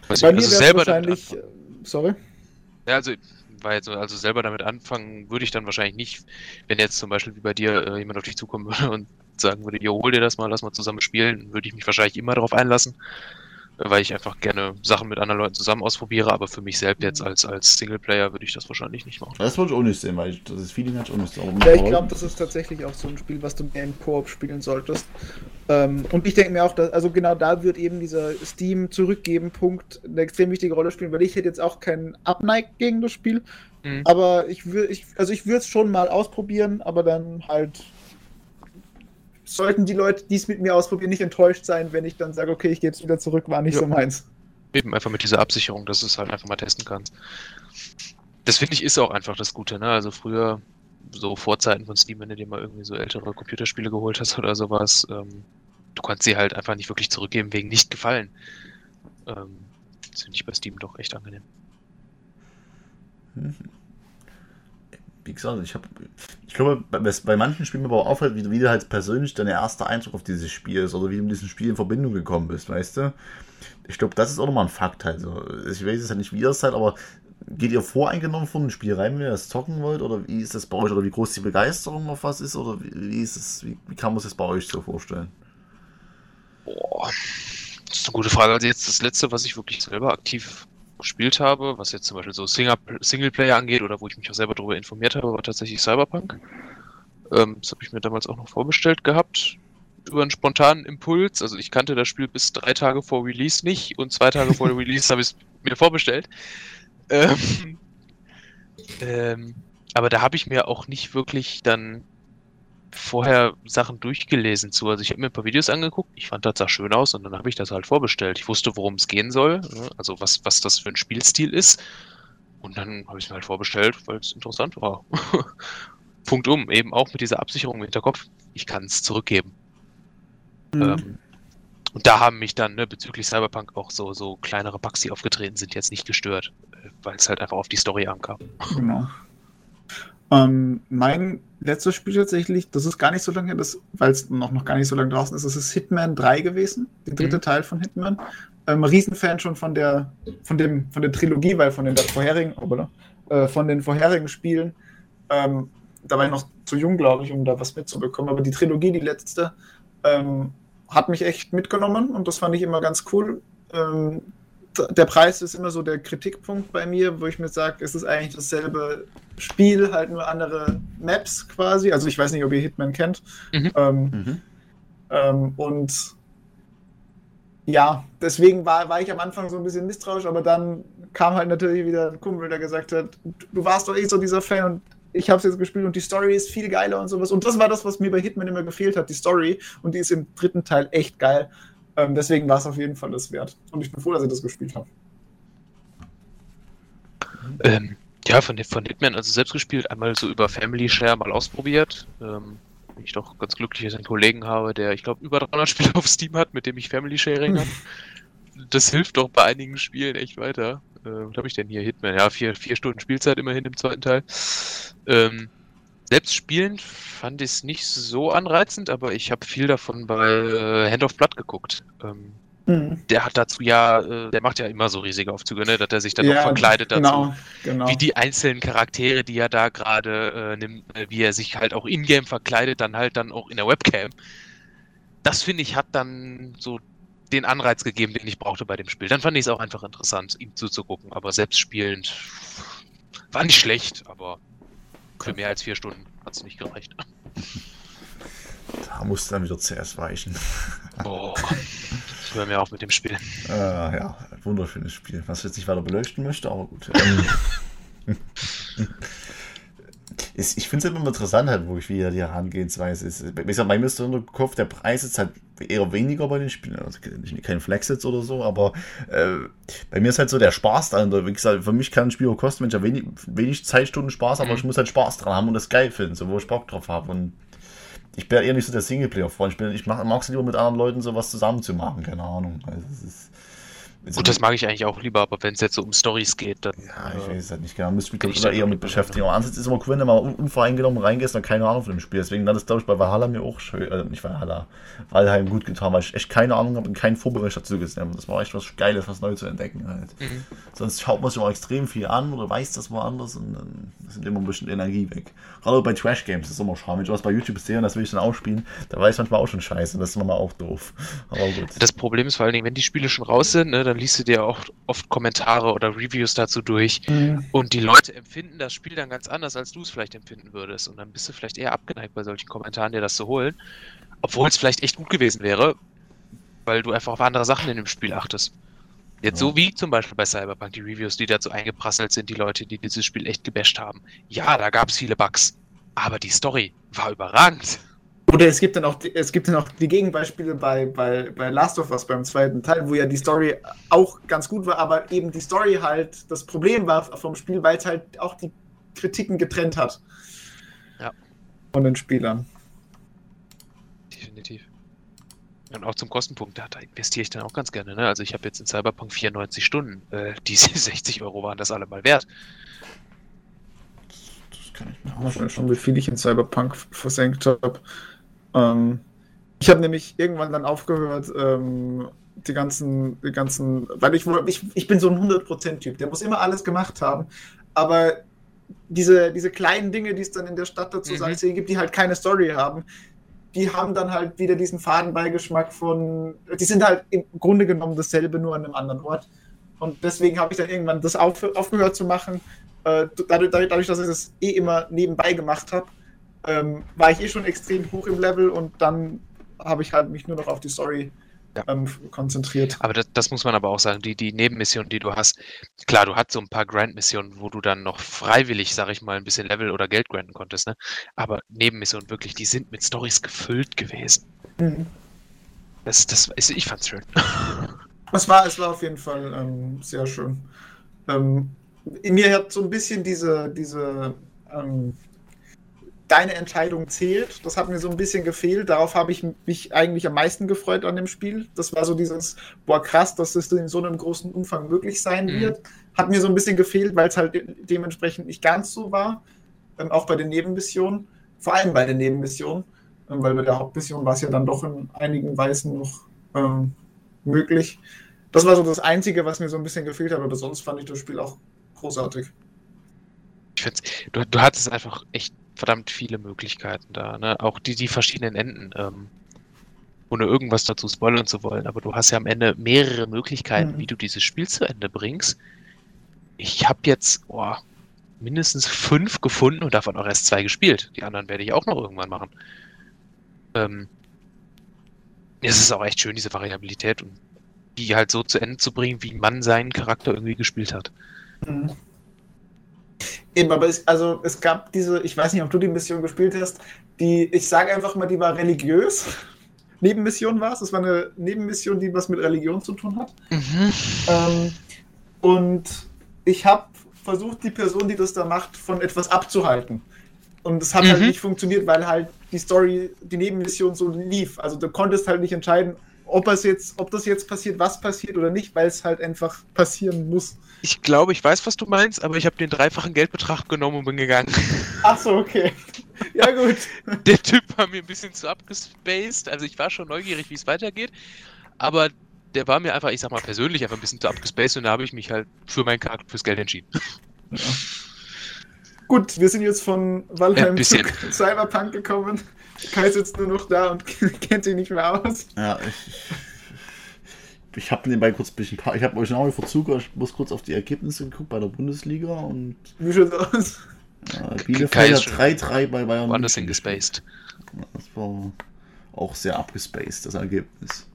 Bei mir also selber wahrscheinlich, dann, sorry. Ja, also weil so, also selber damit anfangen würde ich dann wahrscheinlich nicht, wenn jetzt zum Beispiel wie bei dir äh, jemand auf dich zukommen würde und sagen würde, jo, hol dir das mal, lass mal zusammen spielen, würde ich mich wahrscheinlich immer darauf einlassen weil ich einfach gerne Sachen mit anderen Leuten zusammen ausprobiere, aber für mich selbst jetzt als, als Singleplayer würde ich das wahrscheinlich nicht machen. Das würde ich auch nicht sehen, weil ich, das Feeling hat ich auch nicht so. Ja, ich glaube, das ist tatsächlich auch so ein Spiel, was du mehr im Koop spielen solltest. Ähm, und ich denke mir auch, dass, also genau da wird eben dieser Steam zurückgeben Punkt eine extrem wichtige Rolle spielen, weil ich hätte jetzt auch keinen Abneig gegen das Spiel, mhm. aber ich würde, ich, also ich würde es schon mal ausprobieren, aber dann halt sollten die Leute, die es mit mir ausprobieren, nicht enttäuscht sein, wenn ich dann sage, okay, ich gehe jetzt wieder zurück, war nicht ja. so meins. Eben einfach mit dieser Absicherung, dass du es halt einfach mal testen kannst. Das finde ich ist auch einfach das Gute, ne? Also früher, so Vorzeiten von Steam, wenn du dir mal irgendwie so ältere Computerspiele geholt hast oder sowas, ähm, du kannst sie halt einfach nicht wirklich zurückgeben wegen nicht gefallen. Ähm, das finde ich bei Steam doch echt angenehm. Mhm wie gesagt, ich habe, ich glaube, bei, bei manchen Spielen aber auch auffällt, wie, wie halt persönlich dein erster Eindruck auf dieses Spiel ist oder wie du mit diesem Spiel in Verbindung gekommen bist, weißt du? Ich glaube, das ist auch nochmal ein Fakt halt. So. Ich weiß es ja nicht, wie ihr es seid, aber geht ihr voreingenommen von einem Spiel rein, wenn ihr das zocken wollt? Oder wie ist das bei euch? Oder wie groß die Begeisterung auf was ist? Oder wie, wie ist es, wie, wie kann man sich das bei euch so vorstellen? Boah, das ist eine gute Frage. Also jetzt das letzte, was ich wirklich selber aktiv gespielt habe, was jetzt zum Beispiel so Singleplayer angeht oder wo ich mich auch selber darüber informiert habe, war tatsächlich Cyberpunk. Ähm, das habe ich mir damals auch noch vorbestellt gehabt über einen spontanen Impuls. Also ich kannte das Spiel bis drei Tage vor Release nicht und zwei Tage vor Release habe ich es mir vorbestellt. Ähm, ähm, aber da habe ich mir auch nicht wirklich dann vorher Sachen durchgelesen zu. Also ich habe mir ein paar Videos angeguckt, ich fand das sah schön aus und dann habe ich das halt vorbestellt. Ich wusste, worum es gehen soll, ne? also was, was das für ein Spielstil ist. Und dann habe ich es mir halt vorbestellt, weil es interessant war. Punkt um, eben auch mit dieser Absicherung im Hinterkopf, ich kann es zurückgeben. Mhm. Ähm, und da haben mich dann ne, bezüglich Cyberpunk auch so, so kleinere Bugs, die aufgetreten sind, jetzt nicht gestört, äh, weil es halt einfach auf die Story ankam. Genau. Ähm, mein letztes Spiel tatsächlich, das ist gar nicht so lange her, weil es noch, noch gar nicht so lange draußen ist, das ist Hitman 3 gewesen, der dritte mhm. Teil von Hitman. Ähm, Riesenfan schon von der, von dem, von der Trilogie, weil von den vorherigen, oh, äh, von den vorherigen Spielen, ähm, da war ich noch zu jung, glaube ich, um da was mitzubekommen, aber die Trilogie, die letzte, ähm, hat mich echt mitgenommen und das fand ich immer ganz cool. Ähm, der Preis ist immer so der Kritikpunkt bei mir, wo ich mir sage, es ist eigentlich dasselbe Spiel, halt nur andere Maps quasi. Also ich weiß nicht, ob ihr Hitman kennt. Mhm. Ähm, mhm. Ähm, und ja, deswegen war, war ich am Anfang so ein bisschen misstrauisch, aber dann kam halt natürlich wieder ein Kumpel, der gesagt hat, du warst doch eh so dieser Fan und ich habe es jetzt gespielt und die Story ist viel geiler und sowas. Und das war das, was mir bei Hitman immer gefehlt hat, die Story. Und die ist im dritten Teil echt geil. Ähm, deswegen war es auf jeden Fall das wert. Und ich bin froh, dass ich das gespielt habe. Ähm, ja, von, von Hitman, also selbst gespielt, einmal so über Family Share mal ausprobiert. Ähm, ich doch ganz glücklich, dass ich einen Kollegen habe, der, ich glaube, über 300 Spiele auf Steam hat, mit dem ich Family Sharing habe. Das hilft doch bei einigen Spielen echt weiter. Äh, was habe ich denn hier? Hitman, ja, vier, vier Stunden Spielzeit immerhin im zweiten Teil. Ähm, selbst spielend fand ich es nicht so anreizend, aber ich habe viel davon bei äh, Hand of Blood geguckt. Ähm, mhm. Der hat dazu ja, äh, der macht ja immer so riesige Aufzüge, ne? dass er sich dann ja, auch verkleidet dazu. Genau, genau. Wie die einzelnen Charaktere, die er da gerade äh, nimmt, äh, wie er sich halt auch in-game verkleidet, dann halt dann auch in der Webcam. Das finde ich hat dann so den Anreiz gegeben, den ich brauchte bei dem Spiel. Dann fand ich es auch einfach interessant, ihm zuzugucken, aber selbst spielend war nicht schlecht, aber für mehr als vier Stunden hat es nicht gereicht. Da musste dann wieder CS weichen. Boah, ich höre mir auf mit dem Spiel. Äh, ja, wunderschönes Spiel, was ich jetzt nicht weiter beleuchten möchte, aber gut. ist, ich finde es immer interessant, halt, wo ich wieder die Herangehensweise ist. Wie gesagt, bei mir ist der Kopf, der Preis ist halt eher weniger bei den Spielen. Also kein Flex jetzt oder so, aber äh, bei mir ist halt so der Spaß dran. Wie gesagt, für mich kann ein Spiel kosten, wenn ich ja wenig, wenig Zeitstunden Spaß, aber mhm. ich muss halt Spaß dran haben und das geil finden, so wo ich Bock drauf habe. Und ich bin eher nicht so der Singleplayer-Freund. Ich, ich mag es lieber mit anderen Leuten sowas zusammen zu machen, keine Ahnung. Also es ist, Gut, das mag ich eigentlich auch lieber, aber wenn es jetzt so um Stories geht, dann. Ja, ich weiß halt nicht genau. Müsste mich doch eher mit beschäftigen. Aber ansonsten ist es immer cool, wenn du mal unvoreingenommen reingehst und keine Ahnung von dem Spiel. Deswegen hat es, glaube ich, bei Valhalla mir auch schön, äh, nicht Valhalla, Valheim gut getan, weil ich echt keine Ahnung habe und keinen Vorbericht dazu gesehen habe. Das war echt was Geiles, was neu zu entdecken halt. Mhm. Sonst schaut man sich auch extrem viel an oder weiß das woanders und dann sind immer ein bisschen Energie weg. Gerade bei Trash Games ist es immer schade. Wenn ich was bei YouTube sehe und das will ich dann auch spielen, da weiß ich manchmal auch schon scheiße. Das ist manchmal auch doof. Aber gut. Das Problem ist vor allen Dingen, wenn die Spiele schon raus sind, ne, dann liest du dir auch oft Kommentare oder Reviews dazu durch mhm. und die Leute empfinden das Spiel dann ganz anders, als du es vielleicht empfinden würdest und dann bist du vielleicht eher abgeneigt bei solchen Kommentaren, dir das zu holen, obwohl es vielleicht echt gut gewesen wäre, weil du einfach auf andere Sachen in dem Spiel achtest. Jetzt so wie zum Beispiel bei Cyberpunk, die Reviews, die dazu eingeprasselt sind, die Leute, die dieses Spiel echt gebasht haben. Ja, da gab es viele Bugs, aber die Story war überragend. Oder es gibt dann auch, es gibt dann auch die Gegenbeispiele bei, bei, bei Last of Us beim zweiten Teil, wo ja die Story auch ganz gut war, aber eben die Story halt das Problem war vom Spiel, weil es halt auch die Kritiken getrennt hat. Ja. Von den Spielern. Definitiv. Und auch zum Kostenpunkt, da, da investiere ich dann auch ganz gerne. Ne? Also ich habe jetzt in Cyberpunk 94 Stunden. Äh, diese 60 Euro waren das alle mal wert. Das kann ich mir auch schon, wie viel ich in Cyberpunk versenkt habe. Ähm, ich habe nämlich irgendwann dann aufgehört, ähm, die ganzen, die ganzen, weil ich, ich, ich bin so ein 100%-Typ, der muss immer alles gemacht haben, aber diese, diese kleinen Dinge, die es dann in der Stadt dazu mhm. gibt, die halt keine Story haben, die haben dann halt wieder diesen Fadenbeigeschmack von, die sind halt im Grunde genommen dasselbe, nur an einem anderen Ort. Und deswegen habe ich dann irgendwann das auf, aufgehört zu machen, äh, dadurch, dadurch, dass ich das eh immer nebenbei gemacht habe ähm, war ich eh schon extrem hoch im Level und dann habe ich halt mich nur noch auf die Story ja. ähm, konzentriert. Aber das, das, muss man aber auch sagen, die, die Nebenmissionen, die du hast, klar, du hast so ein paar Grant-Missionen, wo du dann noch freiwillig, sag ich mal, ein bisschen Level oder Geld granten konntest, ne? Aber Nebenmissionen wirklich, die sind mit Stories gefüllt gewesen. Mhm. Das, das, ist, ich fand's schön. Es war, es war auf jeden Fall ähm, sehr schön. Ähm, in mir hat so ein bisschen diese, diese ähm, deine Entscheidung zählt. Das hat mir so ein bisschen gefehlt. Darauf habe ich mich eigentlich am meisten gefreut an dem Spiel. Das war so dieses, boah, krass, dass das in so einem großen Umfang möglich sein mhm. wird. Hat mir so ein bisschen gefehlt, weil es halt de dementsprechend nicht ganz so war. Ähm, auch bei den Nebenmissionen. Vor allem bei den Nebenmissionen. Ähm, weil bei der Hauptmission war es ja dann doch in einigen Weisen noch ähm, möglich. Das war so das Einzige, was mir so ein bisschen gefehlt hat. Aber sonst fand ich das Spiel auch großartig. Ich finde, du, du hattest einfach echt verdammt viele Möglichkeiten da, ne? Auch die, die verschiedenen Enden, ähm, ohne irgendwas dazu spoilern zu wollen, aber du hast ja am Ende mehrere Möglichkeiten, mhm. wie du dieses Spiel zu Ende bringst. Ich habe jetzt oh, mindestens fünf gefunden und davon auch erst zwei gespielt. Die anderen werde ich auch noch irgendwann machen. Ähm, es ist auch echt schön, diese Variabilität und die halt so zu Ende zu bringen, wie man seinen Charakter irgendwie gespielt hat. Mhm. Eben, aber es, also es gab diese, ich weiß nicht, ob du die Mission gespielt hast, die, ich sage einfach mal, die war religiös. Nebenmission war es. Es war eine Nebenmission, die was mit Religion zu tun hat. Mhm. Ähm, und ich habe versucht, die Person, die das da macht, von etwas abzuhalten. Und es hat halt mhm. halt nicht funktioniert, weil halt die Story, die Nebenmission so lief. Also du konntest halt nicht entscheiden, ob es jetzt, ob das jetzt passiert, was passiert oder nicht, weil es halt einfach passieren muss. Ich glaube, ich weiß, was du meinst, aber ich habe den dreifachen Geldbetrag genommen und bin gegangen. Ach so, okay. Ja, gut. Der Typ war mir ein bisschen zu abgespaced. Also ich war schon neugierig, wie es weitergeht. Aber der war mir einfach, ich sag mal persönlich, einfach ein bisschen zu abgespaced und da habe ich mich halt für meinen Charakter fürs Geld entschieden. Ja. Gut, wir sind jetzt von Valheim ja, zu Cyberpunk gekommen. Kai ist jetzt nur noch da und kennt sich nicht mehr aus. Ja, ich, ich habe nebenbei kurz ein bisschen, ich habe euch noch Verzug, ich muss kurz auf die Ergebnisse geguckt bei der Bundesliga und. Wie schaut's aus? Ja, Bielefeld hat 3-3 bei Bayern. Woanders hingespaced. Das war auch sehr abgespaced, das Ergebnis.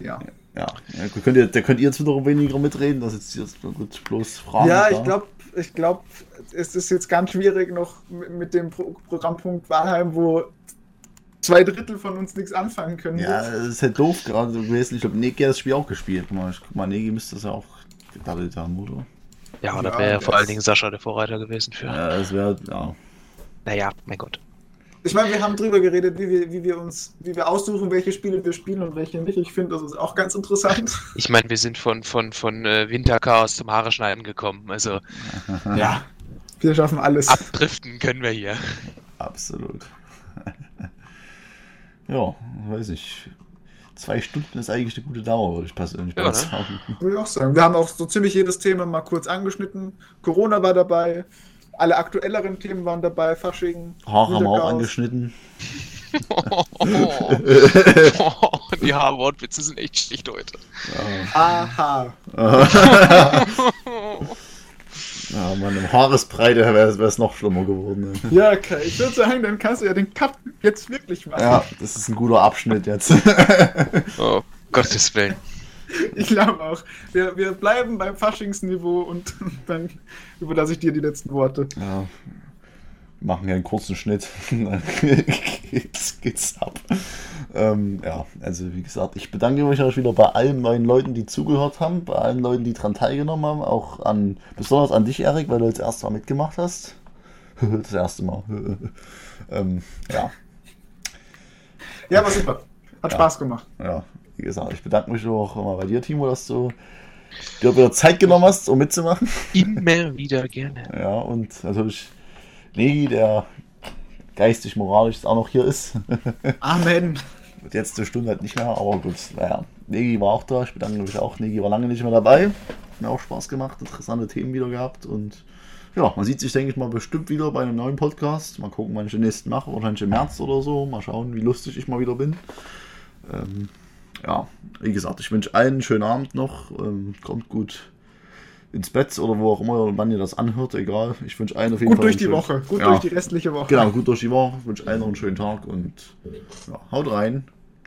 Ja. Ja, ja könnt ihr, da könnt ihr jetzt wiederum weniger mitreden, das ist jetzt gut, bloß Fragen. Ja, ich glaube, ich glaube, es ist jetzt ganz schwierig noch mit dem Pro Programmpunkt Wahlheim, wo zwei Drittel von uns nichts anfangen können. Ja, das ist halt doof gerade gewesen. Ich glaube, Negi hat das Spiel auch gespielt. Guck mal, guck mal Negi müsste das ja auch gedaddelt haben, oder? Ja, da wäre ja vor allen Dingen Sascha der Vorreiter gewesen für. Ja, das wäre, ja. Naja, mein Gott. ich meine, wir haben drüber geredet, wie wir, wie wir uns, wie wir aussuchen, welche Spiele wir spielen und welche nicht. Ich finde, das ist auch ganz interessant. Ich meine, wir sind von, von, von äh, Winterchaos zum Haare schneiden gekommen. Also. ja. Wir schaffen alles. Abdriften können wir hier. Absolut. ja, weiß ich. Zwei Stunden ist eigentlich eine gute Dauer, würde ich persönlich ja, ne? sagen. Würde ich auch sagen. Wir haben auch so ziemlich jedes Thema mal kurz angeschnitten. Corona war dabei, alle aktuelleren Themen waren dabei, Fasching. Haare haben wir auch angeschnitten. oh, die Haarwortwitze sind echt schlicht heute. Aha. ja, meine Haaresbreite wäre es noch schlimmer geworden. Ne? Ja, okay. Ich würde sagen, dann kannst du ja den Cut jetzt wirklich machen. Ja, das ist ein guter Abschnitt jetzt. oh, Gottes Willen. Ich glaube auch. Wir, wir bleiben beim Faschingsniveau und dann überlasse ich dir die letzten Worte. Ja. Machen hier einen kurzen Schnitt. dann geht's, geht's ab. Ähm, ja, also wie gesagt, ich bedanke mich auch wieder bei allen meinen Leuten, die zugehört haben, bei allen Leuten, die daran teilgenommen haben, auch an, besonders an dich, Erik, weil du das erste Mal mitgemacht hast. das erste Mal. ähm, ja. Ja, war super. Hat ja. Spaß gemacht. Ja, wie gesagt, ich bedanke mich auch mal bei dir, Timo, dass du dir wieder Zeit genommen hast, um mitzumachen. Immer wieder gerne. Ja, und natürlich Negi, der geistig, moralisch auch noch hier ist. Amen. Jetzt eine Stunde halt nicht mehr, aber gut, naja. Negi war auch da, ich bedanke mich auch. Negi war lange nicht mehr dabei. Hat mir auch Spaß gemacht, interessante Themen wieder gehabt und ja, man sieht sich, denke ich mal, bestimmt wieder bei einem neuen Podcast. Mal gucken, wann ich den nächsten mache, wahrscheinlich im März oder so. Mal schauen, wie lustig ich mal wieder bin. Ähm, ja, wie gesagt, ich wünsche allen einen schönen Abend noch. Ähm, kommt gut ins Bett oder wo auch immer, wann ihr das anhört, egal. Ich wünsche allen auf jeden gut Fall. Gut durch die schönen, Woche, gut ja, durch die restliche Woche. Genau, gut durch die Woche. Ich wünsche allen noch einen schönen Tag und ja, haut rein.